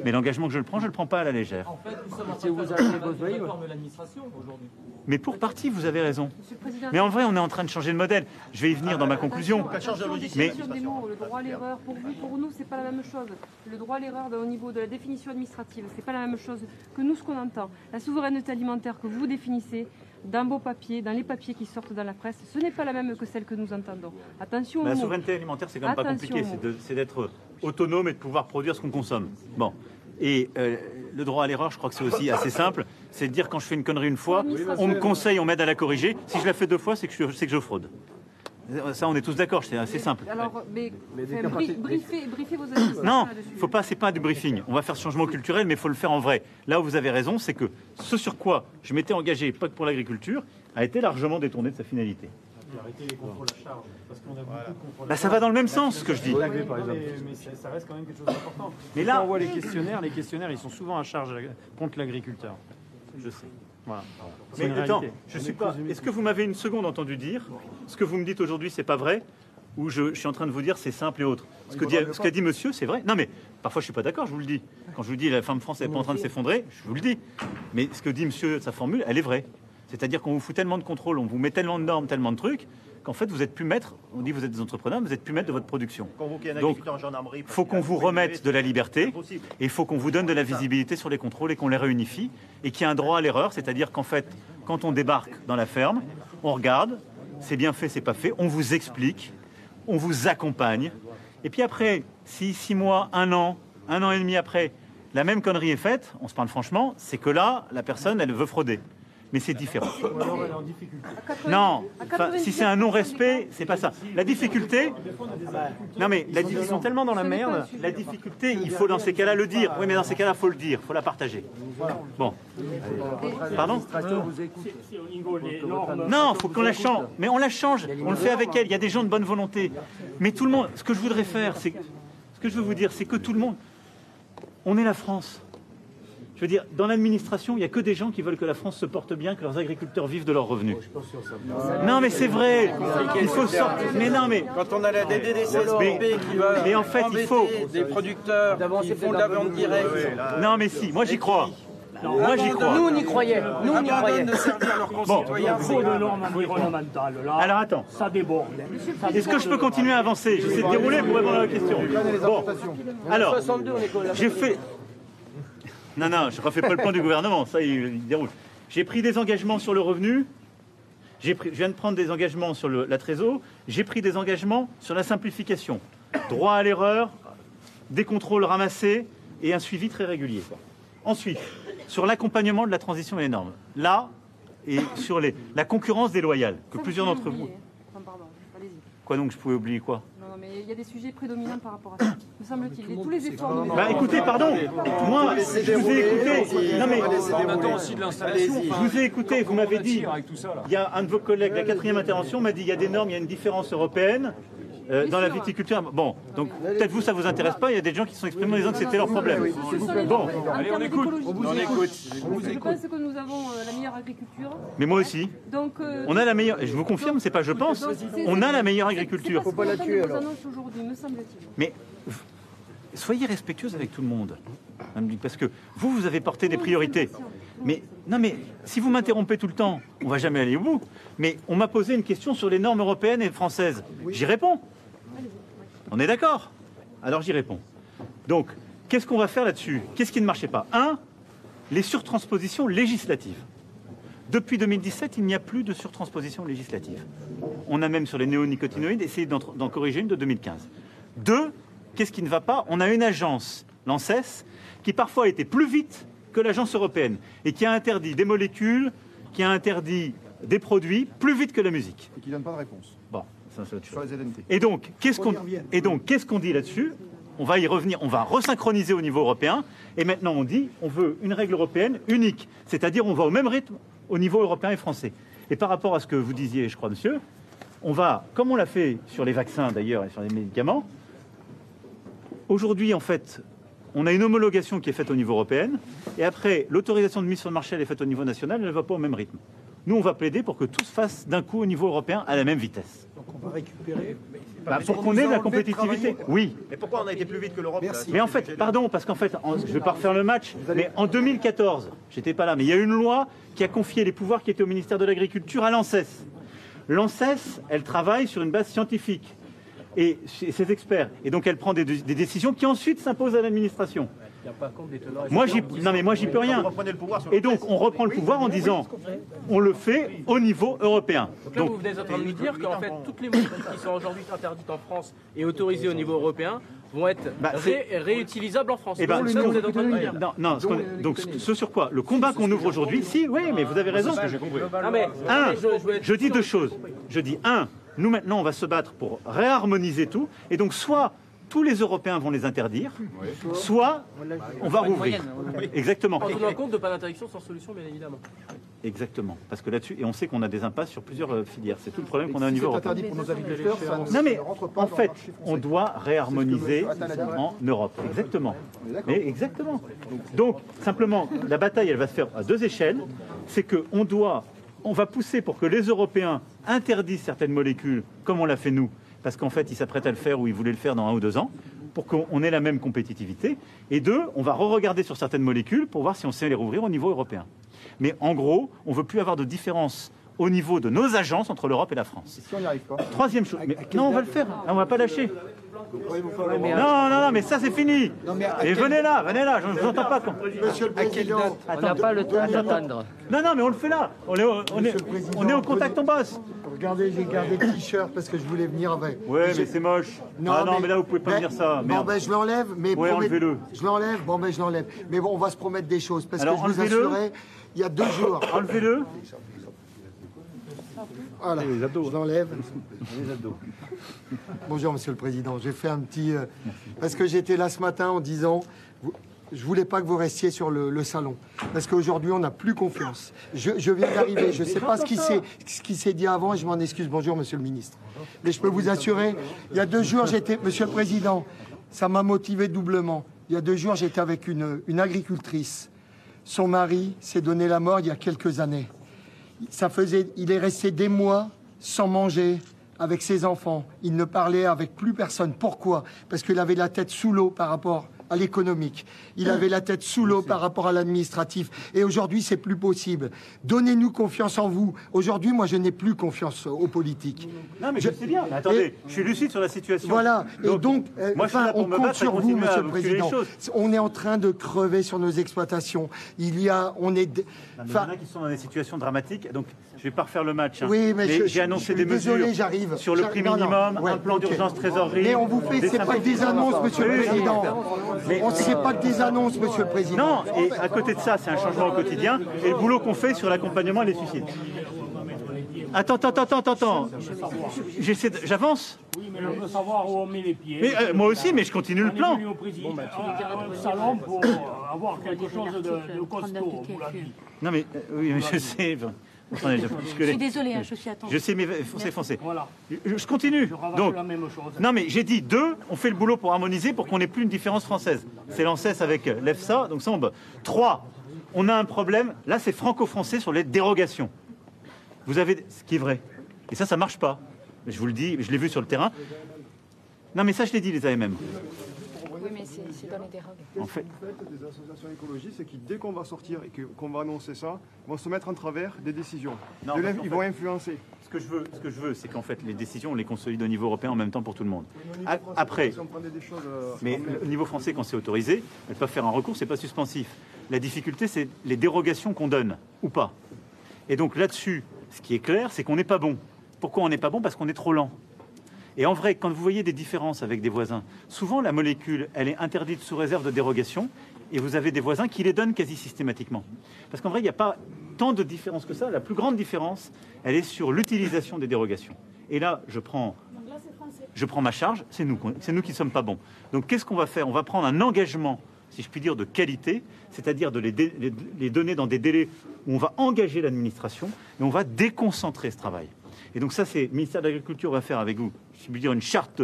Mais l'engagement que je le prends, je le prends pas à la légère.
En fait, nous sommes en
Si
train de
vous
l'administration aujourd'hui.
Mais pour partie, vous avez raison. Mais en vrai, on est en train de changer de modèle. Je vais y venir dans ma conclusion. Mais
le droit à l'erreur, pour vous, pour nous, c'est pas la même chose. Le droit à l'erreur au niveau de la définition administrative, c'est pas la même chose que nous, ce qu'on entend. La souveraineté alimentaire que vous définissez dans vos papiers, dans les papiers qui sortent dans la presse, ce n'est pas la même que celle que nous entendons. Attention aux
la
mots.
souveraineté alimentaire, c'est quand même pas compliqué. C'est d'être autonome et de pouvoir produire ce qu'on consomme. Bon. Et euh, le droit à l'erreur, je crois que c'est aussi assez simple. C'est de dire quand je fais une connerie une fois, on me conseille, on m'aide à la corriger. Si je la fais deux fois, c'est que, je- c'est que je fraude. Ça, on est tous d'accord, c'est assez simple.
Alors, mais,
Mais des
enfin,
capacités-
bri- briefez, briefez vos administrations
Non, faut pas, c'est pas du briefing. On va faire ce changement culturel, mais il faut le faire en vrai. Là où vous avez raison, c'est que ce sur quoi je m'étais engagé, pas que pour l'agriculture, a été largement détourné de sa finalité.
Arrêter les contrôles à charge. Parce qu'on a beaucoup de contrôles
Bah, ça va dans le même sens, ce que je dis.
Oui, mais, mais ça, ça reste quand même quelque chose d'important.
Mais
Quand
là-
on voit les questionnaires, les questionnaires, ils sont souvent à charge contre l'agriculteur.
Je sais.
Voilà.
Mais attends,
réalité.
je suis pas. Est-ce que vous m'avez une seconde entendu dire ce que vous me dites aujourd'hui, c'est pas vrai ou je, je suis en train de vous dire c'est simple et autre? Ce que dit- ce qu'a dit monsieur, c'est vrai. Non, mais parfois je suis pas d'accord, je vous le dis. Quand je vous dis la femme France n'est pas en train de s'effondrer, je vous le dis. Mais ce que dit monsieur, sa formule, elle est vraie. C'est-à-dire qu'on vous fout tellement de contrôle, on vous met tellement de normes, tellement de trucs, qu'en fait vous êtes plus maître. On dit vous êtes des entrepreneurs, vous êtes plus maître de votre production.
Un
Donc,
en gendarmerie.
faut qu'on
a
vous remette de la liberté et il faut qu'on vous donne de la visibilité sur les contrôles et qu'on les réunifie et qu'il y ait un droit à l'erreur, c'est-à-dire qu'en fait, quand on débarque dans la ferme, on regarde, c'est bien fait, c'est pas fait, on vous explique, on vous accompagne et puis après, si six mois, un an, un an et demi après, la même connerie est faite, on se parle franchement, c'est que là, la personne, elle veut frauder. Mais c'est différent.
Ou alors elle est en difficulté.
Non, enfin, si c'est un non-respect, c'est pas ça. La difficulté, non mais la
Ils sont- tellement dans la merde.
La difficulté, il faut dans ces cas-là le dire. Oui, mais dans ces cas-là, faut le dire, faut la partager. Bon. Pardon
normes.
Non, faut qu'on la change. Mais on la change. On le fait avec elle. Il y a des gens de bonne volonté. Mais tout le monde. Ce que je voudrais faire, c'est ce que je veux vous dire, c'est que tout le monde. On est la France. Je veux dire, dans l'administration, il n'y a que des gens qui veulent que la France se porte bien, que leurs agriculteurs vivent de leurs revenus. Non, mais c'est vrai. Il faut sortir. Mais non, mais
Quand on a la DDD16
Mais-
qui va
mais en fait, il faut-
des producteurs qui font de la vente directe.
Non, mais si, moi j'y crois. Moi j'y crois.
Nous, on y croyait. Nous, on y croyait.
Abandonnent de servir leurs concitoyens.
Trop de normes environnementales, là.
Alors attends.
Ça déborde.
Est-ce que je peux continuer à avancer? J'essaie de dérouler pour répondre à la question. Bon, alors,
62, on est con-
j'ai fait. Non, non, je ne refais pas le plan du gouvernement, ça il, il déroule. J'ai pris des engagements sur le revenu, pris, je viens de prendre des engagements sur le- la trésor, j'ai pris des engagements sur la simplification. Droit à l'erreur, des contrôles ramassés et un suivi très régulier. Ensuite, sur l'accompagnement de la transition et les normes. Là, et sur les, la concurrence déloyale, que plusieurs d'entre vous. Quoi donc, je pouvais oublier quoi?
Non, mais il y a des sujets prédominants par rapport à ça, me semble-t-il. Et tous les efforts
Bah écoutez, pardon, moi je vous ai écouté. Non mais
On attend aussi de l'installation.
je vous ai écouté, vous m'avez dit. Il y a un de vos collègues, la quatrième intervention, m'a dit il y a des normes, il y a une différence européenne. euh, dans la viticulture, bon, donc peut-être vous ça vous intéresse pas. Il y a des gens qui se sont exprimés en disant que c'était leur problème. Bon,
Allez, on écoute.
On vous écoute.
Je pense que nous avons euh, la meilleure agriculture.
mais moi aussi.
Donc, euh,
On a la meilleure, je vous confirme, c'est pas je pense,
donc,
on a la meilleure agriculture.
C'est pas me semble-t-il.
Mais soyez respectueuse avec tout le monde. Parce que vous, vous avez porté des priorités. Mais non, mais si vous m'interrompez tout le temps, on va jamais aller au bout. Mais on m'a posé une question sur les normes européennes et françaises. J'y réponds. On est d'accord Alors j'y réponds. Donc, qu'est-ce qu'on va faire là-dessus? Qu'est-ce qui ne marchait pas? Un, les surtranspositions législatives. Depuis 2017, il n'y a plus de surtransposition législative. On a même sur les néonicotinoïdes essayé d'en corriger une de 2015. Deux, qu'est-ce qui ne va pas? On a une agence, l'ANSES, qui parfois a été plus vite que l'agence européenne et qui a interdit des molécules, qui a interdit des produits plus vite que la musique.
Et qui ne donne pas de réponse.
Bon, ça c'est
Sur les LNT.
Et donc, qu'est-ce
On
qu'on et donc qu'est-ce qu'on dit là-dessus? On va y revenir, on va resynchroniser au niveau européen. Et maintenant, on dit, on veut une règle européenne unique, c'est-à-dire on va au même rythme au niveau européen et français. Et par rapport à ce que vous disiez, je crois, monsieur, on va, comme on l'a fait sur les vaccins d'ailleurs et sur les médicaments, aujourd'hui, en fait, on a une homologation qui est faite au niveau européen, et après, l'autorisation de mise sur le marché, elle est faite au niveau national, elle ne va pas au même rythme. Nous, on va plaider pour que tout se fasse d'un coup au niveau européen à la même vitesse.
Donc on va récupérer.
Bah, pour qu'on ait de la compétitivité. Oui.
Mais pourquoi on a été plus vite que l'Europe
Mais en fait, pardon, parce qu'en fait, en- je ne vais pas refaire le match, mais en 2014, j'étais pas là, mais il y a une loi qui a confié les pouvoirs qui étaient au ministère de l'Agriculture à l'ANSES. L'ANSES, elle travaille sur une base scientifique et ses experts, et donc elle prend des, des décisions qui ensuite s'imposent à l'administration.
Il n'y a pas compte des tenants et
Moi, j'y, non mais moi, j'y peux rien. Et donc, on reprend le pouvoir en disant, on le fait au niveau européen.
Donc là, vous venez en train de nous dire qu'en fait, toutes les molécules qui sont aujourd'hui interdites en France et autorisées au niveau européen vont être
Bah,
ré- réutilisables en France.
Eh ben,
ça vous êtes en train de dire.
non, non, ce qu'on- donc ce ce sur quoi? Le combat qu'on ouvre aujourd'hui, si, oui, mais vous avez raison.
Non, mais-
Un,
je-
dis deux choses. Je dis un, nous maintenant on va se battre pour réharmoniser tout, et donc soit tous les Européens vont les interdire, soit on va rouvrir.
moyenne.
Exactement.
En tenant compte de pas d'interdiction sans solution, bien évidemment.
Exactement. Parce que là-dessus, et on sait qu'on a des impasses sur plusieurs euh, filières. C'est tout le problème qu'on a au
Si
niveau
c'est
européen.
interdit pour nos agriculteurs, ça
Non mais en fait, on doit réharmoniser en Europe. Exactement. Mais exactement. Donc simplement, la bataille, elle va se faire à deux échelles. C'est que on doit, on va pousser pour que les Européens interdisent certaines molécules, comme on l'a fait nous, parce qu'en fait, ils s'apprêtent à le faire ou ils voulaient le faire dans un ou deux ans, pour qu'on ait la même compétitivité. Et deux, on va re-regarder sur certaines molécules pour voir si on sait les rouvrir au niveau européen. Mais en gros, on veut plus avoir de différence au niveau de nos agences entre l'Europe et la France.
Si on n'y arrive pas?
Troisième chose. mais- non, on va le faire? Ah, On va pas lâcher. Non, non, non, mais ça c'est fini. Et venez là, venez là. Je ne vous entends pas. Quand...
Monsieur le Président,
On n'a pas le temps d'attendre.
Non, non, mais on le fait là. On est, au- on est, on est au contact en bosse.
Regardez, j'ai gardé le t-shirt parce que je voulais venir avec.
Ouais, mais c'est moche. ah non, mais là vous pouvez pas
ben,
me dire ça.
Bon, ben je l'enlève, mais
Ouais,
promet-
enlevez-le.
Je l'enlève, bon, ben je l'enlève. Mais bon, on va se promettre des choses parce
Alors,
que je vous assurais, il y a deux jours.
Enlevez-le.
Voilà, je l'enlève. Bonjour, Monsieur le Président. J'ai fait un petit... euh, parce que j'étais là ce matin en disant... vous- Je voulais pas que vous restiez sur le, le salon. Parce qu'aujourd'hui, on n'a plus confiance. Je, je viens d'arriver. Je ne sais pas ce qui s'est ce qui s'est dit avant. et Je m'en excuse. Bonjour, Monsieur le Ministre. Mais je peux vous assurer, il y a deux jours, j'étais... Monsieur le Président, ça m'a motivé doublement. Il y a deux jours, j'étais avec une, une agricultrice. Son mari s'est donné la mort il y a quelques années. Il est resté des mois sans manger avec ses enfants. Il ne parlait avec plus personne. Pourquoi? Parce qu'il avait la tête sous l'eau par rapport à l'économique. Il avait la tête sous l'eau par rapport à l'administratif. Et aujourd'hui, c'est plus possible. Donnez-nous confiance en vous. Aujourd'hui, moi, je n'ai plus confiance aux politiques.
Non, mais je, sais bien. Mais attendez, je suis lucide sur la situation.
Voilà. et donc, euh,
moi,
enfin, on compte sur vous, Monsieur le Président. On est en train de crever sur nos exploitations. Il y a, on est,
Non, mais il y en a qui sont dans des situations dramatiques, donc je vais pas refaire le match. hein.
Oui, mais
j'ai annoncé des
désolé,
mesures
j'arrive.
sur le prix
Non, non.
minimum,
Ouais,
un plan d'urgence trésorerie.
Mais on vous fait,
des
c'est pas des annonces, Monsieur le Président.
Mais-
On sait pas que des annonces, Monsieur le Président.
Non, et à côté de ça, c'est un changement au quotidien et le boulot qu'on fait sur l'accompagnement et les suicides. Attends, attends, attends, attends, attends. J'avance
Oui, mais je veux savoir où on met les pieds.
Mais, euh, moi aussi, mais je continue le
On
plan.
au président, à- au salon pour euh, avoir quelque chose de, de costaud, on vous l'a dit.
Non, mais euh, oui, mais je sais. Attendez, je,
suis désolée, hein, je suis attendue.
Je sais, mais foncez, foncez.
Voilà.
Je, je continue. Donc,
la même chose.
non, mais j'ai dit deux, on fait le boulot pour harmoniser pour qu'on n'ait plus une différence française. C'est l'ANSES avec euh, l'EFSA, donc ça on. Trois, on a un problème, là c'est franco-français sur les dérogations. Vous avez ce qui est vrai. Et ça, ça marche pas. Je vous le dis, je l'ai vu sur le terrain. Non, mais ça, je l'ai dit, les AMM.
C'est dans les dérogues.
En fait,
des associations écologistes, c'est que dès qu'on va sortir et qu'on va annoncer ça, vont se mettre en travers des décisions.
Non,
ils
fait-
vont influencer.
ce que je veux, ce que je veux, c'est qu'en fait, les décisions, on les consolide au niveau européen en même temps pour tout le monde.
Français,
Après,
si on prenait des choses, euh,
mais au niveau français, quand c'est autorisé, elles peuvent faire un recours, c'est pas suspensif. La difficulté, c'est les dérogations qu'on donne ou pas. Et donc là-dessus, ce qui est clair, c'est qu'on n'est pas bon. Pourquoi on n'est pas bon? Parce qu'on est trop lent. Et en vrai, quand vous voyez des différences avec des voisins, souvent la molécule, elle est interdite sous réserve de dérogation, et vous avez des voisins qui les donnent quasi systématiquement. Parce qu'en vrai, il n'y a pas tant de différence que ça. La plus grande différence, elle est sur l'utilisation des dérogations. Et là, je prends, je prends ma charge, c'est nous, c'est nous qui ne sommes pas bons. Donc qu'est-ce qu'on va faire? On va prendre un engagement, si je puis dire, de qualité, c'est-à-dire de les, les donner dans des délais où on va engager l'administration et on va déconcentrer ce travail. Et donc ça, c'est le ministère de l'Agriculture va faire avec vous, si je puis dire, une charte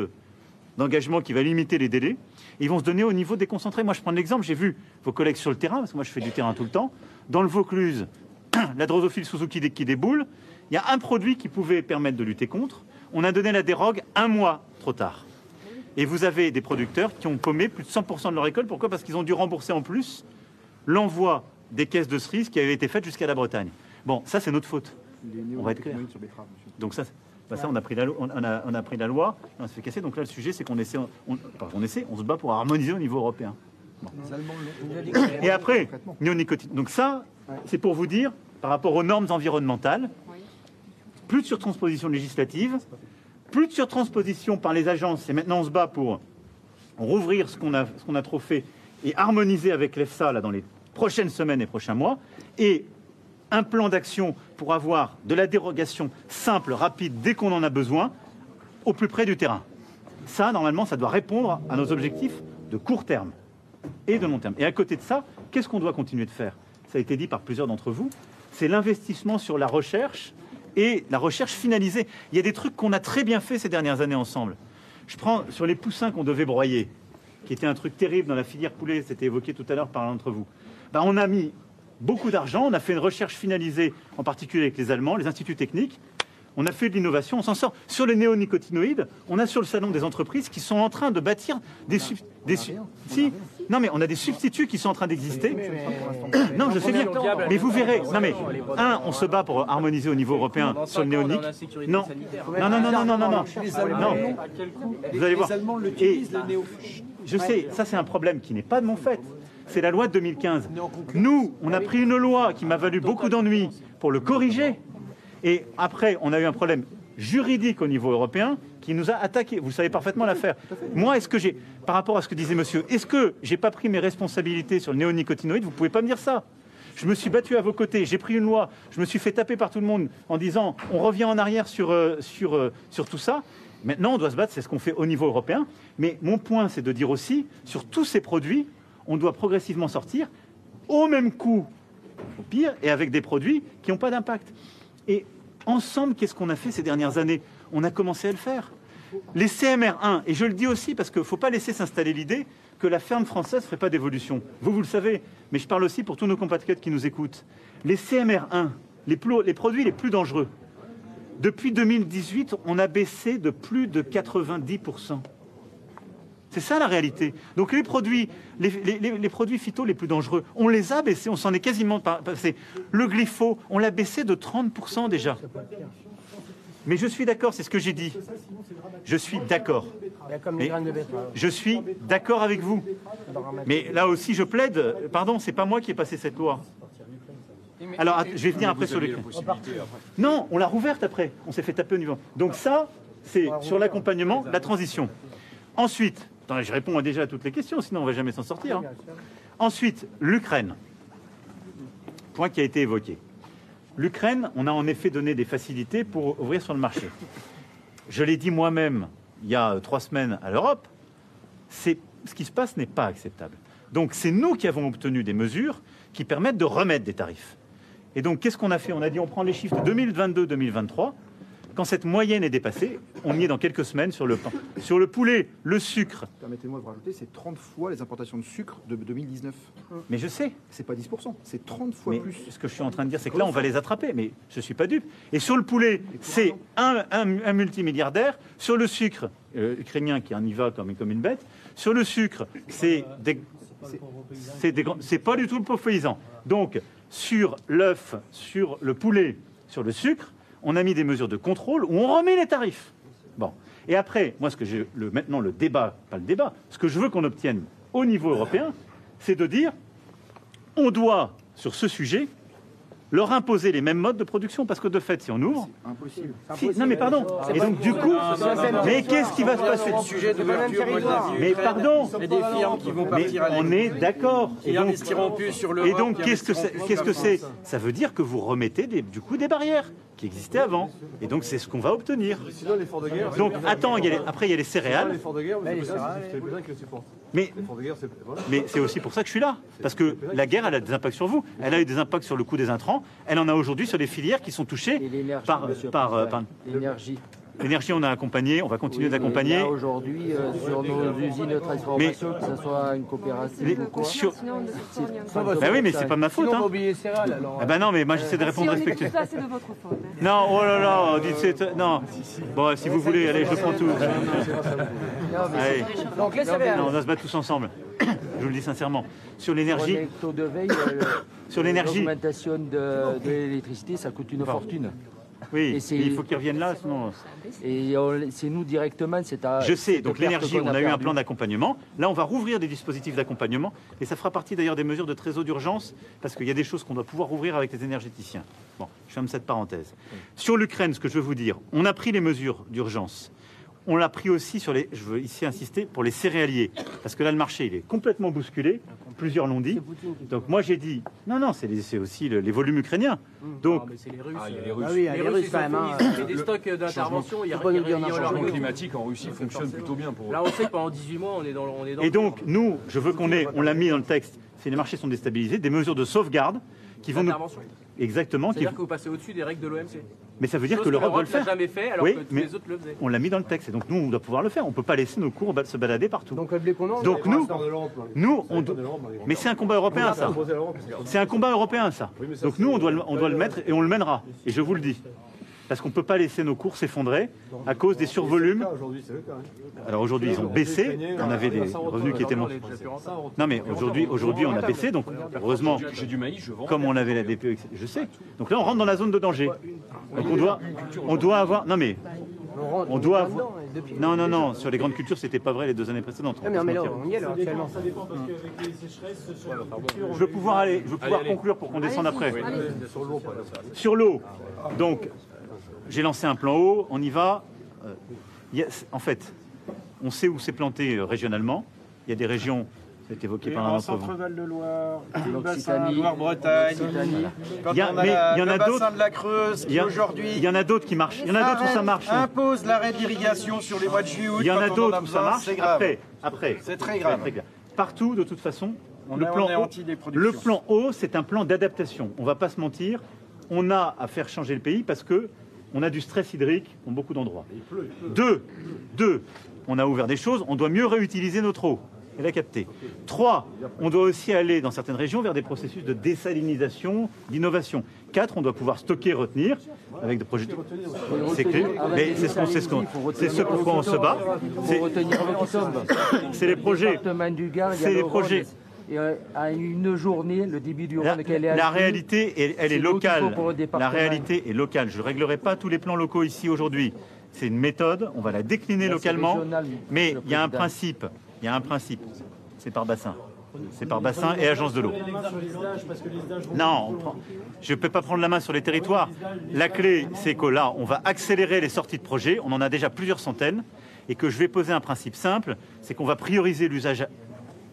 d'engagement qui va limiter les délais. Et ils vont se donner au niveau déconcentré. Moi, je prends l'exemple, j'ai vu vos collègues sur le terrain, parce que moi, je fais du terrain tout le temps. Dans le Vaucluse, la drosophile Suzuki qui déboule, il y a un produit qui pouvait permettre de lutter contre. On a donné la dérogue un mois trop tard. Et vous avez des producteurs qui ont paumé plus de 100% de leur récolte. Pourquoi? Parce qu'ils ont dû rembourser en plus l'envoi des caisses de cerises qui avaient été faites jusqu'à la Bretagne. Bon, ça, c'est notre faute. On va être clair. Donc ça, bah ça on, a pris la, lo- on, on a, on a pris la loi, on s'est fait casser. Donc là, le sujet, c'est qu'on essaie, on, enfin, on essaie, on se bat pour harmoniser au niveau européen. Et après, néonicotine. Donc ça, c'est pour vous dire, par rapport aux normes environnementales, plus de surtransposition législative, plus de surtransposition par les agences. Et maintenant, on se bat pour rouvrir ce qu'on a, ce qu'on a trop fait et harmoniser avec l'EFSA là, dans les prochaines semaines et prochains mois. Et un plan d'action pour avoir de la dérogation simple, rapide, dès qu'on en a besoin, au plus près du terrain. Ça, normalement, ça doit répondre à nos objectifs de court terme et de long terme. Et à côté de ça, qu'est-ce qu'on doit continuer de faire? Ça a été dit par plusieurs d'entre vous. C'est l'investissement sur la recherche et la recherche finalisée. Il y a des trucs qu'on a très bien fait ces dernières années ensemble. Je prends sur les poussins qu'on devait broyer, qui était un truc terrible dans la filière poulet, c'était évoqué tout à l'heure par l'un d'entre vous. Ben, on a mis beaucoup d'argent, on a fait une recherche finalisée, en particulier avec les Allemands, les instituts techniques. On a fait de l'innovation, on s'en sort. Sur les néonicotinoïdes, on a sur le salon des entreprises qui sont en train de bâtir des, si, non mais on a des substituts qui sont en train d'exister. Non, je sais bien. Mais vous verrez. Non mais un, on se bat pour harmoniser au niveau européen sur le
on
néonique. Non, non, non, non, non, non, non, non. Vous allez voir. Et je sais, ça c'est un problème qui n'est pas de mon fait. C'est la loi de 2015. Nous, on a pris une loi qui m'a valu beaucoup d'ennuis pour le corriger. Et après, on a eu un problème juridique au niveau européen qui nous a attaqué. Vous savez parfaitement l'affaire. Moi, est-ce que j'ai, par rapport à ce que disait monsieur, est-ce que j'ai pas pris mes responsabilités sur le néonicotinoïde? Vous pouvez pas me dire ça. Je me suis battu à vos côtés, j'ai pris une loi, je me suis fait taper par tout le monde en disant on revient en arrière sur, euh, sur, euh, sur tout ça. Maintenant, on doit se battre, c'est ce qu'on fait au niveau européen. Mais mon point, c'est de dire aussi, sur tous ces produits, on doit progressivement sortir au même coût, au pire, et avec des produits qui n'ont pas d'impact. Et ensemble, qu'est-ce qu'on a fait ces dernières années? On a commencé à le faire. Les CMR1, et je le dis aussi parce qu'il ne faut pas laisser s'installer l'idée que la ferme française ne ferait pas d'évolution. Vous, vous le savez, mais je parle aussi pour tous nos compatriotes qui nous écoutent. Les CMR1, les, produits les plus dangereux, depuis 2018, on a baissé de plus de 90%. C'est ça la réalité. Donc les produits, les, les- produits phyto les plus dangereux, on les a baissés, on s'en est quasiment pas- passé. Le glypho, on l'a baissé de 30% déjà. Mais je suis d'accord, c'est ce que j'ai dit. Je suis d'accord. Je suis d'accord avec vous. Mais là aussi, je plaide. Pardon, c'est pas moi qui ai passé cette loi. Alors, je vais venir après sur le. Non, on l'a rouverte après. On s'est fait taper au niveau. Donc ça, c'est sur l'accompagnement, la transition. Ensuite, je réponds déjà à toutes les questions, sinon on va jamais s'en sortir. hein. Ensuite, l'Ukraine. Point qui a été évoqué. L'Ukraine, on a en effet donné des facilités pour ouvrir sur le marché. Je l'ai dit moi-même il y a euh, trois semaines à l'Europe, ce qui se passe n'est pas acceptable. Donc c'est nous qui avons obtenu des mesures qui permettent de remettre des tarifs. Et donc qu'est-ce qu'on a fait? On a dit on prend les chiffres de 2022-2023. Quand cette moyenne est dépassée, on y est dans quelques semaines sur le pain. Sur le poulet, le sucre.
Permettez-moi de vous rajouter, c'est 30 fois les importations de sucre de 2019.
Mais je sais.
C'est pas 10%, c'est 30 fois
Mais
plus.
ce que je suis en train de dire, c'est que là, on va les attraper. Mais je ne suis pas dupe. Et sur le poulet, c'est un, un- un multimilliardaire. Sur le sucre, euh, ukrainien qui en y va comme, comme une bête. Sur le sucre, c'est des- c'est pas du tout le pauvre paysan. Donc, sur l'œuf, sur le poulet, sur le sucre, on a mis des mesures de contrôle où on remet les tarifs. Bon. Et après, moi, ce que j'ai le, maintenant le débat, pas le débat, ce que je veux qu'on obtienne au niveau européen, c'est de dire on doit, sur ce sujet, leur imposer les mêmes modes de production, parce que de fait, si on ouvre,
Impossible.
si- non mais pardon, et donc du coup, mais qu'est-ce qui va se passer
sujet
Mais pardon,
Et des firmes qui vont
mais
partir
on est d'accord.
Sur l'Europe,
Et donc, qu'est-ce que c'est Qu'est-ce que c'est. Ça veut dire que vous remettez des- du coup des barrières qui existaient avant. Et donc, c'est ce qu'on va obtenir. Donc, attends, il y a les- après, il y a les céréales. Mais
c'est.
Mais, aussi pour ça que je suis là. Parce que la guerre, elle a des impacts sur vous. Elle a eu des impacts sur le coût des intrants. Elle en a aujourd'hui sur les filières qui sont touchées par, par, euh, par-
L'énergie.
L'énergie, on a accompagné, on va continuer
Oui, mais
d'accompagner.
Aujourd'hui, euh, sur nos usines de transformation, que ce soit une coopérative
Mais
ou quoi,
sur- Bah oui, mais c'est pas ma faute.
Sinon, on
hein.
alors.
Ah bah non, mais moi j'essaie de
Si
répondre
c'est de votre faute. hein.
Non, oh là là, dites c'est... Non. Bon, si vous voulez, allez, je prends tout. Allez.
Donc.
Non, on va se battre tous ensemble. Je vous le dis sincèrement. Sur l'énergie,
Sur euh,
l'énergie.
L'augmentation de, de l'électricité, ça coûte une fortune.
Oui,
Et
il faut qu'ils reviennent là, sinon...
Et on- c'est nous directement, c'est à.
Je sais, donc l'énergie,
qu'on
on a eu un plan d'accompagnement. Là, on va rouvrir des dispositifs d'accompagnement et ça fera partie d'ailleurs des mesures de trésor d'urgence parce qu'il y a des choses qu'on doit pouvoir rouvrir avec les énergéticiens. Bon, je ferme cette parenthèse. Sur l'Ukraine, ce que je veux vous dire, on a pris les mesures d'urgence. On l'a pris aussi sur les, je veux ici insister, pour les céréaliers. Parce que là, le marché, il est complètement bousculé. Plusieurs l'ont dit. Donc moi, j'ai dit, non, non, c'est aussi le- les volumes ukrainiens. Donc,
mais c'est les Russes.
Ah, il y a les Russes.
Ah oui, il y a les Russes,
ils
quand
ont
même,
fait-
hein.
Ils ont fait des stocks d'intervention. Il y a
quoi.
Le changement climatique en Russie fonctionne plutôt bien pour eux.
Là, on sait que pendant 18 mois, on est dans, le- on est dans
Et donc, nous, je veux qu'on ait, on l'a mis dans le texte, si les marchés sont déstabilisés, des mesures de sauvegarde qui vont nous... Exactement. Qui...
Que vous passez au-dessus des règles de l'OMC.
Mais ça veut dire
Chose
que l'Europe doit le
n'a
faire.
jamais fait, alors
Oui,
que tous
mais
les autres le faisaient.
on l'a mis dans le texte. Et donc, nous, on doit pouvoir le faire. On ne peut pas laisser nos cours se balader partout.
Donc, le blé qu'on a, on
Donc, nous, nous, on doit- Mais c'est un combat européen, ça. C'est un combat européen, ça. Donc, nous, on doit, le- on doit le mettre et on le mènera. Et je vous le dis. Parce qu'on ne peut pas laisser nos cours s'effondrer à cause des survolumes. Alors aujourd'hui, ils ont baissé. On avait des revenus qui étaient moins. Non, mais aujourd'hui, aujourd'hui, on a baissé. Donc, heureusement,
J'ai du maïs, je vends.
comme on avait la DPE, je sais. Donc là, on rentre dans la zone de danger. Donc on doit, on doit avoir. Non, mais on doit avoir. Non, non, non. Sur les grandes cultures, c'était pas vrai les deux années précédentes.
Mais non, mais là, on y est, là,
Ça dépend,
actuellement.
ça dépend parce qu'avec les sécheresses sur la culture,
Je veux pouvoir aller, je veux pouvoir conclure pour qu'on descende après. Sur l'eau, donc j'ai lancé un plan eau, on y va. Euh, en fait, on sait où c'est planté euh, régionalement. Il y a des régions, c'est évoqué par un
En
d'entre vous.
Centre-Val de Loire, le bassin,
L'Occitanie,
Loire-Bretagne.
Il y a-
on a
mais
la-
il y en
le
a
bassin
d'autres-
de la Creuse qui aujourd'hui
il y en a d'autres qui marchent. Il y en a d'autres où ça marche.
impose l'arrêt d'irrigation sur les mois de juillet.
Il y en a d'autres où ça marche.
C'est grave.
Après, après.
C'est très grave.
Partout, de toute façon,
On
le plan eau- le plan eau, c'est un plan d'adaptation. On va pas se mentir. On a à faire changer le pays parce que on a du stress hydrique dans beaucoup d'endroits. Deux, deux, on a ouvert des choses. On doit mieux réutiliser notre eau et la capter. Trois, on doit aussi aller dans certaines régions vers des processus de désalinisation, d'innovation. Quatre, on doit pouvoir stocker, retenir avec des projets. C'est clair. Mais c'est ce qu'on, c'est ce qu'on, c'est ce pourquoi on se bat. C'est- les projets. C'est les projets.
Et euh, à une journée, le débit du
La,
est
la réalité, elle, elle est locale. La réalité est locale. Je ne réglerai pas tous les plans locaux ici aujourd'hui. C'est une méthode, on va la décliner
Là,
localement.
régional,
Mais il y a un principe. Il y a un principe. C'est par bassin. C'est par bassin et agence de l'eau. Non, prend- je ne peux pas prendre la main sur les territoires. La clé, c'est que là, on va accélérer les sorties de projets. On en a déjà plusieurs centaines. Et que je vais poser un principe simple, c'est qu'on va prioriser l'usage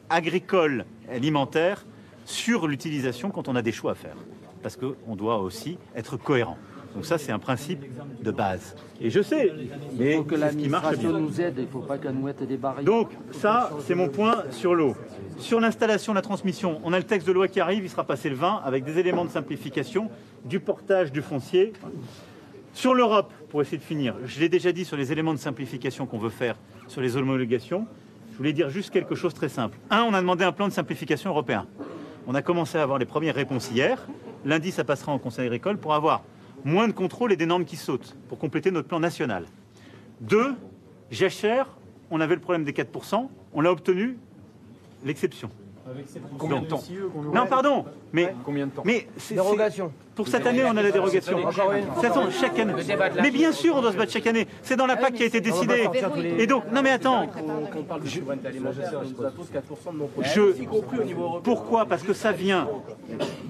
agricole, alimentaire, sur l'utilisation quand on a des choix à faire. Parce qu'on doit aussi être cohérent. Donc ça, c'est un principe de base. Et je sais, mais
Il faut que l'administration
bien.
nous aide, il ne faut pas qu'elle nous mette des barrières.
Donc ça, c'est mon point sur l'eau. Sur l'installation, la transmission, on a le texte de loi qui arrive, il sera passé le 20 avec des éléments de simplification, du portage du foncier. Sur l'Europe, pour essayer de finir, je l'ai déjà dit sur les éléments de simplification qu'on veut faire sur les homologations, je voulais dire juste quelque chose de très simple. Un, on a demandé un plan de simplification européen. On a commencé à avoir les premières réponses hier. Lundi, ça passera en Conseil agricole pour avoir moins de contrôle et des normes qui sautent, pour compléter notre plan national. Deux, Jachère, on avait le problème des 4%, on l'a obtenu, l'exception.
Combien de temps
Non, pardon, mais
Combien de temps
mais c'est-
Dérogation.
c'est- Pour cette année, on a la dérogation.
Encore une.
Chaque année. Mais bien sûr, on doit se battre chaque année. C'est dans la PAC qui a été décidé. Et donc, non mais attends,
Qu'on parle de souveraineté alimentaire, ça nous impose 4% de nos produits,
je.
y compris au niveau européen.
Pourquoi Parce que ça vient.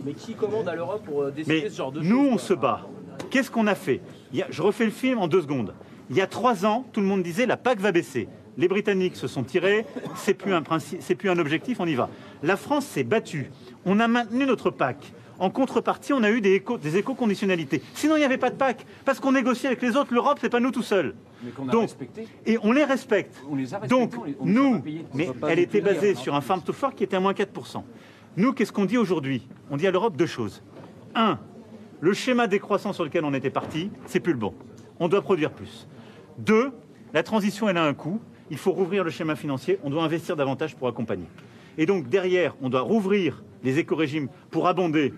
Mais qui commande à l'Europe pour euh, décider
Mais
ce genre de
nous,
choses
on se bat. Qu'est-ce qu'on a fait? Il y a- Je refais le film en deux secondes. Il y a trois ans, tout le monde disait la PAC va baisser. Les Britanniques se sont tirés, c'est plus un principe, c'est plus un objectif, on y va. La France s'est battue. On a maintenu notre PAC. En contrepartie, on a eu des, éco- des éco-conditionnalités. Sinon, il n'y avait pas de PAC, parce qu'on négocie avec les autres. L'Europe, c'est pas nous tout seuls.
Mais qu'on a
Donc,
respecté.
et on les respecte.
On les a respectés,
Donc,
on les- on les a
nous, mais elle était basée
hein.
sur un farm to fork qui était à moins 4%. Nous, qu'est-ce qu'on dit aujourd'hui? On dit à l'Europe deux choses. Un, le schéma décroissant sur lequel on était parti, c'est plus le bon. On doit produire plus. Deux, la transition, elle a un coût. Il faut rouvrir le schéma financier. On doit investir davantage pour accompagner. Et donc, derrière, on doit rouvrir les éco-régimes pour abonder,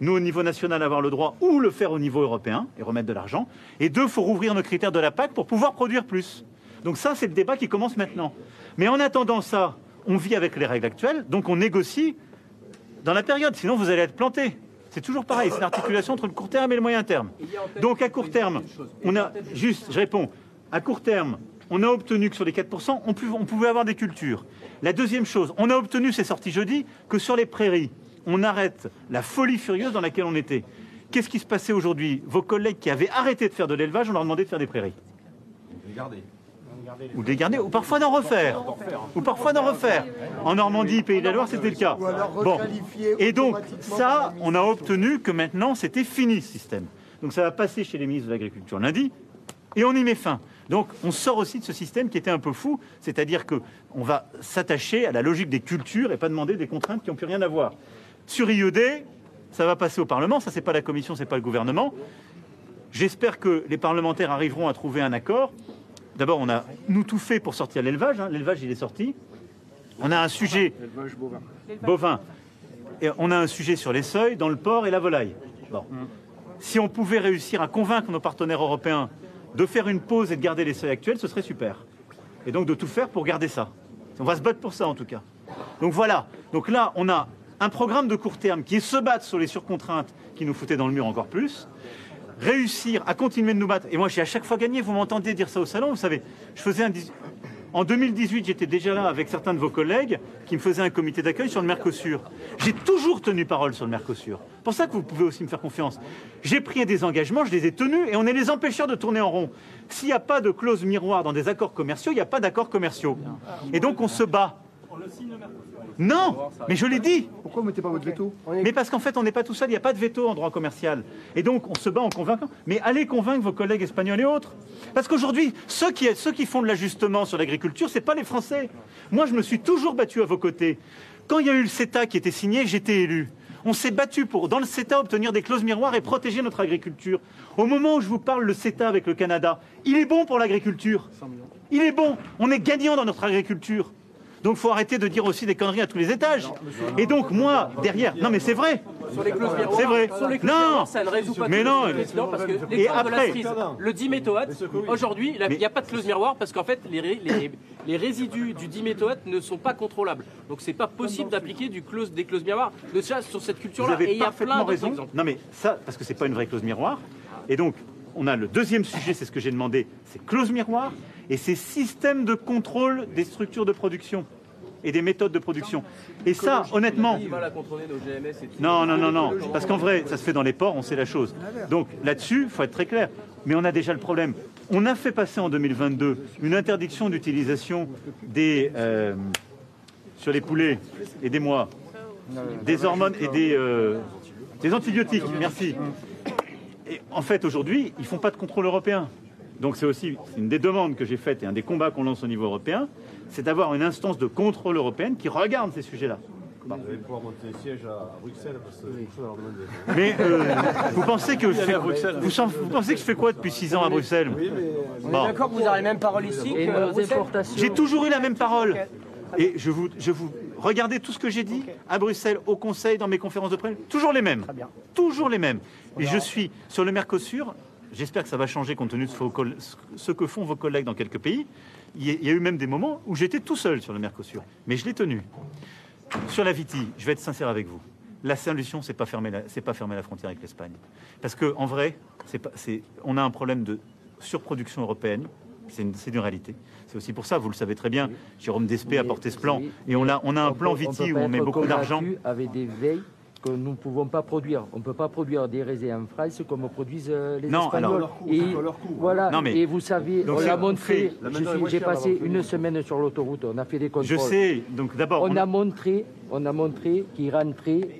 nous, au niveau national, avoir le droit, ou le faire au niveau européen et remettre de l'argent. Et deux, il faut rouvrir nos critères de la PAC pour pouvoir produire plus. Donc ça, c'est le débat qui commence maintenant. Mais en attendant ça, on vit avec les règles actuelles, donc on négocie dans la période, sinon vous allez être planté. C'est toujours pareil, c'est l'articulation entre le court terme et le moyen terme. Donc à court terme, on a juste, je réponds, à court terme, on a obtenu que sur les 4%, on, pu- on pouvait avoir des cultures. La deuxième chose, on a obtenu, c'est sorti jeudi, que sur les prairies, on arrête la folie furieuse dans laquelle on était. Qu'est-ce qui se passait aujourd'hui? Vos collègues qui avaient arrêté de faire de l'élevage, on leur demandait de faire des prairies. Ou de les garder, ou parfois d'en refaire. Ou parfois d'en refaire. En Normandie, Pays de la Loire, c'était le cas. Bon. Et donc, ça, on a obtenu que maintenant, c'était fini ce système. Donc ça va passer chez les ministres de l'Agriculture lundi, et on y met fin. Donc on sort aussi de ce système qui était un peu fou, c'est-à-dire qu'on va s'attacher à la logique des cultures et pas demander des contraintes qui n'ont plus rien à voir. Sur IED, ça va passer au Parlement, ça c'est pas la Commission, c'est pas le gouvernement. J'espère que les parlementaires arriveront à trouver un accord. D'abord, on a nous tout fait pour sortir l'élevage. hein. L'élevage, il est sorti. On a un sujet bovin. Et on a un sujet sur les seuils dans le porc et la volaille. Bon. Si on pouvait réussir à convaincre nos partenaires européens de faire une pause et de garder les seuils actuels, ce serait super. Et donc de tout faire pour garder ça. On va se battre pour ça en tout cas. Donc voilà. Donc là, on a un programme de court terme qui est se battre sur les surcontraintes qui nous foutaient dans le mur encore plus. Réussir à continuer de nous battre. Et moi, j'ai à chaque fois gagné. Vous m'entendez dire ça au salon. Vous savez, je faisais un. En 2018, j'étais déjà là avec certains de vos collègues qui me faisaient un comité d'accueil sur le Mercosur. J'ai toujours tenu parole sur le Mercosur. C'est pour ça que vous pouvez aussi me faire confiance. J'ai pris des engagements, je les ai tenus et on est les empêcheurs de tourner en rond. S'il n'y a pas de clause miroir dans des accords commerciaux, il n'y a pas d'accords commerciaux. Et donc on se bat. Non, mais je l'ai dit.
Pourquoi vous mettez pas votre veto
Mais parce qu'en fait, on n'est pas tout seul, il n'y a pas de veto en droit commercial. Et donc, on se bat en convaincant. Mais allez convaincre vos collègues espagnols et autres. Parce qu'aujourd'hui, ceux qui, ceux qui font de l'ajustement sur l'agriculture, ce n'est pas les Français. Moi, je me suis toujours battu à vos côtés. Quand il y a eu le CETA qui était signé, j'étais élu. On s'est battu pour, dans le CETA, obtenir des clauses miroirs et protéger notre agriculture. Au moment où je vous parle, le CETA avec le Canada, il est bon pour l'agriculture. Il est bon. On est gagnant dans notre agriculture. Donc, faut arrêter de dire aussi des conneries à tous les étages. Et donc, moi, derrière, non, mais c'est vrai.
Sur les clauses miroirs,
C'est vrai.
sur les clauses
Non.
miroirs, ça ne résout pas
Mais non.
Monsieur le Président, parce que
Et
de la
après-
cerise, le diméthoate, aujourd'hui, il n'y a pas de clause miroir parce qu'en fait, les, les- les résidus du diméthoate ne sont pas contrôlables. Donc, c'est pas possible d'appliquer du clause, des clauses miroirs déjà sur cette culture-là. Et il y a
parfaitement
plein
raison. Non mais ça, parce que c'est pas une vraie clause miroir. Et donc, on a le deuxième sujet, c'est ce que j'ai demandé, c'est clause miroir et c'est système de contrôle des structures de production et des méthodes de production. Et ça, honnêtement,
et
non, non, non, non, parce qu'en vrai, ça se fait dans les ports, on sait la chose. Donc là-dessus, il faut être très clair. Mais on a déjà le problème. On a fait passer en 2022 une interdiction d'utilisation des euh, sur les poulets, aidez-moi, des hormones et des, euh, des antibiotiques. Merci. Et en fait, aujourd'hui, ils font pas de contrôle européen. Donc c'est aussi une des demandes que j'ai faites et un des combats qu'on lance au niveau européen, c'est d'avoir une instance de contrôle européenne qui regarde ces sujets-là.
Vous allez pouvoir monter sièges à Bruxelles parce que c'est pour ça leur demander.
Mais euh, vous pensez que je fais, vous, pensez que je fais quoi depuis 6 ans à Bruxelles?
On
Bon.
est d'accord que vous avez la même parole ici que.
J'ai toujours eu la même parole. Et je vous, je vous regardez tout ce que j'ai dit à Bruxelles, au Conseil, dans mes conférences de presse, toujours les mêmes. Toujours les mêmes. Et je suis sur le Mercosur. J'espère que ça va changer compte tenu de ce que font vos collègues dans quelques pays. Il y a eu même des moments où j'étais tout seul sur le Mercosur, mais je l'ai tenu. Sur la Viti, je vais être sincère avec vous. La solution, c'est pas pas fermer la frontière avec l'Espagne, parce que en vrai, on a un problème de surproduction européenne. C'est une, réalité. C'est aussi pour ça, vous le savez très bien, Jérôme Despé a porté ce plan. Et on a, un plan Viti où on met beaucoup d'argent.
Des veilles que nous ne pouvons pas produire. On ne peut pas produire des raisins en France comme produisent euh, les
non,
Espagnols.
Alors,
et, voilà, et vous savez, on montré. J'ai passé une semaine sur l'autoroute, on a fait des contrôles.
Je sais, donc d'abord.
On, a montré, on a montré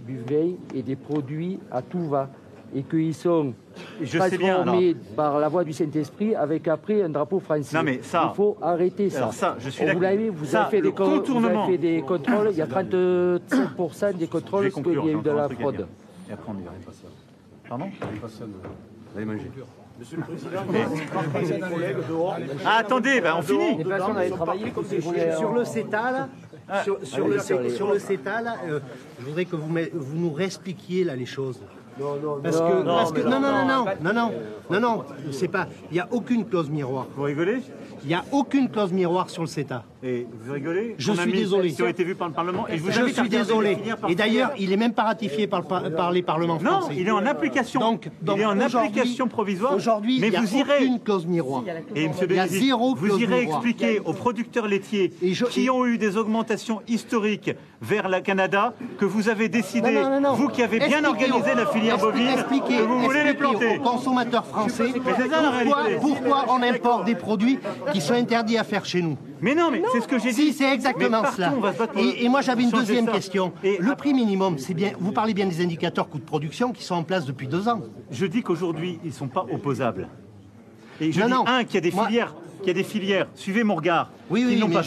du vin et des produits à tout va et qu'ils sont
je transformés sais bien,
alors... par la voix du Saint-Esprit avec après un drapeau français.
Non mais ça,
il faut arrêter ça.
ça je suis
vous avez, vous,
ça,
avez fait des contournement. vous avez fait des contrôles, il y a 37% des contrôles qui
ont
eu de la fraude.
Et après on y va. Pardon euh.
Vous allez manger.
Monsieur le Président,
ah, attendez, ben on finit.
De façon, on avait travaillé comme des
sur le CETA, là,
ah,
sur, sur,
allez,
le,
sur, les...
sur, le, CETA, là, euh, je voudrais que vous, vous nous réexpliquiez là les choses.
Non, non,
parce que,
non,
parce que, non, non,
non,
non, non, non, non, non, c'est pas, il n'y a aucune clause miroir.
Vous rigolez?
Il n'y a aucune clause miroir sur le CETA.
Et vous rigolez
Je suis désolé.
Qui ont été vus par le Parlement. Et je
suis désolé. Et d'ailleurs, il n'est même pas ratifié par, les parlements français.
Non, il est en application.
Donc, donc
il est en application provisoire.
Aujourd'hui, il n'y a
vous irez,
aucune clause miroir. Il y a zéro clause
vous
irez
expliquer aux producteurs laitiers qui ont eu des augmentations historiques vers le Canada que vous avez décidé, vous qui avez bien organisé la filière bovine, que vous voulez les planter.
aux consommateurs français pourquoi on importe des produits qui sont interdits à faire chez nous.
Mais non, mais c'est ce que j'ai dit.
Si, c'est exactement cela. Et, moi, j'avais une deuxième question. Le prix minimum, c'est bien. Vous parlez bien des indicateurs coûts de production qui sont en place depuis deux ans.
Je dis qu'aujourd'hui, ils ne sont pas opposables. Et je
Non,
dis,
non.
un, qu'il a des filières qu'il y a des filières, suivez mon regard, qui n'ont pas.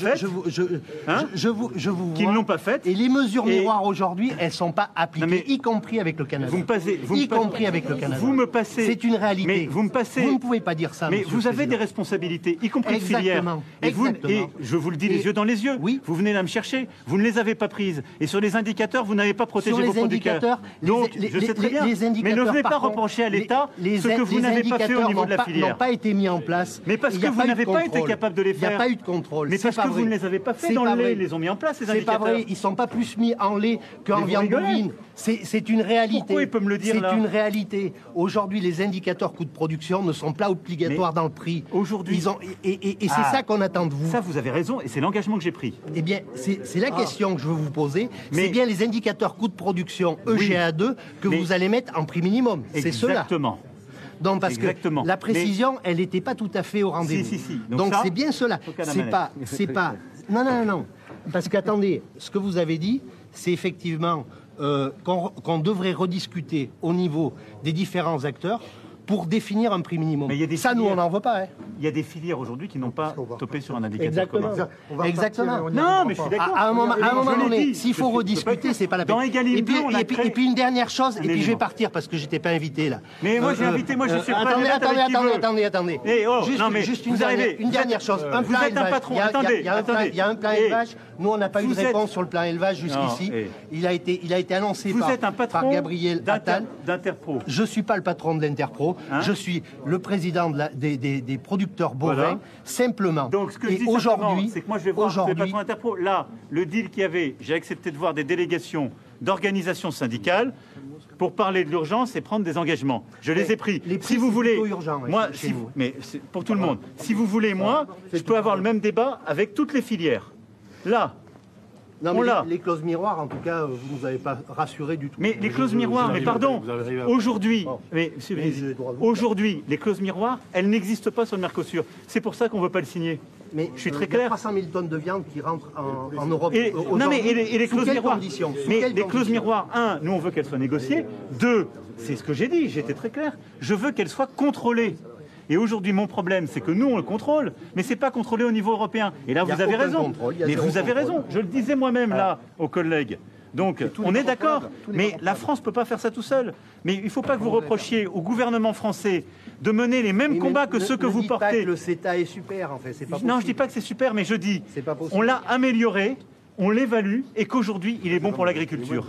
Hein
je, vous, je vous vois.
Pas faites.
Et les mesures miroirs aujourd'hui, elles ne sont pas appliquées, y compris avec le Canada.
Vous me passez. Vous
y
me
compris passez... avec le Canada.
Vous me passez.
C'est une réalité.
Mais vous me passez.
Vous ne pouvez pas dire ça.
Mais vous avez des responsabilités, y compris Exactement. de filières. Et, vous, et je vous le dis les yeux dans les yeux. Oui. Vous venez là me chercher. Vous ne les avez pas prises. Et sur les indicateurs, vous n'avez pas protégé vos producteurs. Donc, je sais très bien. Mais ne venez pas reprocher à l'État ce que vous n'avez pas fait au niveau de la filière.
pas été mis en place.
Mais parce que vous
n'avez
n'avez pas été capable de les faire.
Il n'y a pas eu de contrôle.
Mais parce que vous ne les avez pas fait dans le lait, ils les ont mis en place, ces indicateurs.
C'est pas vrai, ils ne sont pas plus mis en lait qu'en viande bovine. C'est une réalité.
Pourquoi il peut me le dire
C'est une réalité. Aujourd'hui, les indicateurs coûts de production ne sont pas obligatoires dans le prix.
Aujourd'hui.
Et, et, et c'est
ah.
ça qu'on attend de vous.
Ça, vous avez raison, et c'est l'engagement que j'ai pris.
Eh bien, c'est la
ah.
question que je veux vous poser. C'est bien les indicateurs coûts de production EGA2 que vous allez mettre en prix minimum. C'est cela.
Exactement.
Donc, parce que la précision, elle n'était pas tout à fait au rendez-vous.
Donc,
c'est bien cela. C'est pas, c'est pas. Non, non, non. Parce qu'attendez, ce que vous avez dit, c'est effectivement euh, qu'on devrait rediscuter au niveau des différents acteurs pour définir un prix minimum.
Mais y a des
ça, nous, on n'en veut pas. Hein.
Il y a des filières aujourd'hui qui n'ont pas topé sur un indicateur
Exactement.
commun.
Exactement.
Non, mais je suis d'accord.
À, un moment, donné, s'il faut rediscuter, c'est pas la peine.
Dans Egalim
et, puis, et, puis, une dernière chose, et puis je vais partir parce que j'étais pas invité là.
Mais moi, j'ai euh, invité, moi, je suis pas
Attendez, attendez,
eh, oh,
attendez, attendez. Juste une dernière chose.
Euh,
un plan élevage. Il y a un plan
eh,
élevage. Nous, on n'a pas eu de réponse sur le plan élevage jusqu'ici.
Eh.
Il a été annoncé par Gabriel Attal.
D'Interpro.
Je suis pas le patron de l'Interpro.
Hein
je suis le président des, producteurs bovins, simplement.
Donc, ce que je dis
aujourd'hui,
c'est que moi, je vais voir. Là, le deal qu'il y avait, j'ai accepté de voir des délégations d'organisations syndicales pour parler de l'urgence et prendre des engagements. Je les ai pris. Si vous voulez, moi, mais pour tout le monde. Si vous voulez, moi, je peux avoir le même débat avec toutes les filières. Là, Oh
les, clauses miroirs, en tout cas, euh, vous ne nous avez pas rassuré du tout.
Mais les clauses miroirs, mais pardon, aujourd'hui, mais, aujourd'hui, les clauses miroirs, elles n'existent pas sur le Mercosur. C'est pour ça qu'on ne veut pas le signer.
Mais
je suis
euh,
très clair.
Il y a 300 000 tonnes de viande qui rentrent en, Europe.
Et, non, mais les, et les clauses miroirs. Mais les clauses miroirs, un, nous on veut qu'elles soient négociées. Deux, c'est ce que j'ai dit, j'étais très clair. Je veux qu'elles soient contrôlées. Et aujourd'hui, mon problème, c'est que nous, on le contrôle, mais c'est pas contrôlé au niveau européen. Et là, vous avez raison. Mais vous avez raison. Je le disais moi-même là aux collègues. Donc, on est d'accord, mais la France ne peut pas faire ça tout seul. Mais il ne faut pas que vous reprochiez au gouvernement français de mener les mêmes combats que ceux que vous portez.
Le CETA est super, en fait. Pas
non, je ne
dis
pas que c'est super, mais je dis, on l'a amélioré on l'évalue et qu'aujourd'hui il est bon pour l'agriculture.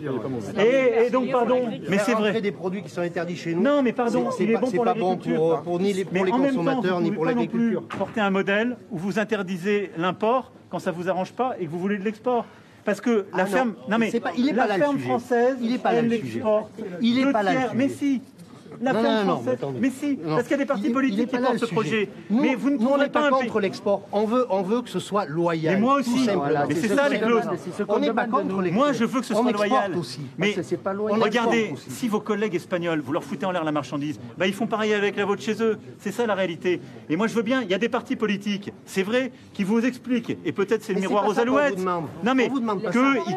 Et, donc pardon, mais c'est vrai.
des produits qui sont interdits chez nous.
Non, mais pardon, il est bon pour
l'agriculture. Bon pour, pour, ni les, pour les consommateurs
temps,
ni pour l'agriculture.
Porter un modèle où vous interdisez l'import quand ça vous arrange pas et que vous voulez de l'export. Parce que la
ah
ferme, non mais
est pas, il est
la
pas là
ferme française,
il est pas là le sujet. Il est pas le
sujet. Mais si, la
Non, non, mais
si,
Non.
parce qu'il y a des partis
il
politiques qui portent ce projet.
Nous,
mais vous ne
nous, on n'est pas
pas un pays.
contre l'export. On veut, on veut que ce soit loyal.
Mais moi aussi. mais c'est
ce
ça les clauses.
On n'est pas contre l'export.
Moi, je veux que ce soit loyal.
aussi.
Mais regardez, si vos collègues espagnols, vous leur foutez en l'air la marchandise, bah, ils font pareil avec la vôtre chez eux. C'est ça la réalité. Et moi, je veux bien. Il y a des partis politiques, c'est vrai, qui vous expliquent. Et peut-être c'est le miroir aux alouettes. Non, mais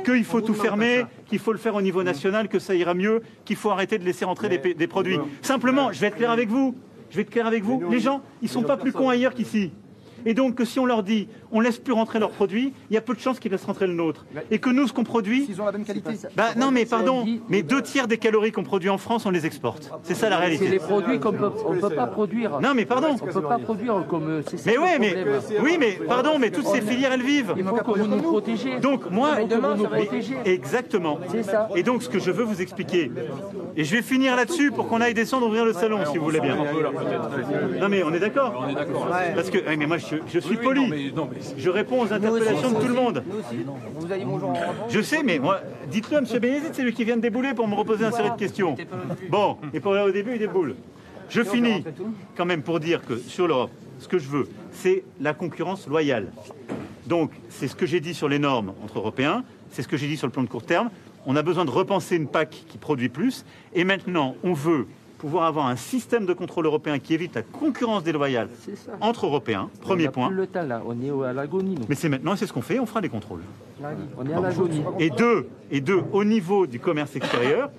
qu'il faut tout fermer. Qu'il faut le faire au niveau national, que ça ira mieux, qu'il faut arrêter de laisser rentrer des, des produits. Simplement, je vais être clair avec vous. Je vais être clair avec vous. Les gens, ils sont pas plus cons ailleurs qu'ici. Et donc, que si on leur dit, on laisse plus rentrer leurs produits, il y a peu de chances qu'ils laissent rentrer le nôtre. Et que nous, ce qu'on produit.
Ils ont la même qualité.
Bah non, mais pardon, mais deux tiers des calories qu'on produit en France, on les exporte. C'est ça la
C'est
réalité.
les produits qu'on peut, on peut pas produire.
Non, mais pardon.
On peut pas produire comme. c'est ça
Mais ouais, mais oui, mais pardon, mais toutes ces filières elles vivent.
Il faut que vous nous protégiez.
Donc moi,
demain, ça va
exactement.
C'est ça.
Et donc ce que je veux vous expliquer, et je vais finir là-dessus pour qu'on aille descendre ouvrir le salon, si vous voulez bien. Non mais on est d'accord. On est d'accord. Parce que, oui, mais moi je, je suis poli. Je réponds aux interpellations de tout le monde.
On vous a dit bonjour en rentrant
Je sais, mais moi, dites-le à M. Bénédicte, c'est lui qui vient de débouler pour me reposer un série de questions. Bon, et pour là au début, il déboule. Je finis quand même pour dire que sur l'Europe, ce que je veux, c'est la concurrence loyale. Donc, c'est ce que j'ai dit sur les normes entre Européens, c'est ce que j'ai dit sur le plan de court terme. On a besoin de repenser une PAC qui produit plus. Et maintenant, on veut pouvoir avoir un système de contrôle européen qui évite la concurrence déloyale entre Européens. Premier point.
plus le temps là, on est à l'agonie.
Mais c'est maintenant, et c'est ce qu'on fait, on fera des contrôles.
On est à l'agonie.
Et deux, et deux, au niveau du commerce extérieur,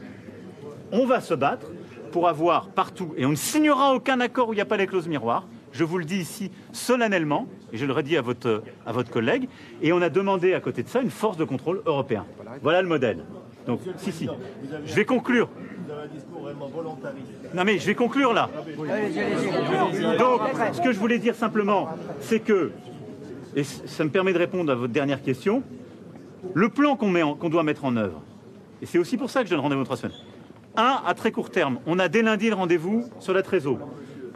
on va se battre pour avoir partout, et on ne signera aucun accord où il n'y a pas les clauses miroirs. Je vous le dis ici solennellement, et je le redis à votre, à votre collègue, et on a demandé à côté de ça une force de contrôle européen. Voilà le modèle. Donc, si, si. Je vais conclure. Non mais je vais conclure là. Donc, ce que je voulais dire simplement, c'est que, et ça me permet de répondre à votre dernière question, le plan qu'on doit mettre en œuvre, et c'est aussi pour ça que je donne rendez-vous trois semaines. Un, à très court terme, on a dès lundi le rendez-vous sur la Trésor.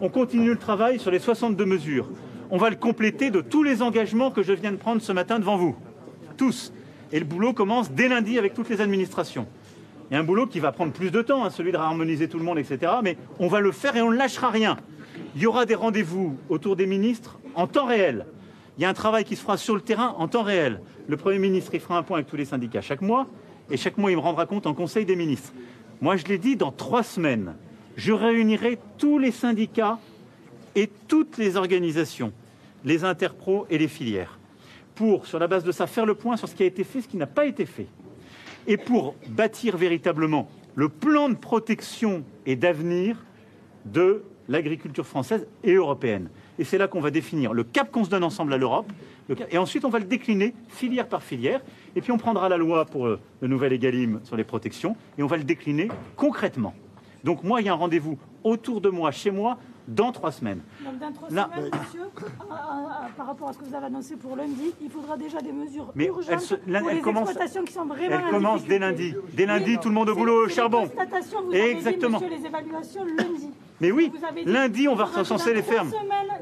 On continue le travail sur les 62 mesures. On va le compléter de tous les engagements que je viens de prendre ce matin devant vous. Tous. Et le boulot commence dès lundi avec toutes les administrations. Il y a un boulot qui va prendre plus de temps, hein, celui de harmoniser tout le monde, etc. Mais on va le faire et on ne lâchera rien. Il y aura des rendez-vous autour des ministres en temps réel. Il y a un travail qui se fera sur le terrain en temps réel. Le Premier ministre il fera un point avec tous les syndicats chaque mois, et chaque mois il me rendra compte en Conseil des ministres. Moi je l'ai dit, dans trois semaines, je réunirai tous les syndicats et toutes les organisations, les interpros et les filières, pour, sur la base de ça, faire le point sur ce qui a été fait, ce qui n'a pas été fait et pour bâtir véritablement le plan de protection et d'avenir de l'agriculture française et européenne. Et c'est là qu'on va définir le cap qu'on se donne ensemble à l'Europe, et ensuite on va le décliner filière par filière, et puis on prendra la loi pour euh, le nouvel EGalim sur les protections, et on va le décliner concrètement. Donc moi, il y a un rendez-vous autour de moi, chez moi, dans trois semaines.
Donc dans trois
Là-
semaines, monsieur, à- à- à- par rapport à ce que vous avez annoncé pour lundi, il faudra déjà des mesures
Mais
urgentes
elle se- là,
pour
elle
les
commence-
exploitations qui sont vraiment
Elle
en
commence dès lundi. Dès lundi, tout le monde au boulot au
c'est les
charbon.
constatations, vous avez dit,
Exactement.
monsieur, les évaluations lundi.
Mais oui, lundi, on va recenser les fermes.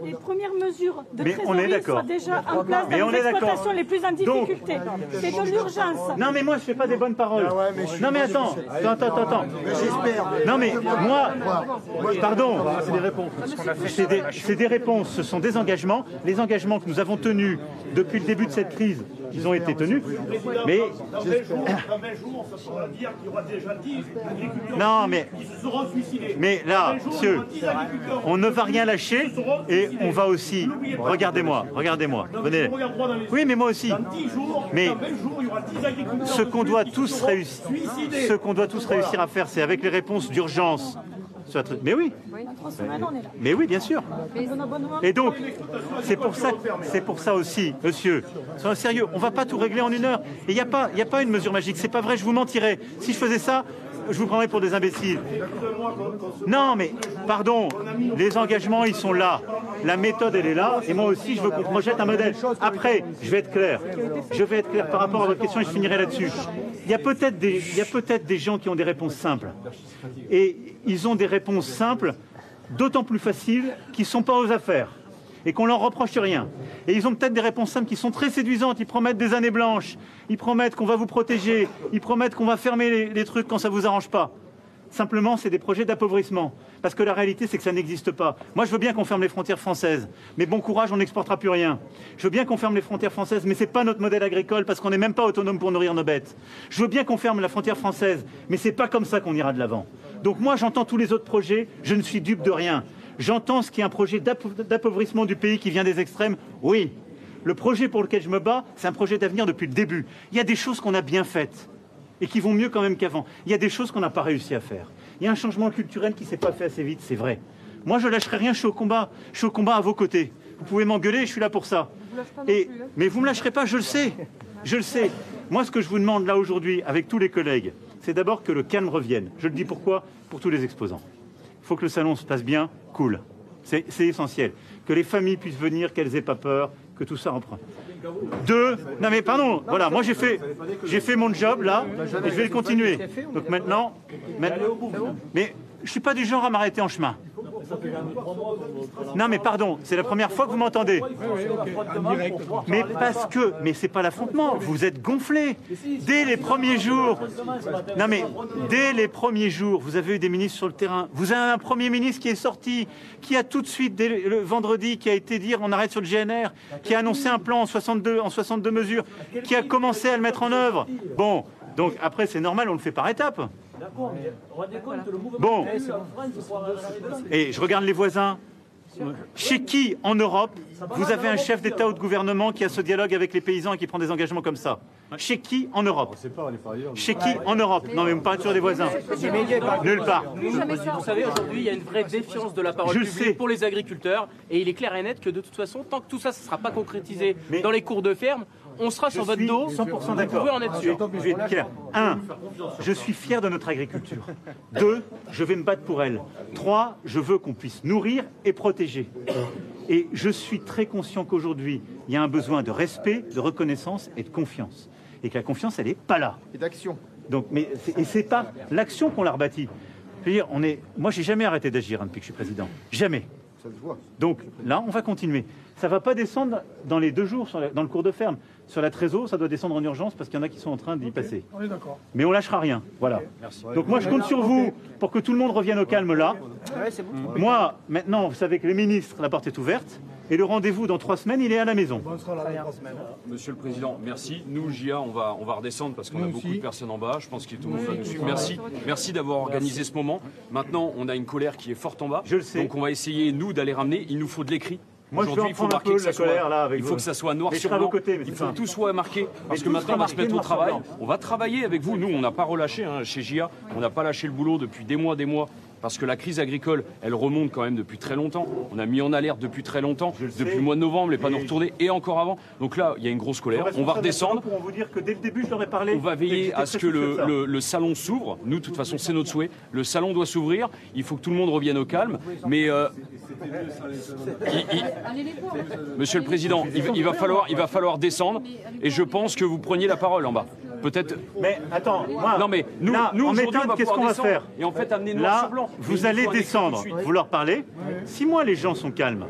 les premières mesures de
Mais on est d'accord.
soient déjà en place
Mais
dans
on
les
est d'accord.
exploitations les plus en
Donc-
difficulté. C'est de l'urgence.
Non mais moi je fais pas des bonnes paroles. non mais attends, attends, attends, attends.
J'espère.
Non mais moi, pardon, c'est des, c'est des réponses, ce sont des engagements. Les engagements que nous avons tenus depuis le début de cette crise, ils ont été tenus. Mais
Dans 20 jours, dans 20 jours, ça sera dire qu'il y aura déjà 10 agriculteurs
Non, mais-. Mais là,
Dans 20 jours, il y
monsieur,
aura 10 agriculteurs
on ne va rien lâcher et on va aussi. Regardez-moi, regardez-moi. Venez. Oui, mais moi aussi.
Dans 10 jours,
Mais
dans 20 jours, il y aura 10 agriculteurs.
ce qu'on doit tous réussir, ce qu'on doit tous réussir à faire, c'est avec les réponses d'urgence. Sur la tra- Mais oui, mais oui, bien sûr. Et donc, c'est pour ça, c'est pour ça aussi, monsieur, soyons sérieux, on va pas tout régler en une heure. Et il n'y a pas, il a pas une mesure magique. C'est pas vrai, je vous mentirais. Si je faisais ça, je vous prendrais pour des imbéciles. Non, mais pardon, les engagements, ils sont là. La méthode, elle est là. Et moi aussi, je veux qu'on projette un modèle. Après, je vais être clair. Je vais être clair par rapport à votre question et je finirai là-dessus. Il y a peut-être des, il y a peut-être des gens qui ont des réponses simples. Et ils ont des réponses simples, d'autant plus faciles qu'ils ne sont pas aux affaires. Et qu'on leur reproche rien. Et ils ont peut-être des réponses simples qui sont très séduisantes. Ils promettent des années blanches, ils promettent qu'on va vous protéger, ils promettent qu'on va fermer les, trucs quand ça vous arrange pas. Simplement, c'est des projets d'appauvrissement. Parce que la réalité, c'est que ça n'existe pas. Moi, je veux bien qu'on ferme les frontières françaises. Mais bon courage, on n'exportera plus rien. Je veux bien qu'on ferme les frontières françaises, mais ce n'est pas notre modèle agricole parce qu'on n'est même pas autonome pour nourrir nos bêtes. Je veux bien qu'on ferme la frontière française, mais ce n'est pas comme ça qu'on ira de l'avant. Donc moi, j'entends tous les autres projets, je ne suis dupe de rien. J'entends ce qui est un projet d'appauvrissement du pays qui vient des extrêmes, oui. Le projet pour lequel je me bats, c'est un projet d'avenir depuis le début. Il y a des choses qu'on a bien faites et qui vont mieux quand même qu'avant. Il y a des choses qu'on n'a pas réussi à faire. Il y a un changement culturel qui ne s'est pas fait assez vite, c'est vrai. Moi, je lâcherai rien, je suis au combat. Je suis au combat à vos côtés. Vous pouvez m'engueuler, je suis là pour ça. Et, mais vous ne me lâcherez pas, je le sais. Je le sais. Moi, ce que je vous demande là aujourd'hui, avec tous les collègues, c'est d'abord que le calme revienne. Je le dis pourquoi? Pour tous les exposants. Il faut que le salon se passe bien, cool. C'est essentiel. Que les familles puissent venir, qu'elles n'aient pas peur, que tout ça reprenne. Deux, non mais pardon, voilà, moi j'ai fait, j'ai fait mon job là, et je vais le continuer. Donc maintenant mais je suis pas du genre à m'arrêter en chemin. Non mais pardon, c'est la première fois que vous m'entendez. Mais parce que, mais c'est pas l'affrontement, vous êtes gonflés. Dès les premiers jours, non mais dès les premiers jours, vous avez eu des ministres sur le terrain. Vous avez un premier ministre qui est sorti, qui a tout de suite, dès le vendredi, qui a été dire on arrête sur le GNR, qui a annoncé un plan en 62, en 62 mesures, qui a commencé à le mettre en œuvre. Bon, donc après c'est normal, on le fait par étapes. Bon, et je regarde les voisins. Chez qui en Europe vous avez un chef d'État ou de gouvernement qui a ce dialogue avec les paysans et qui prend des engagements comme ça Chez qui en Europe Chez qui en Europe Non mais vous me parlez toujours des voisins. Nulle part.
Vous savez, aujourd'hui, il y a une vraie défiance de la parole
Je
publique
sais.
pour les agriculteurs. Et il est clair et net que de toute façon, tant que tout ça ne sera pas concrétisé dans les cours de ferme, on sera sur votre dos.
100%
Vous
d'accord.
pouvez en être sûr.
Je vais être clair. Un, je suis fier de notre agriculture. Deux, je vais me battre pour elle. Trois, je veux qu'on puisse nourrir et protéger. Et je suis très conscient qu'aujourd'hui, il y a un besoin de respect, de reconnaissance et de confiance. Et que la confiance, elle n'est pas là.
Et d'action.
Donc, mais c'est- et c'est pas l'action qu'on l'a rebâtie. Je veux dire, on est. Moi, j'ai jamais arrêté d'agir hein, depuis que je suis président. Jamais.
Ça se voit.
Donc là, on va continuer. Ça va pas descendre dans les deux jours sur la- dans le cours de ferme. Sur la trésor, ça doit descendre en urgence parce qu'il y en a qui sont en train d'y passer.
On est d'accord.
Mais on lâchera rien. Voilà. Donc moi, je compte sur vous pour que tout le monde revienne au calme là. Moi, maintenant, vous savez que les ministres, la porte est ouverte. Et le rendez-vous dans trois semaines, il est à la maison.
Monsieur le Président, merci. Nous, JA, on va, on va redescendre parce qu'on a beaucoup de personnes en bas. Je pense que tout le monde va nous suivre. Merci. Merci d'avoir organisé ce moment. Maintenant, on a une colère qui est forte en bas.
Je le sais.
Donc, on va essayer, nous, d'aller ramener. Il nous faut de l'écrit.
Moi, je vais
Aujourd'hui, il faut marquer que ça soit,
là, avec
il faut
vous.
que ça soit noir sur blanc.
mais
il faut que tout soit marqué parce que maintenant on va se mettre au travail. On va travailler avec vous. Nous, on n'a pas relâché hein, chez JA. On n'a pas lâché le boulot depuis des mois, des mois. Parce que la crise agricole, elle remonte quand même depuis très longtemps. On a mis en alerte depuis très longtemps, depuis le mois de novembre, les panneaux retournés et encore avant. Donc là, il y a une grosse colère. On va redescendre.
Pour vous dire que dès le début, je leur ai parlé.
On va veiller à ce que le,
ça.
le- le salon s'ouvre. Nous, de toute façon, c'est notre souhait. Le salon doit s'ouvrir. Il faut que tout le monde revienne au calme. Mais euh, il- il- Monsieur le Président, il, va- il va falloir, il va falloir descendre. Et je pense que vous preniez la parole en bas. Peut-être.
Mais attends, moi,
non mais nous,
là,
nous
en méthode, qu'est-ce qu'on va faire
Et en fait, amener noir
Là,
sur blanc.
Vous allez descendre, vous leur parlez. Si moi, les gens sont calmes,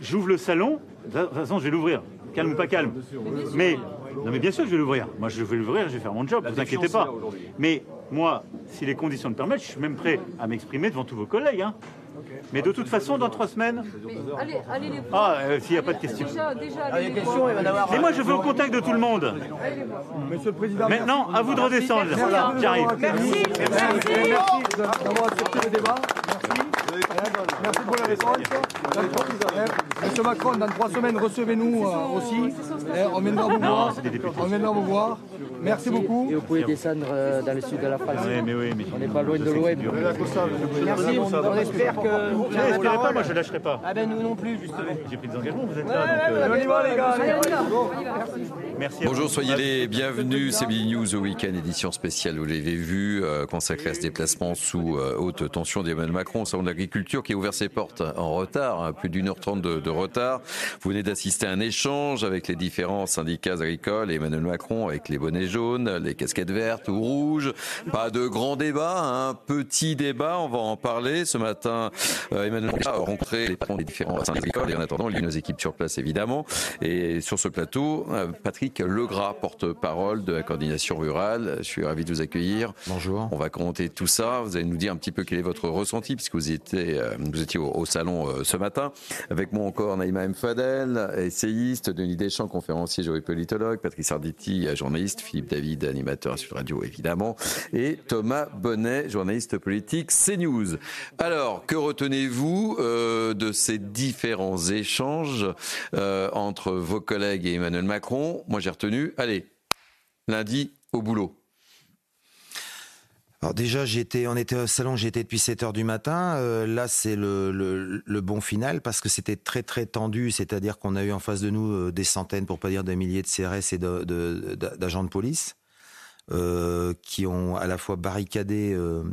j'ouvre le salon. De toute façon, je vais l'ouvrir. Calme ou pas calme. Mais, non, mais bien sûr je vais l'ouvrir. Moi, je vais l'ouvrir, je vais faire mon job,
La
vous inquiétez pas. Mais moi, si les conditions le permettent, je suis même prêt à m'exprimer devant tous vos collègues. hein. Mais de toute façon, dans trois semaines.
Allez, allez les
Ah, euh, s'il n'y a pas de questions.
Déjà, déjà,
Ah,
allez les voir.
Mais moi, je veux au contact de tout le monde.
Monsieur le Président.
Maintenant, à vous de redescendre. J'arrive.
Merci. Merci d'avoir accepté le débat. Merci. Merci pour la réponse. Monsieur Macron, dans trois semaines, recevez-nous euh, aussi. Eh, On viendra vous voir. On viendra vous voir. Merci beaucoup.
Et vous pouvez descendre euh, dans le sud de la France.
Oui, mais oui, mais.
On n'est pas loin de l'OM.
Merci, on espère que.
Je n'espérais pas, moi je lâcherai pas.
Ah ben nous non plus, justement.
J'ai pris des engagements, vous êtes là. donc, euh,
On y va, les gars.
Merci. à vous.
Bonjour, soyez les bienvenus. C'est Billy News au week-end, édition spéciale, vous l'avez vu, euh, consacrée à ce déplacement sous euh, haute tension d'Emmanuel Macron au salon de d'agriculture qui a ouvert ses portes en retard, hein, plus d'une heure trente de, de retard. Vous venez d'assister à un échange avec les différents syndicats agricoles et Emmanuel Macron avec les bonnets jaunes, les casquettes vertes ou rouges. Pas de grand débat, un petit débat, on va en parler. Ce matin, euh, Emmanuel Macron a rencontré les patrons des différents syndicats agricoles et en attendant, il y a nos équipes sur place évidemment. Et sur ce plateau, euh, Patrick Legras, porte-parole de la coordination rurale. Je suis ravi de vous accueillir.
Bonjour.
On va commenter tout ça. Vous allez nous dire un petit peu quel est votre ressenti puisque vous euh, vous étiez au, salon euh, ce matin. Avec moi encore Naïma M. Fadel, essayiste, Denis Deschamps, conférencier géopolitologue, Patrice Arditi, journaliste, Philippe David, animateur sur Radio évidemment, et Thomas Bonnet, journaliste politique CNews. Alors, que retenez-vous euh, de ces différents échanges entre vos collègues et Emmanuel Macron? Moi, j'ai retenu, allez, lundi au boulot.
Alors déjà, j'étais, on était au salon, j'étais depuis 7 heures du matin. Euh, là, c'est le, le, le bon final parce que c'était très très tendu. C'est-à-dire qu'on a eu en face de nous euh, des centaines, pour pas dire des milliers de CRS et de- de- de- d'agents de, police euh, qui ont à la fois barricadé euh,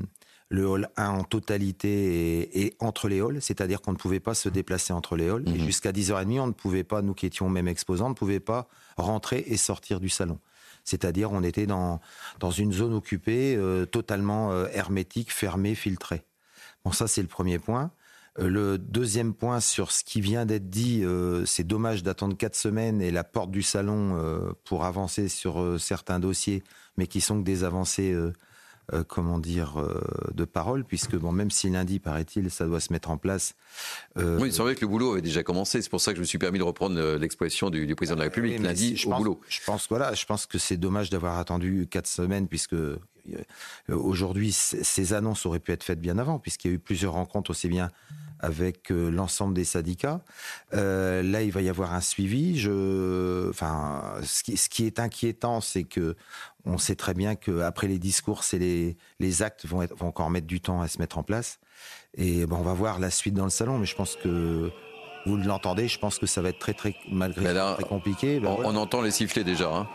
le hall 1 en totalité et, et entre les halls. C'est-à-dire qu'on ne pouvait pas se déplacer entre les halls. Et jusqu'à 10h30, on ne pouvait pas, nous qui étions même exposants, on ne pouvait pas rentrer et sortir du salon. C'est-à-dire on était dans, dans une zone occupée euh, totalement euh, hermétique, fermée, filtrée. Bon, ça c'est le premier point. Euh, le deuxième point sur ce qui vient d'être dit, c'est dommage d'attendre quatre semaines et la porte du salon pour avancer sur certains dossiers, mais qui sont que des avancées, euh, comment dire, euh, de parole, puisque bon, même si lundi, paraît-il, ça doit se mettre en place. euh,
Oui, il semblait que le boulot avait déjà commencé. C'est pour ça que je me suis permis de reprendre l'expression du, du président de la République
Oui, mais
lundi
je
au
pense,
boulot.
Je pense, voilà, je pense que c'est dommage d'avoir attendu quatre semaines, puisque aujourd'hui, ces annonces auraient pu être faites bien avant, puisqu'il y a eu plusieurs rencontres aussi bien avec l'ensemble des syndicats. Euh, là, il va y avoir un suivi. Je, enfin, ce qui, ce qui est inquiétant, c'est que on sait très bien qu'après les discours, c'est les, les actes vont, être, vont encore mettre du temps à se mettre en place. Et on va voir la suite dans le salon, mais je pense que vous l'entendez, je pense que ça va être très, très, malgré
là,
très compliqué. Ben
on,
voilà.
on entend les sifflets déjà. hein.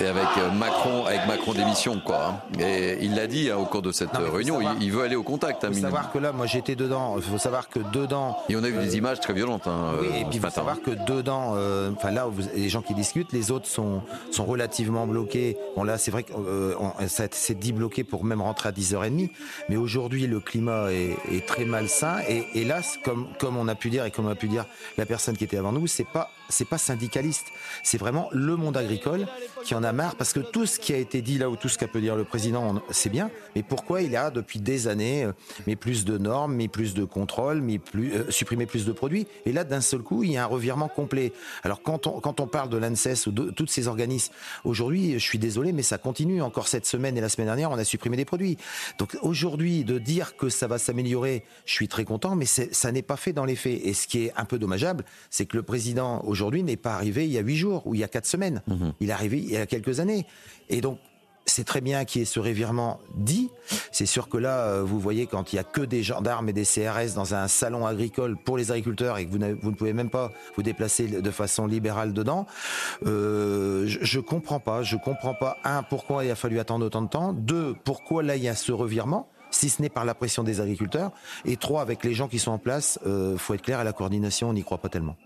Et avec euh, Macron, avec Macron démission, quoi. hein. Et il l'a dit hein, au cours de cette
Non,
euh,
faut
réunion,
savoir-
il, veut aller au contact. hein,
Il faut
minimum.
savoir que là, moi j'étais dedans. Il faut savoir que dedans.
Et on a vu des images très violentes. Hein,
Oui,
euh,
et puis il faut savoir que dedans, euh, enfin là, vous, les gens qui discutent, les autres sont, sont relativement bloqués. Bon là, c'est vrai que euh, on- ça s'est dit bloqué pour même rentrer à 10h30. Mais aujourd'hui, le climat est, est très malsain. Et hélas, comme, comme on a pu dire et comme a pu dire la personne qui était avant nous, c'est pas c'est pas syndicaliste. C'est vraiment le monde agricole qui en a marre parce que tout ce qui a été dit là ou tout ce qu'a pu dire le président, c'est bien. Mais pourquoi il a depuis des années euh, mis plus de normes, mis plus de contrôles, mis plus euh, supprimé plus de produits Et là, d'un seul coup, il y a un revirement complet. Alors quand on quand on parle de l'ANSES ou de tous ces organismes, aujourd'hui, je suis désolé, mais ça continue. Encore cette semaine et la semaine dernière, on a supprimé des produits. Donc aujourd'hui, de dire que ça va s'améliorer, je suis très content, mais ça n'est pas fait dans les faits. Et ce qui est un peu dommageable, c'est que le président aujourd'hui n'est pas arrivé il y a huit jours ou il y a quatre semaines. Il est arrivé il y a quelques années. Et donc c'est très bien qu'il y ait ce revirement dit. C'est sûr que là, euh, vous voyez, quand il y a que des gendarmes et des CRS dans un salon agricole pour les agriculteurs et que vous, vous ne pouvez même pas vous déplacer de façon libérale dedans, euh, je, je comprends pas. Je comprends pas, un, pourquoi il a fallu attendre autant de temps. Deux, pourquoi là, il y a ce revirement si ce n'est par la pression des agriculteurs. Et trois, avec les gens qui sont en place, euh, faut être clair, à la coordination, on n'y croit pas tellement.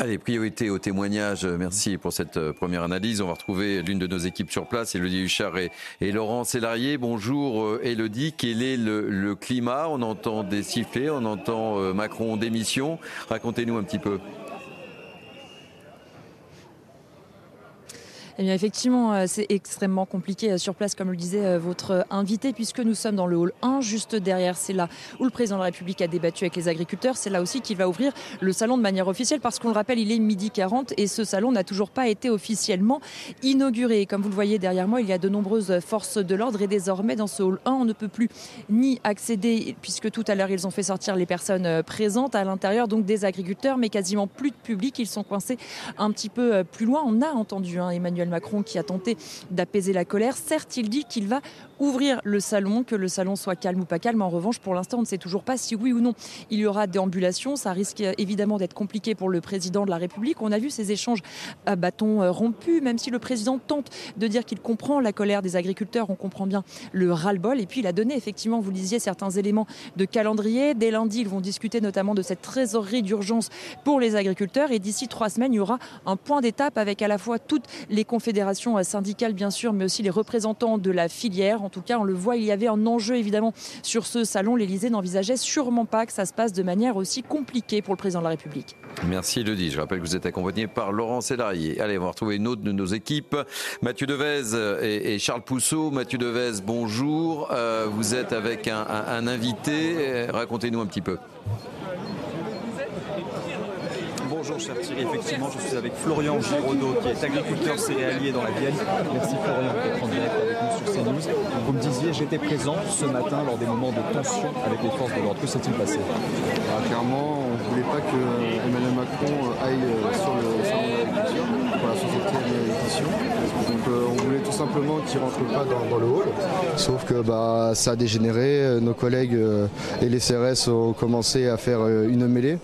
Allez, priorité au témoignage. Merci pour cette euh, première analyse. On va retrouver l'une de nos équipes sur place, Elodie Huchard et, Laurent Sélarié. Bonjour euh, Elodie, quel est le, climat? On entend des sifflets, on entend euh, Macron démission. Racontez-nous un petit peu.
Eh bien, effectivement, euh, c'est extrêmement compliqué euh, sur place, comme le disait euh, votre invité, puisque nous sommes dans le hall 1, juste derrière. C'est là où le président de la République a débattu avec les agriculteurs. C'est là aussi qu'il va ouvrir le salon de manière officielle, parce qu'on le rappelle, il est midi 40 et ce salon n'a toujours pas été officiellement inauguré. Comme vous le voyez derrière moi, il y a de nombreuses forces de l'ordre et désormais, dans ce hall 1, on ne peut plus ni accéder, puisque tout à l'heure, ils ont fait sortir les personnes présentes à l'intérieur, donc des agriculteurs, mais quasiment plus de public. Ils sont coincés un petit peu plus loin. On a entendu hein, Emmanuel Macron qui a tenté d'apaiser la colère. Certes, il dit qu'il va ouvrir le salon, que le salon soit calme ou pas calme. En revanche, pour l'instant, on ne sait toujours pas si oui ou non il y aura déambulation. Ça risque évidemment d'être compliqué pour le président de la République. On a vu ces échanges à bâton rompu, même si le président tente de dire qu'il comprend la colère des agriculteurs, on comprend bien le ras-le-bol. Et puis il a donné effectivement, vous le disiez, certains éléments de calendrier. Dès lundi, ils vont discuter notamment de cette trésorerie d'urgence pour les agriculteurs. Et d'ici trois semaines, il y aura un point d'étape avec à la fois toutes les confédérations syndicales, bien sûr, mais aussi les représentants de la filière. En tout cas, on le voit, il y avait un enjeu évidemment sur ce salon. L'Élysée n'envisageait sûrement pas que ça se passe de manière aussi compliquée pour le président de la République.
Merci Elodie. Je rappelle que vous êtes accompagné par Laurent Célarier. Allez, on va retrouver une autre de nos équipes, Mathieu Devez et, Charles Pousseau. Mathieu Devez, bonjour. Euh, vous êtes avec un, un invité. Racontez-nous un petit peu.
Bonjour cher Thierry, effectivement je suis avec Florian Giraudot qui est agriculteur céréalier dans la Vienne. Merci Florian d'être en direct avec nous sur CNews. Vous me disiez j'étais présent ce matin lors des moments de tension avec les forces de l'ordre. Que s'est-il passé?
Ah, Clairement on ne voulait pas que Emmanuel Macron aille euh, sur le salon de pour la 60e Donc euh, on voulait tout simplement qu'il ne rentre pas dans, le hall. Sauf que bah, ça a dégénéré, nos collègues euh, et les CRS ont commencé à faire une mêlée.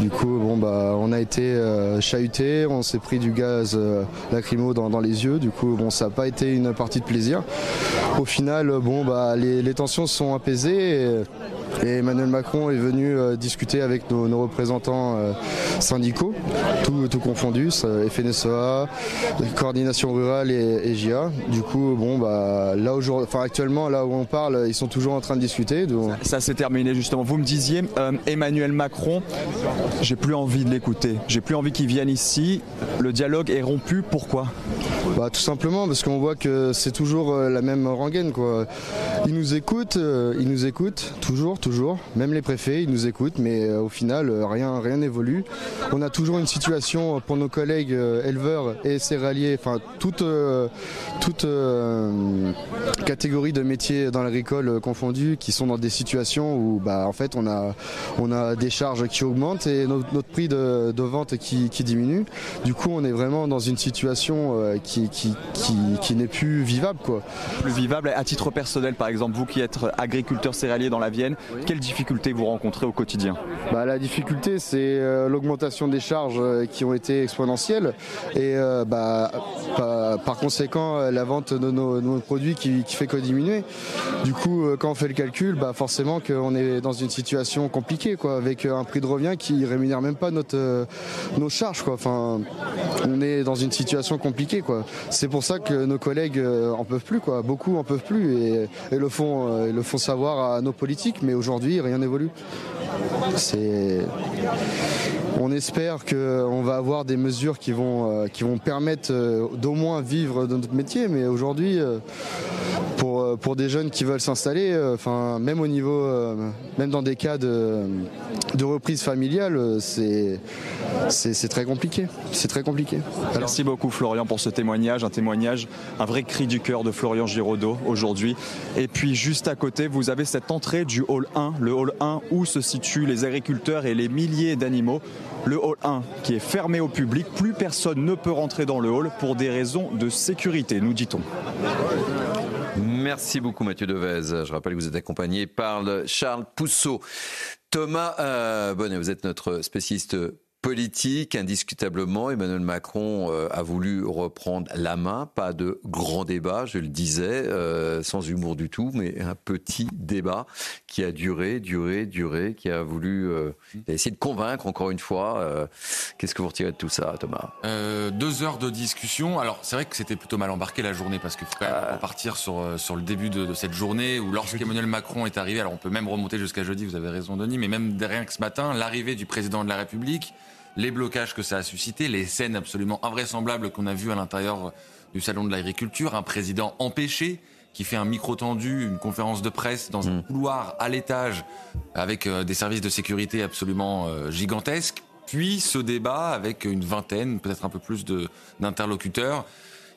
Du coup bon bah on a été euh, chahuté, on s'est pris du gaz euh, lacrymo dans, les yeux. Du coup, bon, ça n'a pas été une partie de plaisir. Au final, bon, bah, les, tensions se sont apaisées. Et Emmanuel Macron est venu euh, discuter avec nos, représentants euh, syndicaux, tout, tout confondu, FNSEA, coordination rurale et, GIA. Du coup, bon, bah, là enfin, actuellement, là où on parle, ils sont toujours en train de discuter.
Ça, s'est terminé justement. Vous me disiez, euh, Emmanuel Macron, j'ai plus envie de l'écouter. J'ai plus envie qu'il vienne ici. Le dialogue est rompu. Pourquoi?
Bah, Tout simplement parce qu'on voit que c'est toujours la même rengaine. Quoi. Il nous écoute, il nous écoute toujours toujours. Même les préfets, ils nous écoutent, mais euh, au final, euh, rien rien n'évolue. On a toujours une situation pour nos collègues euh, éleveurs et céréaliers, enfin toute toute catégorie de métiers dans l'agricole confondus, qui sont dans des situations où, bah, en fait, on a on a des charges qui augmentent et notre, prix de, vente qui, diminue. Du coup, on est vraiment dans une situation qui qui, qui, n'est plus vivable, quoi.
Plus vivable à titre personnel, par exemple, vous qui êtes agriculteur céréalier dans la Vienne, quelles difficultés vous rencontrez au quotidien?
Bah, La difficulté, c'est euh, l'augmentation des charges euh, qui ont été exponentielles et euh, bah, par, conséquent la vente de nos, produits qui, fait que diminuer. Du coup, quand on fait le calcul, bah, forcément qu'on est dans une situation compliquée, quoi, avec un prix de revient qui rémunère même pas notre, nos charges. Quoi. Enfin, on est dans une situation compliquée. Quoi. C'est pour ça que nos collègues en peuvent plus. Quoi. Beaucoup en peuvent plus et, le, font, le font savoir à nos politiques. Mais aujourd'hui, rien n'évolue. On espère qu'on va avoir des mesures qui vont, euh, qui vont permettre euh, d'au moins vivre de notre métier, mais aujourd'hui, euh, pour, pour des jeunes qui veulent s'installer, enfin, même au niveau, même dans des cas de, de reprise familiale, c'est c'est très compliqué. C'est très compliqué.
Merci beaucoup Florian pour ce témoignage, un témoignage, un vrai cri du cœur de Florian Giraudot aujourd'hui. Et puis juste à côté, vous avez cette entrée du hall 1, le hall 1 où se situent les agriculteurs et les milliers d'animaux. Le hall 1 qui est fermé au public, plus personne ne peut rentrer dans le hall pour des raisons de sécurité, nous dit-on.
Merci beaucoup Mathieu Devez. Je rappelle que vous êtes accompagné par Charles Pousseau. Thomas euh, Bonnet, vous êtes notre spécialiste politique, indiscutablement, Emmanuel Macron euh, a voulu reprendre la main. Pas de grand débat, je le disais, euh, sans humour du tout, mais un petit débat qui a duré, duré, duré, qui a voulu euh, essayer de convaincre encore une fois. Qu'est-ce que vous retirez de tout ça, Thomas?
Deux heures de discussion. Alors, c'est vrai que c'était plutôt mal embarqué la journée parce qu'il faut quand même repartir sur, sur le début de, de cette journée où lorsqu'Emmanuel Macron est arrivé, alors on peut même remonter jusqu'à jeudi, vous avez raison, Denis, mais même rien que ce matin, l'arrivée du président de la République les blocages que ça a suscité, les scènes absolument invraisemblables qu'on a vues à l'intérieur du salon de l'agriculture, un président empêché qui fait un micro tendu, une conférence de presse dans un mm. couloir à l'étage avec euh, des services de sécurité absolument euh, gigantesques, puis ce débat avec une vingtaine, peut-être un peu plus d'interlocuteurs.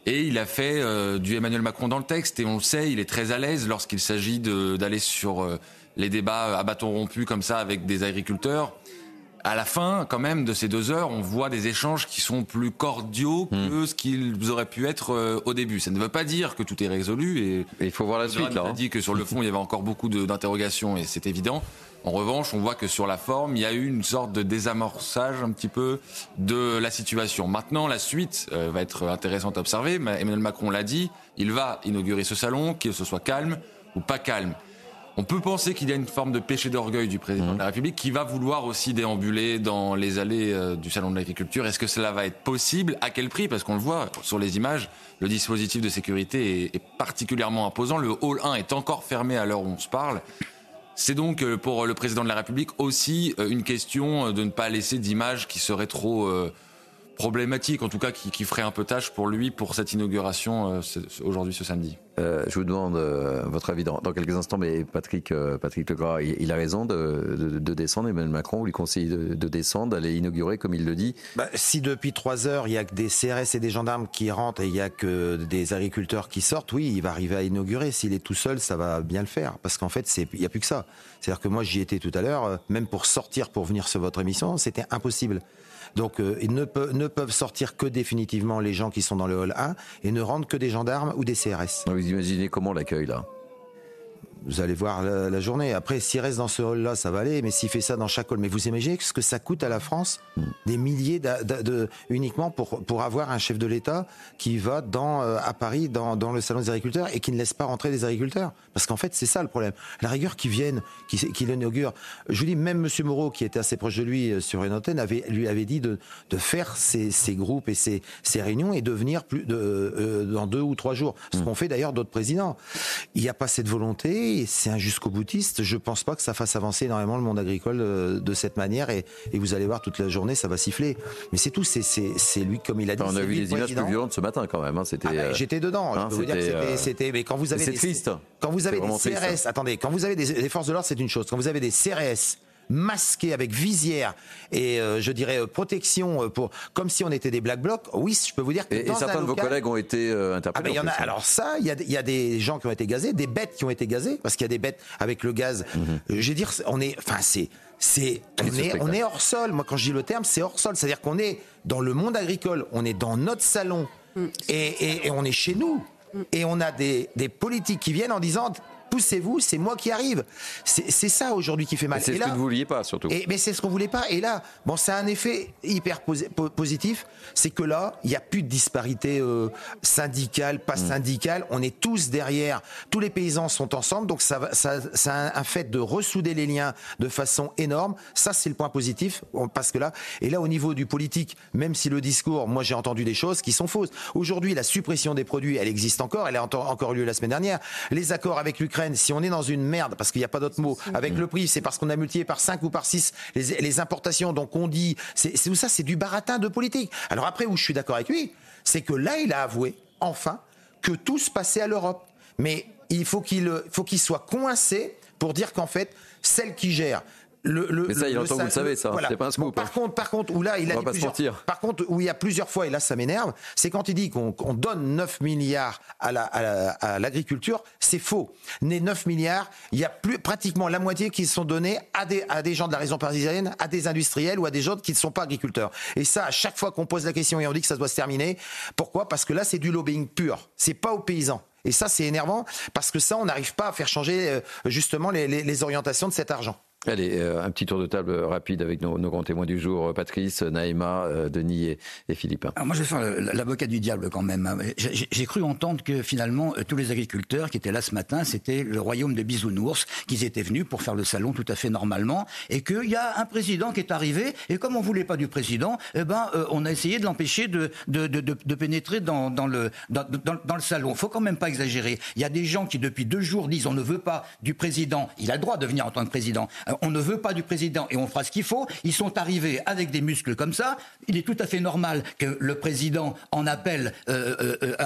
Et il a fait euh, du Emmanuel Macron dans le texte, et on le sait, il est très à l'aise lorsqu'il s'agit d'aller sur les débats à bâton rompu comme ça avec des agriculteurs à la fin, quand même, de ces deux heures, on voit des échanges qui sont plus cordiaux que ce qu'ils auraient pu être euh, au début. Ça ne veut pas dire que tout est résolu. Et,
il faut voir la suite, là,
On a
hein.
dit que sur le fond, il y avait encore beaucoup d'interrogations et c'est évident. En revanche, on voit que sur la forme, il y a eu une sorte de désamorçage un petit peu de la situation. Maintenant, la suite euh, va être intéressante à observer. Ma- Emmanuel Macron l'a dit, il va inaugurer ce salon, que ce soit calme ou pas calme. On peut penser qu'il y a une forme de péché d'orgueil du président de la République qui va vouloir aussi déambuler dans les allées euh, du salon de l'agriculture. Est-ce que cela va être possible? À quel prix? Parce qu'on le voit sur les images, le dispositif de sécurité est, particulièrement imposant. Le hall 1 est encore fermé à l'heure où on se parle. C'est donc euh, pour le président de la République aussi euh, une question de ne pas laisser d'images qui seraient trop problématiques, en tout cas qui, qui feraient un peu tâche pour lui pour cette inauguration euh, ce- aujourd'hui ce samedi.
Euh, je vous demande euh, votre avis dans, dans quelques instants, mais Patrick, euh, Patrick Legras, il, il a raison de, de- de descendre. Emmanuel Macron, lui conseille de, de descendre, d'aller inaugurer, comme il le dit.
Bah, si depuis trois heures, il y a que des CRS et des gendarmes qui rentrent et il y a que des agriculteurs qui sortent, oui, il va arriver à inaugurer. S'il est tout seul, ça va bien le faire. Parce qu'en fait, il n'y a plus que ça. C'est-à-dire que moi, j'y étais tout à l'heure, même pour sortir, pour venir sur votre émission, c'était impossible. Donc, euh, ils ne, ne peuvent sortir que définitivement les gens qui sont dans le hall 1 et ne rentrent que des gendarmes ou des CRS.
Vous imaginez comment l'accueil là?
Vous allez voir la, la journée. Après, s'il reste dans ce hall-là, ça va aller. Mais s'il fait ça dans chaque hall, mais vous imaginez ce que ça coûte à la France Des milliers de, uniquement pour, pour avoir un chef de l'État qui va dans, euh, à Paris, dans, dans le salon des agriculteurs et qui ne laisse pas rentrer les agriculteurs. Parce qu'en fait, c'est ça le problème. La rigueur qui viennent, qui, qui l'inaugure. Je vous dis, même M. Moreau, qui était assez proche de lui euh, sur une antenne, avait, lui avait dit de, de faire ces, ces groupes et ces, ces réunions et de venir plus de, euh, dans deux ou trois jours. Ce qu'ont fait d'ailleurs d'autres présidents. Il n'y a pas cette volonté, c'est un jusqu'au boutiste. Je pense pas que ça fasse avancer énormément le monde agricole euh, de cette manière et, et vous allez voir toute la journée, ça va siffler. Mais c'est tout, c'est- lui, comme il a dit.
On a vu
lui
des
le
images plus violentes ce matin quand même. hein, C'était.
Ah
euh,
J'étais dedans.
hein,
je peux vous dire que
c'était,
c'était-
euh,
c'était. Mais quand vous avez
c'est
des,
triste.
Quand vous avez des CRS,
triste.
attendez, quand vous avez des, des forces de l'ordre, c'est une chose. Quand vous avez des CRS masqués avec visière et euh, je dirais euh, protection euh, pour comme si on était des black blocs. Oui, je peux vous dire que
Et, et
dans un
certains de vos collègues ont été euh,
ah
interpellés.
ben, il y en a. Alors ça, il y a, des- il y a des gens qui ont été gazés, des bêtes qui ont été gazées, parce qu'il y a des bêtes avec le gaz.
Mhm.
Euh, Je veux dire, on est, enfin c'est, c'est, on
ce
est, on est hors sol. Moi, quand je dis le terme, c'est hors sol, c'est-à-dire qu'on est dans le monde agricole, on est dans notre salon et, et- et on est chez nous, et on a des, des politiques qui viennent en disant. Poussez-vous, c'est moi qui arrive. C'est ça aujourd'hui qui fait mal.
C'est ce
là-
que vous ne vouliez pas surtout.
et, mais c'est ce qu'on voulait pas. Et là, bon, ça a un effet hyper posi- po- positif, c'est que là, il n'y a plus de disparité euh, syndicale, pas syndicale. On est tous derrière. Tous les paysans sont ensemble, donc ça, ça, ça a un fait de ressouder les liens de façon énorme. Ça, c'est le point positif, parce que là, et là, au niveau du politique, même si le discours, moi, j'ai entendu des choses qui sont fausses. Aujourd'hui, la suppression des produits, elle existe encore. Elle a encore lieu la semaine dernière. Les accords avec l'Ukraine, si on est dans une merde, parce qu'il n'y a pas d'autre mot, avec le prix, c'est parce qu'on a multiplié par 5 ou par 6 les, les importations. Donc on dit, c'est tout ça, c'est du baratin de politique. Alors après, où je suis d'accord avec lui, c'est que là, il a avoué, enfin, que tout se passait à l'Europe. Mais il faut qu'il faut qu'il soit coincé pour dire qu'en fait, celle qui gère le, le-
Mais ça, il entend, vous le savez, ça. C'est pas un scoop,
Bon, par
hein.
contre, par contre, où là, il a
On
dit plusieurs- par contre, où il y a plusieurs fois, et là ça m'énerve, c'est quand il dit qu'on donne 9 milliards à la- à la- à l'agriculture, c'est faux. Les 9 milliards, il y a plus, pratiquement la moitié qui sont donnés à des, à des gens de la région parisienne, à des industriels ou à des gens qui ne sont pas agriculteurs. Et ça, à chaque fois qu'on pose la question et on dit que ça doit se terminer, pourquoi? Parce que là, c'est du lobbying pur. C'est pas aux paysans. Et ça, c'est énervant parce que ça, on n'arrive pas à faire changer euh, justement les- les- les orientations de cet argent.
Allez, euh, un petit tour de table rapide avec nos, grands témoins du jour, Patrice, Naïma, euh, Denis et, et Philippe.
Alors moi, je vais l'avocat du diable quand même. J'ai- J'ai cru entendre que finalement, euh, tous les agriculteurs qui étaient là ce matin, c'était le royaume de bisounours, qu'ils étaient venus pour faire le salon tout à fait normalement, et qu'il y a un président qui est arrivé, et comme on voulait pas du président, eh ben, euh, on a essayé de l'empêcher de, pénétrer dans, dans, le, dans, dans, dans le salon. faut quand même pas exagérer. Il y a des gens qui, depuis deux jours, disent on ne veut pas du président. Il a le droit de venir en tant que président. Euh, on ne veut pas du président et on fera ce qu'il faut. Ils sont arrivés avec des muscles comme ça. Il est tout à fait normal que le président en appelle euh, euh, à,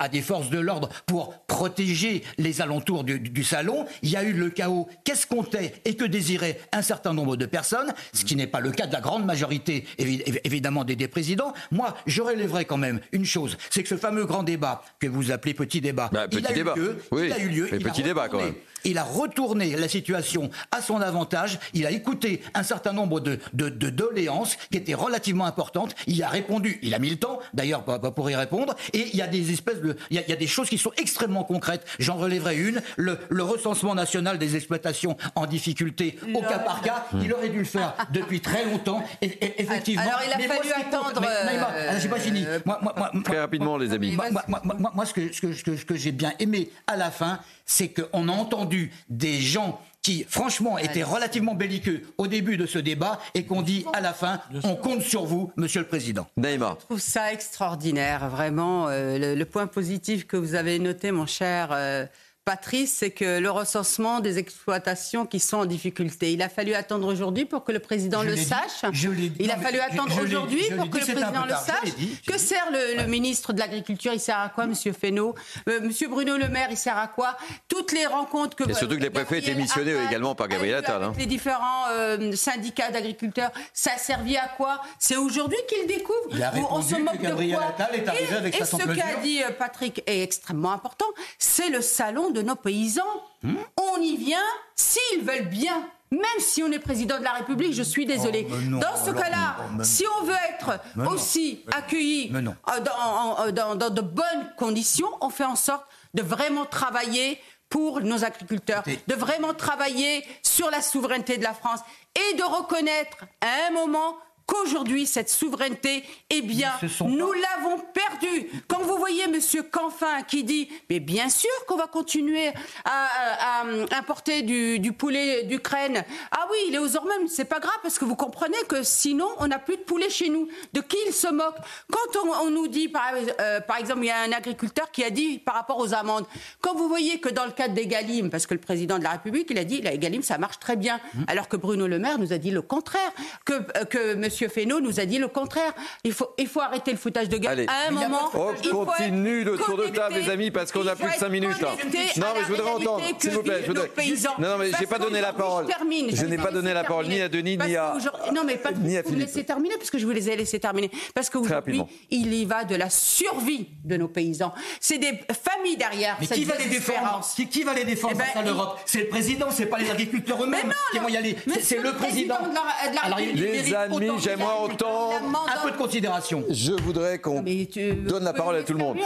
à- à des forces de l'ordre pour protéger les alentours du, du salon. Il y a eu le chaos qu'escomptait et que désirait un certain nombre de personnes, ce qui n'est pas le cas de la grande majorité, évi- évi- évidemment, des, des présidents. Moi, je relèverais quand même une chose, c'est que ce fameux grand débat que vous appelez petit débat,
Bah,
il
petit
a
débat.
eu lieu.
Oui,
il a eu lieu. il a
petit débat, quand même.
Il a retourné la situation à son avantage. Il a écouté un certain nombre de, de, de doléances qui étaient relativement importantes. Il a répondu. Il a mis le temps, d'ailleurs, pour, pour y répondre. Et il y a des espèces de, il y a, il y a des choses qui sont extrêmement concrètes. J'en relèverai une. Le, le recensement national des exploitations en difficulté au cas par cas. Il aurait dû le faire depuis très longtemps. Et, et- effectivement.
Alors, il a
Mais
fallu attendre, euh,
j'ai pas fini. Moi, moi, moi,
Très rapidement, les amis.
moi, moi, moi, moi, moi, ce que, ce que, ce que, ce que j'ai bien aimé à la fin, c'est qu'on a entendu des gens qui, franchement, étaient relativement belliqueux au début de ce débat et qu'on dit à la fin, on compte sur vous, Monsieur le Président.
Naïma.
Je trouve ça extraordinaire, vraiment. euh, le, le point positif que vous avez noté, mon cher euh, Patrice, c'est que le recensement des exploitations qui sont en difficulté. Il a fallu attendre aujourd'hui pour que le président
Je
le
dit,
sache.
je l'ai dit.
Il a fallu attendre aujourd'hui pour que le président le sache.
dit.
Que sert le, le ministre de l'Agriculture? Il sert à quoi, Monsieur Fesneau? Euh, Monsieur Bruno Le Maire, il sert à quoi? Toutes les rencontres que
Et surtout que les préfets étaient missionnés également par Gabriel Attal. hein.
les différents euh, syndicats d'agriculteurs, ça a servi à quoi? C'est aujourd'hui qu'ils découvrent.
Il a
Ou on
répondu
se
que
moque de
Gabriel
quoi?
Attal est arrivé
et,
avec
et
sa
ce qu'a dit euh, Patrick est extrêmement important. C'est le salon de nos paysans.
Hmm
On y vient s'ils veulent bien. Même si on est président de la République, je suis désolé.
Oh,
dans ce cas-là, si on veut être aussi accueilli euh, dans, en- dans- dans de bonnes conditions, on fait en sorte de vraiment travailler pour nos agriculteurs, de vraiment travailler sur la souveraineté de la France et de reconnaître à un moment qu'aujourd'hui, cette souveraineté, eh bien, nous l'avons perdue. Quand vous voyez Monsieur Canfin qui dit, mais bien sûr qu'on va continuer à, à- à importer du, du poulet d'Ukraine. Ah oui, il est aux hormones, c'est pas grave parce que vous comprenez que sinon, on n'a plus de poulet chez nous. De qui il se moque Quand on, on nous dit, par, euh, par exemple, il y a un agriculteur qui a dit par rapport aux amendes, quand vous voyez que dans le cadre des Galim, parce que le président de la République, il a dit, la Galim, ça marche très bien, alors que Bruno Le Maire nous a dit le contraire, que, euh, que M. Fesneau nous a dit le contraire. Il faut, il faut arrêter le foutage de gueule.
Allez.
À un moment,
On continue le tour de table, les amis, parce qu'on a plus de
être
5 minutes là. Non, mais je voudrais entendre,
que
s'il vous plaît. Je voudrais... Non, non, mais j'ai pas donné la parole.
Je,
n'ai pas donné la parole ni à. Denis, ni à.
Non, mais pas
ni à
vous laissez terminer, parce que je vous les ai laissés terminer. Parce qu'aujourd'hui,
rapidement.
il y va de la survie de nos paysans. C'est des familles derrière.
Mais qui va les défendre qui, qui va les défendre
Eh ben,
l'Europe C'est le président, c'est pas les agriculteurs eux-mêmes
Mais non,
qui vont y aller. C'est- le
le
président.
président de la- de la
Alors, il-
République.
Les amis, j'aimerais entendre
Un peu de considération.
Je voudrais qu'on donne la parole à tout le monde.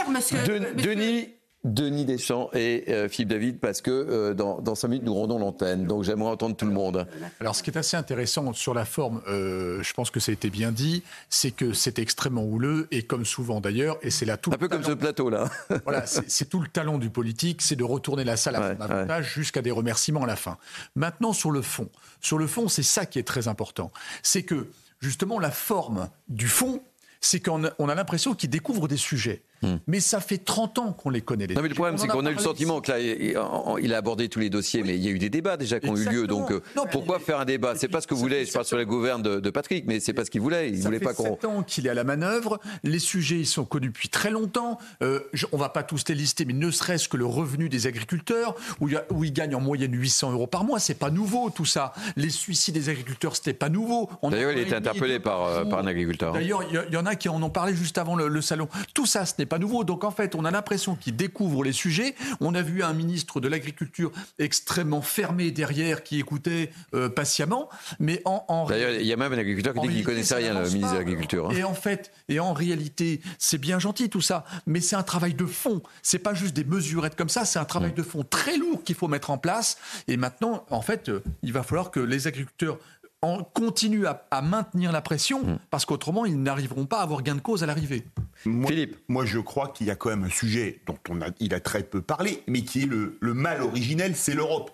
Denis. Denis Deschamps et euh, Philippe David, parce que euh, dans, dans 5 minutes, nous rendons l'antenne. Donc j'aimerais entendre tout le monde.
Alors, ce qui est assez intéressant sur la forme, euh, je pense que ça a été bien dit, c'est que c'est extrêmement houleux et comme souvent d'ailleurs, et c'est là tout.
Un peu comme ce plateau-là.
Voilà, c'est tout le talent du politique, c'est de retourner la salle à son avantage jusqu'à des remerciements à la fin. Maintenant, sur le fond, sur le fond, c'est ça qui est très important, c'est que justement la forme du fond, c'est qu'on a, on a l'impression qu'il découvre des sujets. Mais ça fait 30 ans qu'on les connaît. Les
Hmm. Non, mais le problème, c'est qu'on a eu le sentiment que là, il- il a abordé tous les dossiers, mais il y a eu des débats déjà qui ont eu lieu. Donc, euh, pourquoi faire un débat? C'est pas ce que voulait. Je parle sur la gouverne de, de Patrick, mais c'est pas ce qu'il voulait. Il
Ça
voulait
fait
pas qu'on.
sept ans qu'il est à la manœuvre. Les sujets, ils sont connus depuis très longtemps. Euh, je- on va pas tous les lister, mais ne serait-ce que le revenu des agriculteurs, où, il y a- où ils gagnent en moyenne 800 euros par mois, c'est pas nouveau tout ça. Les suicides des agriculteurs, c'était pas nouveau.
D'ailleurs, il a été
parlait
interpellé par, euh, par un agriculteur.
D'ailleurs, il y, y en a qui en ont parlé juste avant le, le salon. Tout ça, ce n'est pas nouveau. Donc en fait, on a l'impression qu'ils découvrent les sujets. On a vu un ministre de l'Agriculture extrêmement fermé derrière, qui écoutait euh, patiemment. Mais en, en
D'ailleurs, il y a même un agriculteur qui dit qu'il
réalité,
connaissait rien, le ministre de l'Agriculture. hein.
Et en fait, et en réalité, c'est bien gentil tout ça, mais c'est un travail de fond. C'est pas juste des mesurettes comme ça, c'est un
Mm.
travail de fond très lourd qu'il faut mettre en place. Et maintenant, en fait, euh, il va falloir que les agriculteurs en continuent à, à maintenir la pression,
Mm.
parce qu'autrement, ils n'arriveront pas à avoir gain de cause à l'arrivée.
Moi, moi, je crois qu'il y a quand même un sujet dont on a, il a très peu parlé, mais qui est le, le mal originel, c'est l'Europe.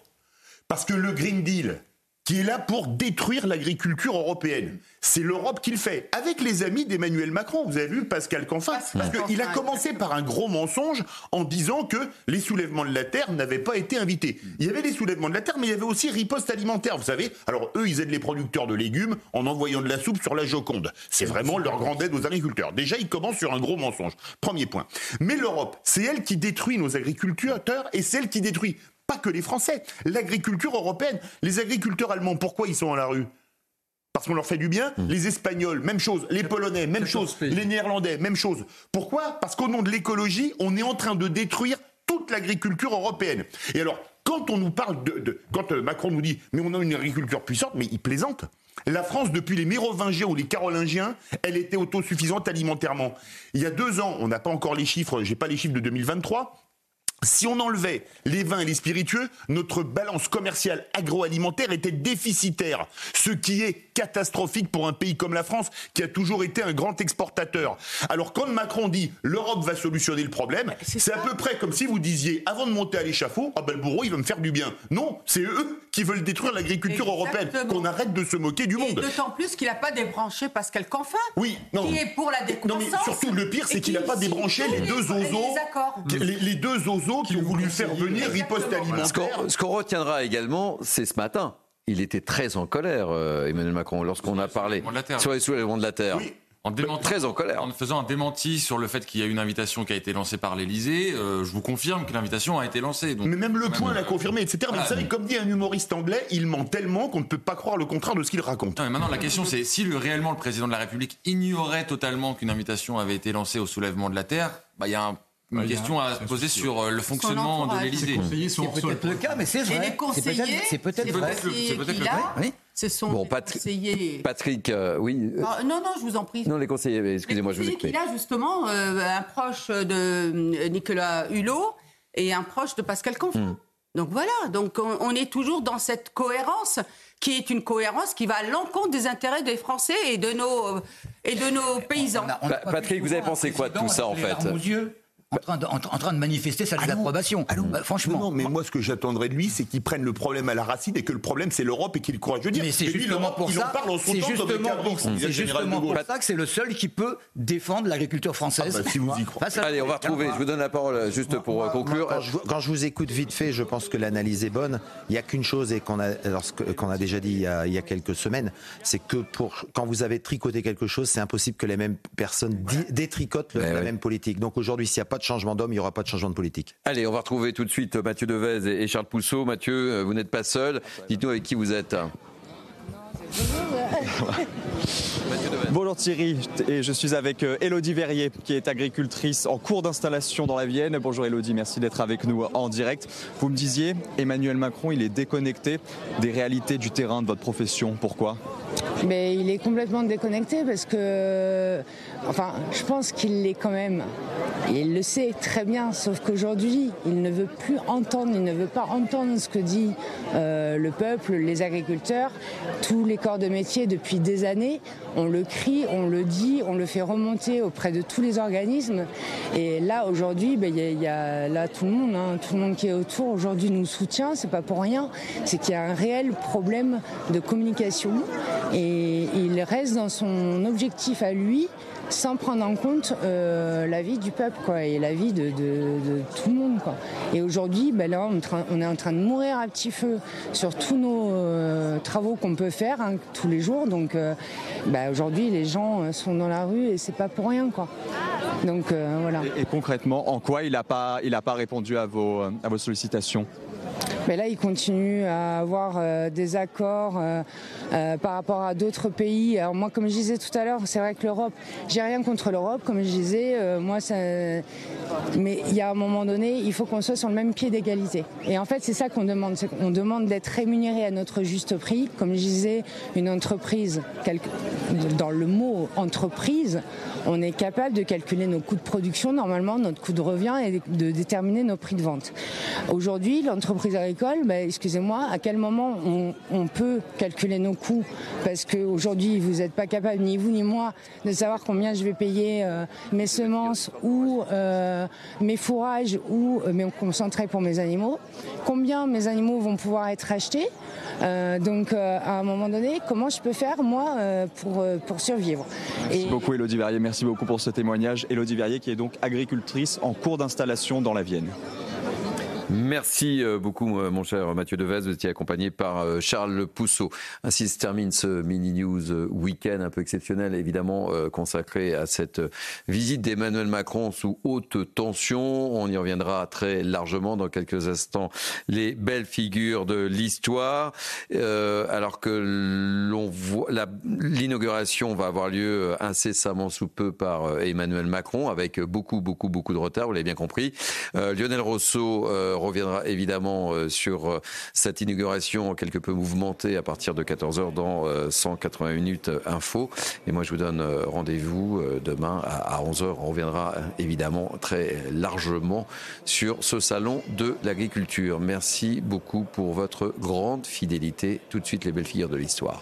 Parce que le Green Deal, qui est là pour détruire l'agriculture européenne, c'est l'Europe qui le fait, avec les amis d'Emmanuel Macron. Vous avez vu Pascal Canfin Parce qu'il a commencé par un gros mensonge en disant que les soulèvements de la terre n'avaient pas été invités. Il y avait les soulèvements de la terre, mais il y avait aussi riposte alimentaire, vous savez. Alors eux, ils aident les producteurs de légumes en envoyant de la soupe sur la Joconde. C'est vraiment leur grande aide aux agriculteurs. Déjà, ils commencent sur un gros mensonge. Premier point. Mais l'Europe, c'est elle qui détruit nos agriculteurs et c'est elle qui détruit pas que les Français, l'agriculture européenne. Les agriculteurs allemands, pourquoi ils sont à la rue? Parce qu'on leur fait du bien. Les Espagnols, même chose. Les Polonais, même chose. Les Néerlandais, même chose. Pourquoi? Parce qu'au nom de l'écologie, on est en train de détruire toute l'agriculture européenne. Et alors, Quand on nous parle de, de- quand euh, Macron nous dit mais on a une agriculture puissante, mais il plaisante. La France, depuis les Mérovingiens ou les Carolingiens, elle était autosuffisante alimentairement. Il y a deux ans, on n'a pas encore les chiffres, j'ai pas les chiffres de 2023. Si on enlevait les vins et les spiritueux, notre balance commerciale agroalimentaire était déficitaire, ce qui est catastrophique pour un pays comme la France qui a toujours été un grand exportateur. Alors quand Macron dit l'Europe va solutionner le problème, c'est à peu près comme si vous disiez avant de monter à l'échafaud, ah ben le bourreau il va me faire du bien. Non, c'est eux qui veulent détruire l'agriculture européenne. Qu'on arrête de se moquer du
Et
monde.
d'autant plus qu'il n'a pas débranché Pascal Canfin.
Oui, non.
Qui est pour la
Non
décroissance.
mais surtout le pire c'est qu'il n'a pas débranché les deux
les
oiseaux, les, deux qui ont voulu faire venir riposte
Ce
alimentaire.
qu'on ce qu'on retiendra également, c'est ce matin. Il était très en colère, euh, Emmanuel Macron, lorsqu'on a parlé sur les soulèvements de la terre.
En démentant-
Très en colère.
En faisant un démenti sur le fait qu'il y a une invitation qui a été lancée par l'Elysée, je vous confirme que l'invitation a été lancée. Donc,
Mais même le point l'a
euh,
confirmé, etc. Mais vous savez, comme dit un humoriste anglais, il ment tellement qu'on ne peut pas croire le contraire de ce qu'il raconte.
Non, mais maintenant, la question, c'est si le- réellement le président de la République ignorait totalement qu'une invitation avait été lancée au soulèvement de la Terre, bah, il y a un- une
Ouais, il
question à se poser sur euh, le fonctionnement de l'Élysée.
Ses conseillers sont
C'est peut-être le cas, mais c'est
Et
vrai.
les
C'est
conseillers,
peut-être- C'est peut-être
les
vrai.
c'est peut-être le.
Oui.
ce sont
Bon, Patri-
conseillers.
Patrick, euh, oui. euh,
Ah, non, non, je vous en prie.
non, les conseillers, excusez-moi, je vous
Les
ai
qu'il a justement euh, un proche de Nicolas Hulot et un proche de Pascal Canfin.
Hmm.
Donc voilà, donc on, on est toujours dans cette cohérence qui est une cohérence qui va à l'encontre des intérêts des Français et de nos, et de nos paysans.
On a- on a
Pa-
pas
Patrick, vous avez pensé quoi de tout ça, en
les
fait
yeux, en train de, en, en train de manifester sa désapprobation. Bah, franchement.
Non, mais moi, ce que j'attendrais de lui, c'est qu'il prenne le problème à la racine et que le problème, c'est l'Europe et qu'il ait le courage de dire.
Mais c'est
lui,
justement
l'Europe,
pour
il
ça.
en parle en son
C'est
temps comme
justement pour, c'est justement pour ça que c'est le seul qui peut défendre l'agriculture française.
Ah bah, si vous y croyez.
Allez, on va retrouver, je vous donne la parole euh, juste pour euh, conclure.
Quand je, vous- quand je vous écoute vite fait, je pense que l'analyse est bonne. Il n'y a qu'une chose et qu'on a, lorsque- qu'on a déjà dit il y a, il y a quelques semaines, c'est que pour, quand vous avez tricoté quelque chose, c'est impossible que les mêmes personnes détricotent
Ouais,
la
ouais.
même politique. Donc aujourd'hui, s'il n'y a pas de changement d'homme, il n'y aura pas de changement de politique.
Allez, on va retrouver tout de suite Mathieu Devez et Charles Pousseau. Mathieu, euh, vous n'êtes pas seul. Dites-nous avec qui vous êtes.
Bonjour Thierry, et je suis avec euh, Elodie Verrier, qui est agricultrice en cours d'installation dans la Vienne. Bonjour Elodie, merci d'être avec nous en direct. Vous me disiez, Emmanuel Macron, il est déconnecté des réalités du terrain de votre profession. Pourquoi?
Mais il est complètement déconnecté parce que, enfin, je pense qu'il l'est quand même. Il le sait très bien, sauf qu'aujourd'hui, il ne veut plus entendre, il ne veut pas entendre ce que dit euh, le peuple, les agriculteurs, tous les corps de métier depuis des années. On le crie, on le dit, on le fait remonter auprès de tous les organismes. Et là, aujourd'hui, ben, il y, a- il y a là tout le monde, hein, tout le monde qui est autour aujourd'hui nous soutient. C'est pas pour rien. C'est qu'il y a un réel problème de communication et il reste dans son objectif à lui sans prendre en compte euh, la vie du peuple quoi, et la vie de, tout le monde. Quoi. Et aujourd'hui, ben là, on, est en train- de mourir à petit feu sur tous nos euh, travaux qu'on peut faire hein, tous les jours. Donc euh, ben aujourd'hui, les gens sont dans la rue et c'est pas pour rien. Quoi. Donc voilà.
et, concrètement, en quoi il n'a pas, pas répondu à vos, à vos sollicitations?
Mais là, il continue à avoir euh, des accords euh, euh, par rapport à d'autres pays. Alors moi, comme je disais tout à l'heure, c'est vrai que l'Europe, j'ai rien contre l'Europe, comme je disais, moi, ça... mais il y a un moment donné, il faut qu'on soit sur le même pied d'égalité. Et en fait, c'est ça qu'on demande, qu'on demande d'être rémunéré à notre juste prix. Comme je disais, une entreprise, dans le mot entreprise, on est capable de calculer nos coûts de production, normalement notre coût de revient et de déterminer nos prix de vente. Aujourd'hui, l'entreprise agricole, ben, excusez-moi, à quel moment on, on peut calculer nos coûts? Parce qu'aujourd'hui, vous n'êtes pas capable, ni vous ni moi, de savoir combien je vais payer euh, mes semences ou euh, mes fourrages ou euh, mes concentrés pour mes animaux. Combien mes animaux vont pouvoir être achetés? Donc, à un moment donné, comment je peux faire, moi, pour, pour survivre?
Merci beaucoup Elodie Verrier, merci beaucoup pour ce témoignage. Elodie Verrier qui est donc agricultrice en cours d'installation dans la Vienne.
Merci euh, beaucoup, euh, mon cher Mathieu Devez. Vous étiez accompagné par euh, Charles Pousseau. Ainsi se termine ce mini news week-end un peu exceptionnel, évidemment, consacré à cette visite d'Emmanuel Macron sous haute tension. On y reviendra très largement dans quelques instants. Les belles figures de l'histoire. Euh, alors que l'on voit l'inauguration va avoir lieu incessamment sous peu par Emmanuel Macron avec beaucoup, beaucoup, beaucoup de retard. Vous l'avez bien compris. Euh, Lionel Rousseau euh, reviendra évidemment sur cette inauguration quelque peu mouvementée à partir de 14h dans 180 minutes info. Et moi, je vous donne rendez-vous demain à 11h. On reviendra évidemment très largement sur ce salon de l'agriculture. Merci beaucoup pour votre grande fidélité. Tout de suite, les belles figures de l'histoire.